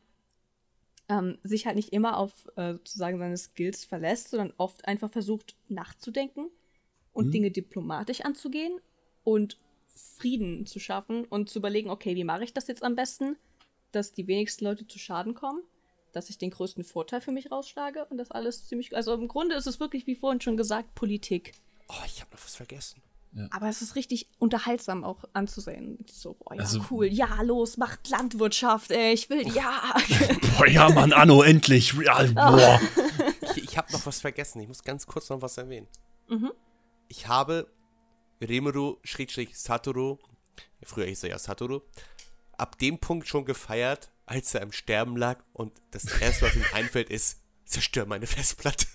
S3: ähm, sich halt nicht immer auf äh, sozusagen seine Skills verlässt, sondern oft einfach versucht nachzudenken und
S2: Mhm.
S3: Dinge diplomatisch anzugehen und Frieden zu schaffen und zu überlegen, okay, wie mache ich das jetzt am besten, dass die wenigsten Leute zu Schaden kommen, dass ich den größten Vorteil für mich rausschlage und das alles ziemlich, also im Grunde ist es wirklich, wie vorhin schon gesagt, Politik.
S1: Oh, ich habe noch was vergessen.
S3: Aber es ist richtig unterhaltsam auch anzusehen. So, boah, ja,
S2: Also-
S3: cool, ja, los, macht Landwirtschaft, ey, ich will, ja.
S2: Boah, ja, Mann, Anno, endlich. Ja, boah.
S1: Ich, ich habe noch was vergessen. Ich muss ganz kurz noch was erwähnen.
S3: Mhm.
S1: Ich habe Rimuru Schrägstrich Satoru, früher hieß er ja Satoru, ab dem Punkt schon gefeiert, als er im Sterben lag und das erste, was ihm einfällt, ist, zerstör meine Festplatte.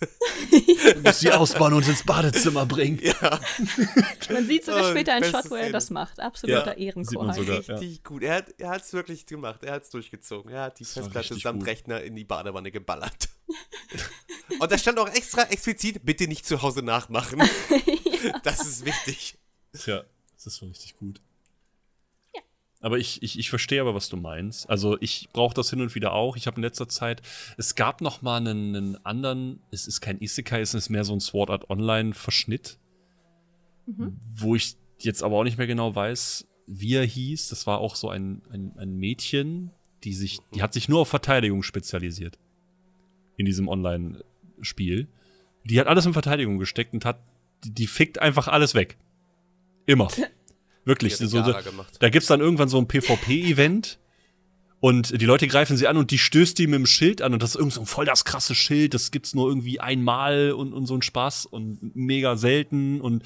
S2: Du musst sie ausbauen und ins Badezimmer bringen.
S1: ja,
S3: Man sieht sogar
S1: Oh,
S3: später einen Shot, wo er das macht. Absoluter
S2: Ja,
S3: Ehrenchor.
S2: Ja.
S1: richtig gut. Er hat er hat's wirklich gemacht. Er hat's durchgezogen. Er hat die
S2: Das
S1: Festplatte samt
S2: gut.
S1: Rechner in die Badewanne geballert. und da stand auch extra explizit, bitte nicht zu Hause nachmachen. Das ist wichtig.
S2: Ja, das ist schon richtig gut. Aber ich, ich, ich verstehe aber, was du meinst. Also ich brauche das hin und wieder auch. Ich habe in letzter Zeit, es gab noch mal einen, einen anderen, es ist kein Isekai, es ist mehr so ein Sword Art Online Verschnitt, wo ich jetzt aber auch nicht mehr genau weiß, wie er hieß. Das war auch so ein, ein, ein Mädchen, die sich, die hat sich nur auf Verteidigung spezialisiert in diesem Online-Spiel. Die hat alles in Verteidigung gesteckt und hat, die, die fickt einfach alles weg. Immer. Wirklich. So, so, da gibt's dann irgendwann so ein PvP-Event und die Leute greifen sie an und die stößt die mit dem Schild an und das ist irgend so ein voll das krasse Schild, das gibt's nur irgendwie einmal und, und so ein Spaß und mega selten und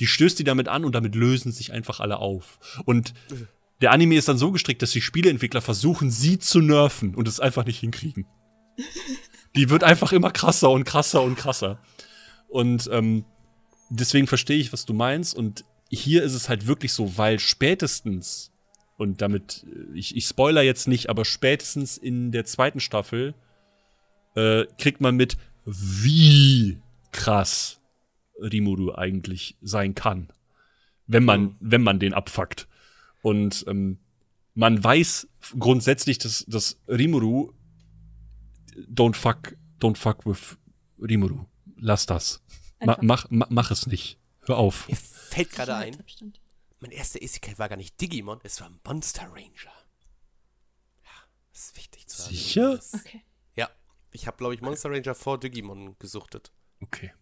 S2: die stößt die damit an und damit lösen sich einfach alle auf. Und der Anime ist dann so gestrickt, dass die Spieleentwickler versuchen, sie zu nerven und es einfach nicht hinkriegen. Die wird einfach immer krasser und krasser und krasser. Und ähm, deswegen verstehe ich, was du meinst. Und hier ist es halt wirklich so, weil spätestens, und damit, äh, ich, ich spoiler jetzt nicht, aber spätestens in der zweiten Staffel äh, kriegt man mit, wie krass Rimuru eigentlich sein kann. Wenn man, wenn man den abfuckt. Und ähm, man weiß grundsätzlich, dass, dass Rimuru don't fuck, don't fuck with Rimuru. Lass das. Ma, mach, ma, mach es nicht. Hör auf.
S1: Mir fällt gerade ein,
S3: Abstand.
S1: mein erster Isekai war gar nicht Digimon, es war Monster Ranger. Ja, das ist wichtig zu sagen.
S2: Sicher?
S1: Das-
S3: Okay.
S1: Ja, ich habe, glaube ich, Monster Ranger vor Digimon gesuchtet.
S2: Okay.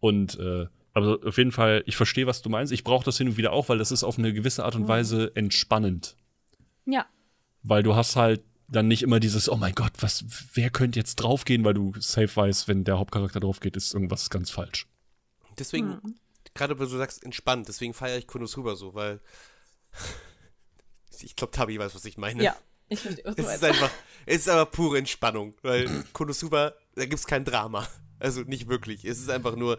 S2: Und, äh, aber auf jeden Fall, ich verstehe, was du meinst. Ich brauche das hin und wieder auch, weil das ist auf eine gewisse Art und Weise entspannend.
S3: Ja.
S2: Weil du hast halt dann nicht immer dieses, oh mein Gott, was, wer könnte jetzt draufgehen, weil du safe weißt, wenn der Hauptcharakter draufgeht, ist irgendwas ganz falsch.
S1: Deswegen, gerade weil du sagst, entspannt, deswegen feiere ich Konosuba so, weil ich glaube, Tabi weiß, was ich meine.
S3: Ja. Ich verstehe, was du
S1: Es ist einfach, es ist aber pure Entspannung, weil Konosuba, da gibt es kein Drama. Also nicht wirklich. Es ist einfach nur.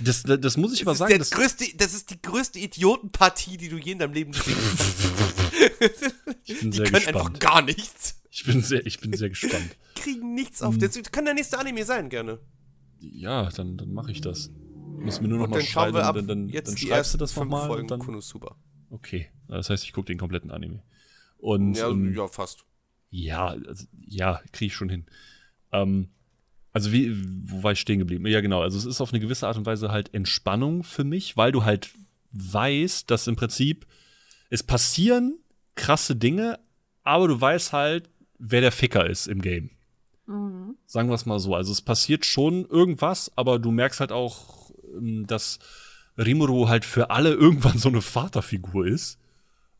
S2: Das, das, das muss ich
S1: ist
S2: sagen, das,
S1: größte, das ist die größte Idiotenpartie, die du je in deinem Leben gesehen hast.
S2: ich bin
S1: Die
S2: sehr
S1: können einfach
S2: gespannt.
S1: gar nichts.
S2: Ich bin sehr, ich bin sehr gespannt.
S1: Kriegen nichts
S2: Hm.
S1: auf. Das kann der nächste Anime sein, gerne.
S2: Ja, dann, dann mache ich das. Muss mir nur noch
S1: Und
S2: mal
S1: dann
S2: schreiben,
S1: wir ab
S2: dann, dann,
S1: jetzt
S2: dann schreibst du das nochmal
S1: Folgen
S2: dann.
S1: Konosuba.
S2: Okay, das heißt, ich gucke den kompletten Anime. Und
S1: Ja,
S2: ähm,
S1: ja, fast.
S2: Ja, also, ja, kriege ich schon hin. Ähm, also wie, wo war ich stehen geblieben? Ja, genau. Also es ist auf eine gewisse Art und Weise halt Entspannung für mich, weil du halt weißt, dass im Prinzip es passieren krasse Dinge, aber du weißt halt, wer der Ficker ist im Game.
S3: Mhm.
S2: Sagen wir es mal so. Also es passiert schon irgendwas, aber du merkst halt auch, ähm, dass Rimuru halt für alle irgendwann so eine Vaterfigur ist.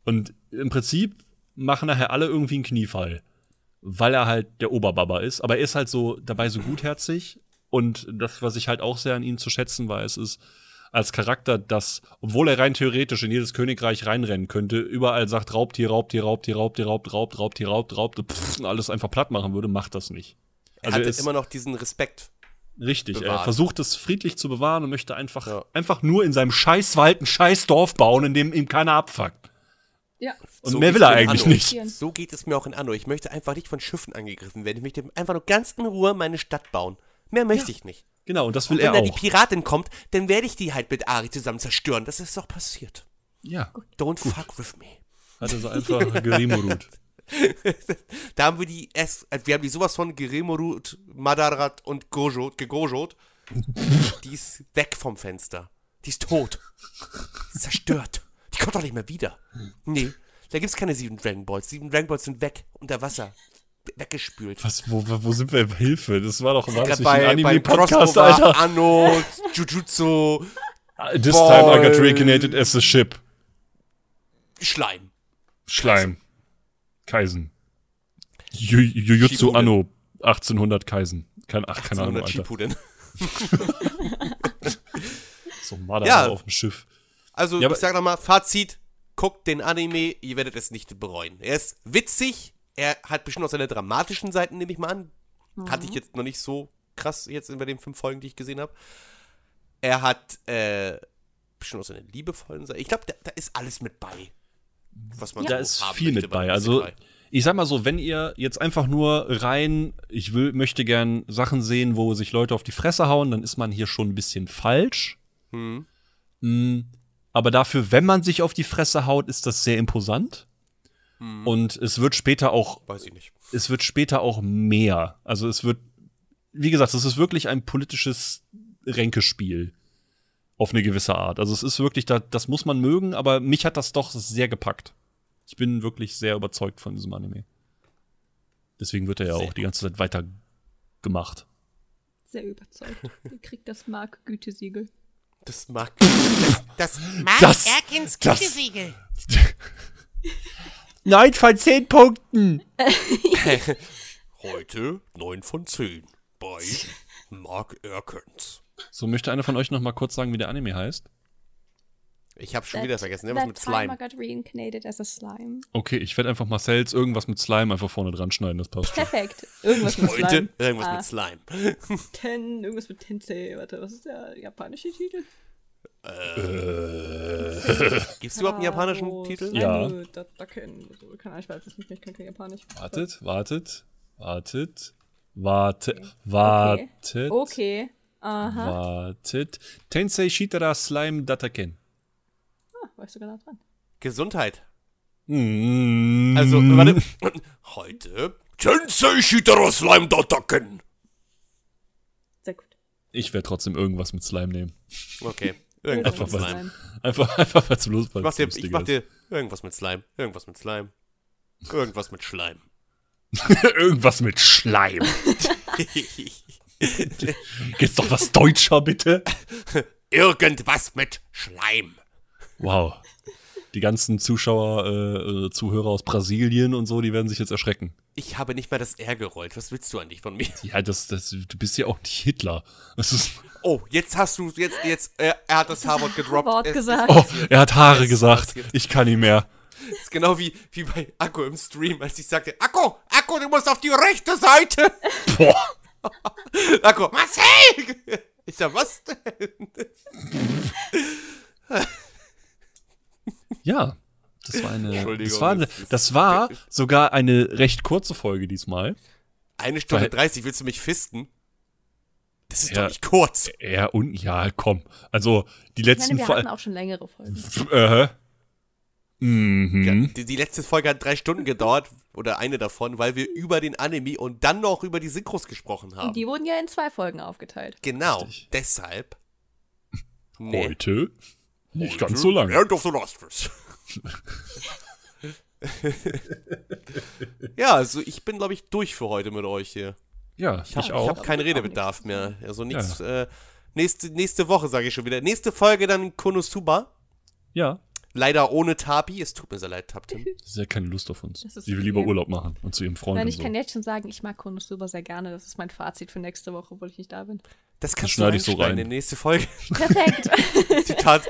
S2: Und im Prinzip machen nachher alle irgendwie einen Kniefall. Weil er halt der Oberbaba ist. Aber er ist halt so dabei so gutherzig. Und das, was ich halt auch sehr an ihm zu schätzen weiß, ist als Charakter, dass, obwohl er rein theoretisch in jedes Königreich reinrennen könnte, überall sagt Raubtier, Raubtier, Raubtier, Raubtier, Raubt, Raubt, Raubtier, Raubt, Raubt, pff, und alles einfach platt machen würde, macht das nicht.
S1: Er
S2: Also
S1: hatte
S2: er ist-
S1: immer noch diesen Respekt.
S2: Richtig, er
S1: bewahrt.
S2: versucht es friedlich zu bewahren und möchte einfach,
S1: Ja.
S2: einfach nur in seinem Scheißwald ein Scheißdorf bauen, in dem ihm keiner abfuckt.
S3: Ja.
S2: Und
S1: So
S2: mehr will er eigentlich
S1: Anno.
S2: nicht.
S1: So geht es mir auch in Anno. Ich möchte einfach nicht von Schiffen angegriffen werden. Ich möchte einfach nur ganz in Ruhe meine Stadt bauen. Mehr möchte ich nicht.
S2: Genau, und das will
S1: Wenn
S2: er
S1: da die
S2: auch.
S1: Piratin kommt, dann werde ich die halt mit Ari zusammen zerstören. Das ist doch passiert.
S2: Ja,
S1: Don't fuck with me.
S2: hat er so einfach gerimurut.
S1: Da haben wir die erst, also wir haben die sowas von Geremorut, Madarat und Gojot, gegojot. die ist weg vom Fenster. Die ist tot. Die ist zerstört. Die kommt doch nicht mehr wieder. Nee, da gibt's keine sieben Dragon Balls. Sieben Dragon Balls sind weg, unter Wasser. Weggespült.
S2: Was, wo, wo sind wir? Hilfe, das war doch war das nicht ein
S1: bei, beim
S2: Anime-Podcast, Alter.
S1: Anno, Jujutsu,
S2: This time I got recreated as a ship.
S1: Schleim.
S2: Schleim. Kaisen. Ju- Jujutsu. Anno 1800 Kaisen. Kein, ach, keine Ahnung,
S1: 1800
S2: Alter.
S1: Shippuden.
S2: So Madara
S1: Ja.
S2: auf dem Schiff.
S1: Also,
S2: Ja,
S1: ich sag nochmal, Fazit, guckt den Anime, ihr werdet es nicht bereuen. Er ist witzig, er hat bestimmt auch seine dramatischen Seiten, nehme ich mal an. Hatte ich jetzt noch nicht so krass jetzt über den fünf Folgen, die ich gesehen habe. Er hat äh, bestimmt auch seine liebevollen Seiten. Ich glaube, da, da ist alles mit bei. Was man
S2: Da
S1: so
S2: ist
S1: haben
S2: viel mit bei. Also, ich sag mal so, wenn ihr jetzt einfach nur rein, ich will, möchte gern Sachen sehen, wo sich Leute auf die Fresse hauen, dann ist man hier schon ein bisschen falsch.
S1: Hm.
S2: Mm, Aber dafür, wenn man sich auf die Fresse haut, ist das sehr imposant.
S1: Hm.
S2: Und es wird später auch,
S1: Weiß ich nicht.
S2: es wird später auch mehr. Also es wird, wie gesagt, es ist wirklich ein politisches Ränkespiel. Auf eine gewisse Art. Also es ist wirklich, da, das muss man mögen, aber mich hat das doch sehr gepackt. Ich bin wirklich sehr überzeugt von diesem Anime. Deswegen wird er ja
S1: Sehr
S2: auch die ganze Zeit weiter gemacht.
S3: Sehr überzeugt. Ihr kriegt das Mark-Gütesiegel.
S1: Das mag. Das, das mag
S2: Das-
S1: Erkins
S2: das-
S1: Gütesiegel.
S2: Nein, von zehn Punkten!
S1: Heute 9 von 10 bei Mark Erkens.
S2: So, möchte einer von euch noch mal kurz sagen, wie der Anime heißt?
S1: Ich habe schon wieder vergessen, irgendwas mit
S3: time I
S1: Slime.
S3: got reincarnated as a slime.
S2: Okay, ich werde einfach Marcells irgendwas mit Slime einfach vorne dran schneiden, das passt.
S3: Perfekt. Irgendwas mit
S1: Heute
S3: Slime.
S1: irgendwas
S3: Ah.
S1: mit Slime.
S3: Ten, irgendwas mit Tensei. Warte, was ist der japanische Titel?
S1: Gibt es überhaupt einen japanischen Titel?
S2: Ja.
S3: Slime, Da, da keine Ahnung, ich weiß es nicht, ich kann kein Japanisch.
S2: Wartet, wartet, wartet, wartet, wartet,
S3: Okay. Aha.
S2: wartet. Tensei Shitara Slime Dataken.
S3: Ah, war ich sogar nah dran.
S1: Gesundheit.
S2: Mm.
S1: Also, warte. Heute Tensei Shitara Slime Dotaken.
S3: Sehr gut.
S2: Ich werde trotzdem irgendwas mit Slime nehmen.
S1: Okay. Irgendwas
S2: Einfach
S1: mit
S2: weil-
S1: Slime.
S2: Einfach, einfach weil es bloß
S1: Ich mach, dir, ich mach dir irgendwas mit Slime. Irgendwas mit Slime. Irgendwas mit Schleim.
S2: Irgendwas mit Schleim. Geht's doch was Deutscher, bitte?
S1: irgendwas mit Schleim.
S2: Wow. Die ganzen Zuschauer, äh, äh, Zuhörer aus Brasilien und so, die werden sich jetzt erschrecken.
S1: Ich habe nicht mal das R gerollt. Was willst du eigentlich von mir?
S2: Ja, das, das, du bist ja auch nicht Hitler. Das ist,
S1: Oh, jetzt hast du, jetzt, jetzt, äh, er hat das H-Wort gedroppt.
S3: Wort
S1: Es
S3: gesagt.
S2: oh, er hat Haare gesagt.
S1: passiert.
S2: Ich kann nicht mehr.
S1: Ist, ist genau wie, wie bei Akku im Stream, als ich sagte, Akku, Akku, du musst auf die rechte Seite.
S2: Boah.
S1: Akku, Marcel! Ich sag, was denn?
S2: Ja, das war eine.
S1: Entschuldigung,
S2: Das war, eine,
S1: das
S2: das war sogar eine recht kurze Folge diesmal.
S1: Eine Stunde
S2: Weil-
S1: 30, willst du mich fisten? Das ist
S2: Ja.
S1: doch nicht kurz.
S2: Ja, und ja, komm. Also, die letzten
S3: meine, wir hatten auch schon längere Folgen.
S2: Äh, mhm.
S1: Ja, die, die letzte Folge hat drei Stunden gedauert, oder eine davon, weil wir über den Anime und dann noch über die Synchros gesprochen haben.
S3: Und die wurden ja in zwei Folgen aufgeteilt.
S1: genau,
S2: Richtig.
S1: deshalb. Nee.
S2: Heute nicht ganz so lang.
S1: End of the Lustrous. ja, also ich bin, glaube ich, durch für heute mit euch hier.
S2: Ja, ich,
S1: Ich habe
S2: auch.
S1: hab keinen
S3: Auch
S1: Redebedarf mehr. Also nichts. Äh, nächste, nächste Woche sage ich schon wieder. Nächste Folge dann Konosuba.
S2: ja,
S1: Leider ohne Tapi. Es tut mir sehr leid, Taptim.
S2: sie hat keine Lust auf uns.
S3: Das
S2: Sie will lieber Urlaub machen und zu ihrem Freund
S3: Nein,
S2: und
S3: ich
S2: so.
S3: kann jetzt schon sagen, ich mag Konosuba sehr gerne. Das ist mein Fazit für nächste Woche, obwohl ich nicht da bin.
S1: Das kannst
S2: schneide
S1: du
S2: ich so rein.
S1: in die nächste Folge.
S3: Perfekt.
S1: Zitat.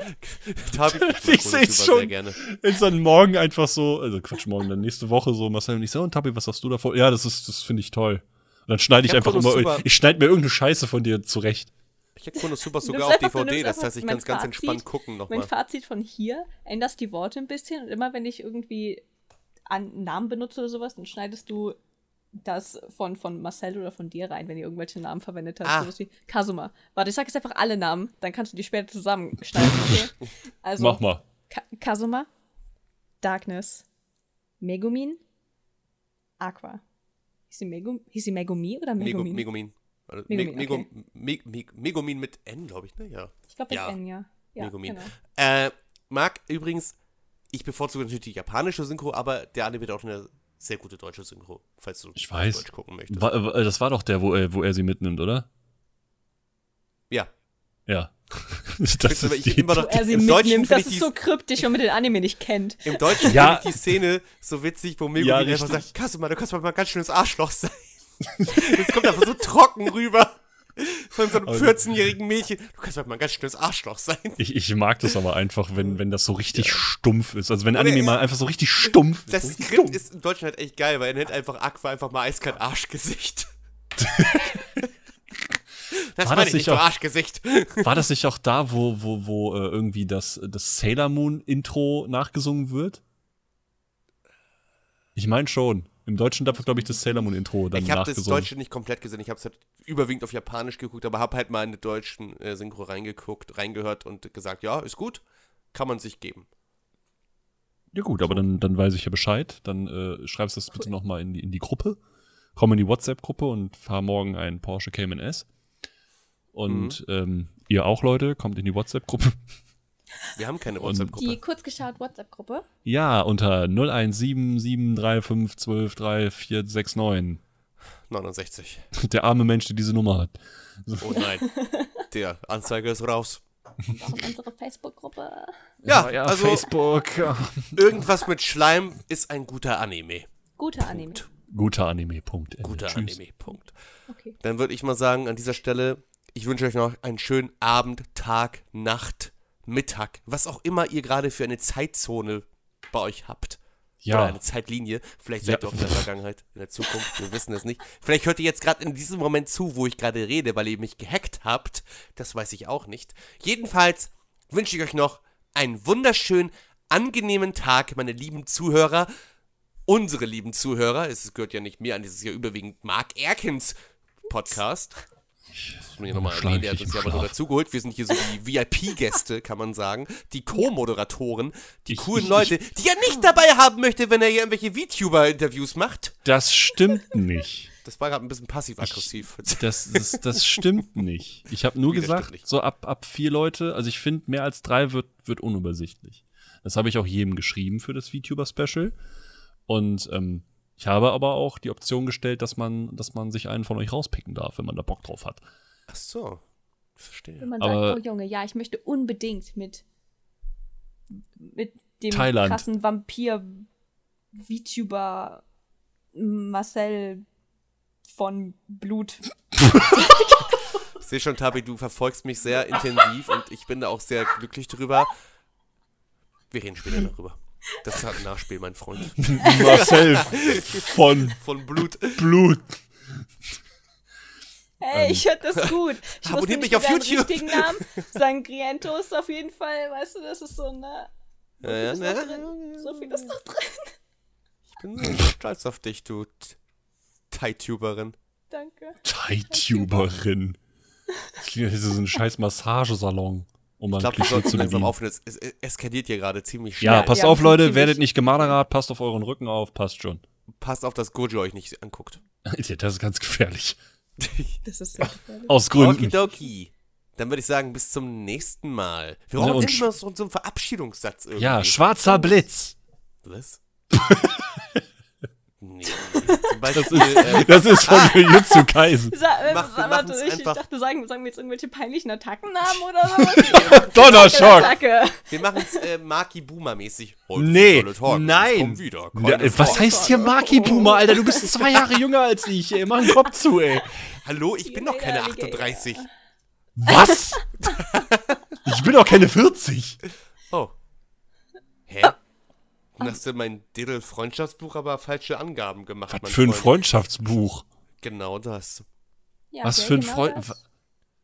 S1: Tabi.
S2: Ich seh's
S1: Konosuba
S2: schon.
S1: Sehr gerne.
S2: Ist dann morgen einfach so, also Quatsch, morgen, dann nächste Woche so, Marcel und ich so, und Tabi, was hast du davor? Ja, das ist, das finde ich toll. Und dann schneide ich,
S1: Ich
S2: einfach immer,
S1: Konosuba-
S2: ich schneide mir irgendeine Scheiße von dir zurecht.
S1: Ich hätte Konosuba
S3: Du
S1: sogar auf DVD. Das heißt, ich
S3: mein
S1: kann es ganz entspannt gucken
S3: Mein
S1: nochmal.
S3: Fazit von hier, änderst die Worte ein bisschen und immer wenn ich irgendwie einen Namen benutze oder sowas, dann schneidest du das von, von Marcel oder von dir rein, wenn ihr irgendwelche Namen verwendet habt.
S1: Ah.
S3: Sowas wie Kazuma. Warte, ich sag jetzt einfach alle Namen, dann kannst du die später zusammenschneiden. Okay? Also,
S2: Mach mal.
S3: Ka Kazuma, Darkness, Megumin, Aqua. Hieß sie, Megum hieß sie Megumi oder Megumin?
S1: Megumin. Also,
S3: Megumin,
S1: Mego,
S3: okay.
S1: Me, Me, Megumin mit N, glaube ich, ne? Ja.
S3: ich glaube mit
S1: Ja.
S3: N, ja. ja
S1: Megumin.
S3: Genau.
S1: Äh, Marc, übrigens, ich bevorzuge natürlich die japanische Synchro, aber der Anime hat auch eine sehr gute deutsche Synchro, falls du
S2: Ich weiß.
S1: Deutsch gucken möchtest.
S2: Wa- wa- das war doch der, wo er, wo er sie mitnimmt, oder?
S1: ja.
S2: Ja. Das ist
S1: ich
S2: die,
S1: immer noch,
S3: er sie mitnimmt, das ist
S1: die,
S3: so kryptisch, wenn man den Anime nicht kennt.
S1: Im Deutschen
S2: Ja.
S1: finde ich die Szene so witzig, wo Megumin
S2: Ja,
S1: einfach sagt, Kasuma, du kannst mal ein ganz schönes Arschloch sein. Das kommt einfach so trocken rüber. Von so einem
S2: Aber-
S1: 14-jährigen Mädchen. Du kannst mal ein ganz schönes Arschloch sein.
S2: ich, ich mag das aber einfach, wenn, wenn das so richtig stumpf ist. Also wenn Anime mal einfach so richtig stumpf
S1: Das
S2: so richtig
S1: Skript
S2: stumpf.
S1: ist in Deutschland halt echt geil, weil er nennt einfach Aqua einfach mal eiskalt Arschgesicht. das
S2: War das
S1: ich
S2: nicht
S1: nicht
S2: auch-
S1: Arschgesicht.
S2: War das nicht auch da, wo, wo, wo äh, irgendwie das, das Sailor Moon Intro nachgesungen wird? Ich meine schon. Im Deutschen darf, glaube ich, das Sailor Moon Intro dann
S1: Ich habe das. Deutsche nicht komplett gesehen. Ich habe es halt überwiegend auf Japanisch geguckt, aber habe halt mal in den deutschen äh, Synchro reingeguckt, reingehört und gesagt, ja, ist gut, kann man sich geben.
S2: Ja gut, aber dann, dann weiß ich ja Bescheid. Dann äh, schreibst du das bitte nochmal in die, in die Gruppe. Komm in die WhatsApp-Gruppe und fahr morgen einen Porsche Cayman S. Und
S1: Mhm.
S2: ähm, ihr auch, Leute, kommt in die WhatsApp-Gruppe.
S1: Wir haben keine
S3: Die
S1: WhatsApp-Gruppe.
S3: kurz geschaut WhatsApp-Gruppe.
S2: Ja, unter 017735123469.
S1: 69.
S2: Der arme Mensch, der diese Nummer hat.
S1: Oh nein. Der Anzeige ist raus.
S3: Auch in unsere Facebook-Gruppe.
S1: Ja, also
S2: Facebook. ja.
S1: irgendwas mit Schleim ist ein guter Anime.
S3: Guter Anime.
S2: Guter Anime, Punkt. Ende.
S1: Guter
S2: Tschüss.
S1: Anime, Punkt.
S3: Okay.
S1: Dann würde ich mal sagen, an dieser Stelle, ich wünsche euch noch einen schönen Abend, Tag, Nacht, Mittag, was auch immer ihr gerade für eine Zeitzone bei euch habt. Oder
S2: Ja,
S1: eine Zeitlinie. Vielleicht seid
S2: Ja.
S1: ihr auch in der Vergangenheit, in der Zukunft. Wir wissen es nicht. Vielleicht hört ihr jetzt gerade in diesem Moment zu, wo ich gerade rede, weil ihr mich gehackt habt. Das weiß ich auch nicht. Jedenfalls wünsche ich euch noch einen wunderschönen, angenehmen Tag, meine lieben Zuhörer. Unsere lieben Zuhörer. Es gehört ja nicht mir an, das ist ja überwiegend Mark Erkins Podcast. Das muss man hier nochmal erwähnen, der hat uns ja aber nur dazugeholt. Wir sind hier so die VIP-Gäste, kann man sagen. Die Co-Moderatoren, die
S2: Ich-
S1: coolen
S2: ich-
S1: Leute, die er nicht dabei haben möchte, wenn er hier irgendwelche VTuber-Interviews macht.
S2: das stimmt nicht.
S1: Das war gerade ein bisschen passiv-aggressiv.
S2: Das, das, das stimmt nicht. Ich habe nur
S1: Wie,
S2: gesagt, so ab, ab vier Leute, also ich finde, mehr als drei wird, wird unübersichtlich. Das habe ich auch jedem geschrieben für das VTuber-Special. Und ähm, ich habe aber auch die Option gestellt, dass man, dass man sich einen von euch rauspicken darf, wenn man da Bock drauf hat.
S1: Ach so. Verstehe.
S3: Wenn man
S2: Aber-
S3: sagt, oh Junge, ja, ich möchte unbedingt mit, mit dem
S2: Thailand.
S3: krassen Vampir VTuber Marcel von Blut.
S1: Ich sehe schon, Tabi, du verfolgst mich sehr intensiv und ich bin da auch sehr glücklich drüber. Wir reden später darüber. Das hat ein Nachspiel, mein Freund.
S2: Marcel von
S1: Von Blut.
S2: Blut.
S3: Hey, ich hört das gut. Ich
S1: Ähm, Abonniert mich auf YouTube.
S3: richtigen Namen. Sangriento ist auf jeden Fall, weißt du, das ist so eine. So viel
S1: Ja,
S3: ist
S1: ja,
S3: noch
S1: ne?
S3: drin. So viel ist noch drin.
S1: Ich bin so stolz auf dich, du Thai-Tuberin.
S3: Danke.
S2: Thai-Tuberin. Das klingt, als so ein scheiß Massagesalon, um
S1: Ich
S2: ein
S1: glaube, wir sollten
S2: zu
S1: langsam aufhören. Es, es, es eskaliert hier gerade ziemlich schnell.
S2: Ja, passt
S3: Ja,
S2: auf, Leute, werdet nicht Gemaderat, passt auf euren Rücken auf, passt schon.
S1: Passt auf, dass Gojo euch nicht anguckt.
S2: Ja, das ist ganz gefährlich.
S3: Das ist sehr gefährlich.
S2: Aus Gründen.
S1: Okidoki. Dann würde ich sagen, bis zum nächsten Mal. Wir
S2: Ne,
S1: brauchen mal so, so einen Verabschiedungssatz irgendwie.
S2: Ja, schwarzer Blitz.
S1: Was? Nee. Zum Beispiel, äh,
S2: Das ist von Jujutsu Kaisen.
S3: Sa äh,
S1: Mach-
S3: warte, ich, ich
S1: einfach.
S3: dachte, sagen, sagen wir jetzt irgendwelche peinlichen Attackennamen oder so?
S2: Donnerschock.
S1: Wir machen es äh, Maki Boomer mäßig. Heute
S2: Nee,
S1: ist ich
S2: nein.
S1: wieder.
S2: Ja,
S1: keine
S2: was heißt hier Maki Boomer, Alter? Du bist zwei Jahre jünger als ich, ey. Mach den Kopf zu, ey.
S1: Hallo, ich bin doch keine
S3: Alligator.
S1: 38.
S2: Was? Ich bin doch keine 40.
S1: Oh. Hä? Dann hast du mein Diddle-Freundschaftsbuch aber falsche Angaben gemacht.
S2: Was
S1: mein
S2: für ein
S1: Freund.
S2: Freundschaftsbuch.
S1: Genau das.
S3: Ja,
S2: Was für ein
S3: genau
S2: Freund.
S3: das.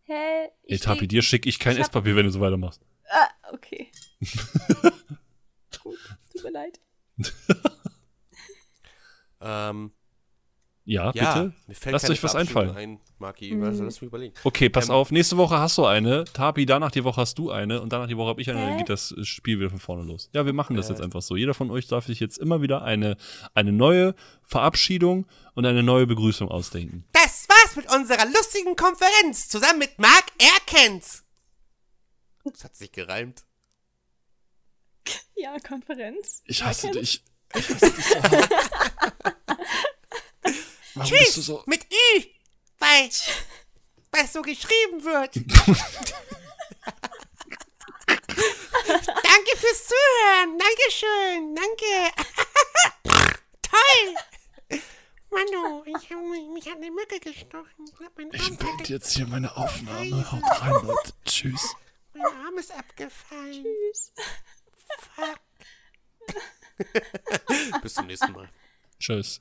S3: Hä? Ich
S2: Tapi,
S3: leg-
S2: dir schicke ich kein
S3: ich hab-
S2: Esspapier, wenn du so weitermachst.
S3: Ah, okay. Gut, tut mir leid.
S1: Ähm,
S2: Ja,
S1: ja,
S2: bitte?
S1: mir fällt
S2: Lasst euch was einfallen.
S1: ein, Maki. Also, lass mich überlegen.
S2: Okay, pass
S1: Ähm,
S2: auf. Nächste Woche hast du eine. Tapi, danach die Woche hast du eine. Und danach die Woche habe ich eine. Und dann
S3: Hä?
S2: geht das Spiel wieder von vorne los. Ja, wir machen das
S1: Äh.
S2: jetzt einfach so. Jeder von euch darf sich jetzt immer wieder eine, eine neue Verabschiedung und eine neue Begrüßung ausdenken.
S1: Das war's mit unserer lustigen Konferenz zusammen mit Marc Erkens. Das hat sich gereimt.
S3: Ja, Konferenz.
S2: Ich hasse
S3: Erkennt?
S2: dich. Ich hasse dich Warum bist du so.
S1: Mit Ü, weil, weil es so geschrieben wird. Danke fürs Zuhören. Dankeschön. Danke. Toll. Manu, ich hab, mich hat eine Mücke gestochen. Ich hab meinen
S2: Ich beende jetzt hier meine Aufnahme. Haut rein, Leute. Tschüss.
S1: mein Arm ist abgefallen.
S3: Tschüss.
S1: Fuck. Bis zum nächsten Mal.
S2: Tschüss.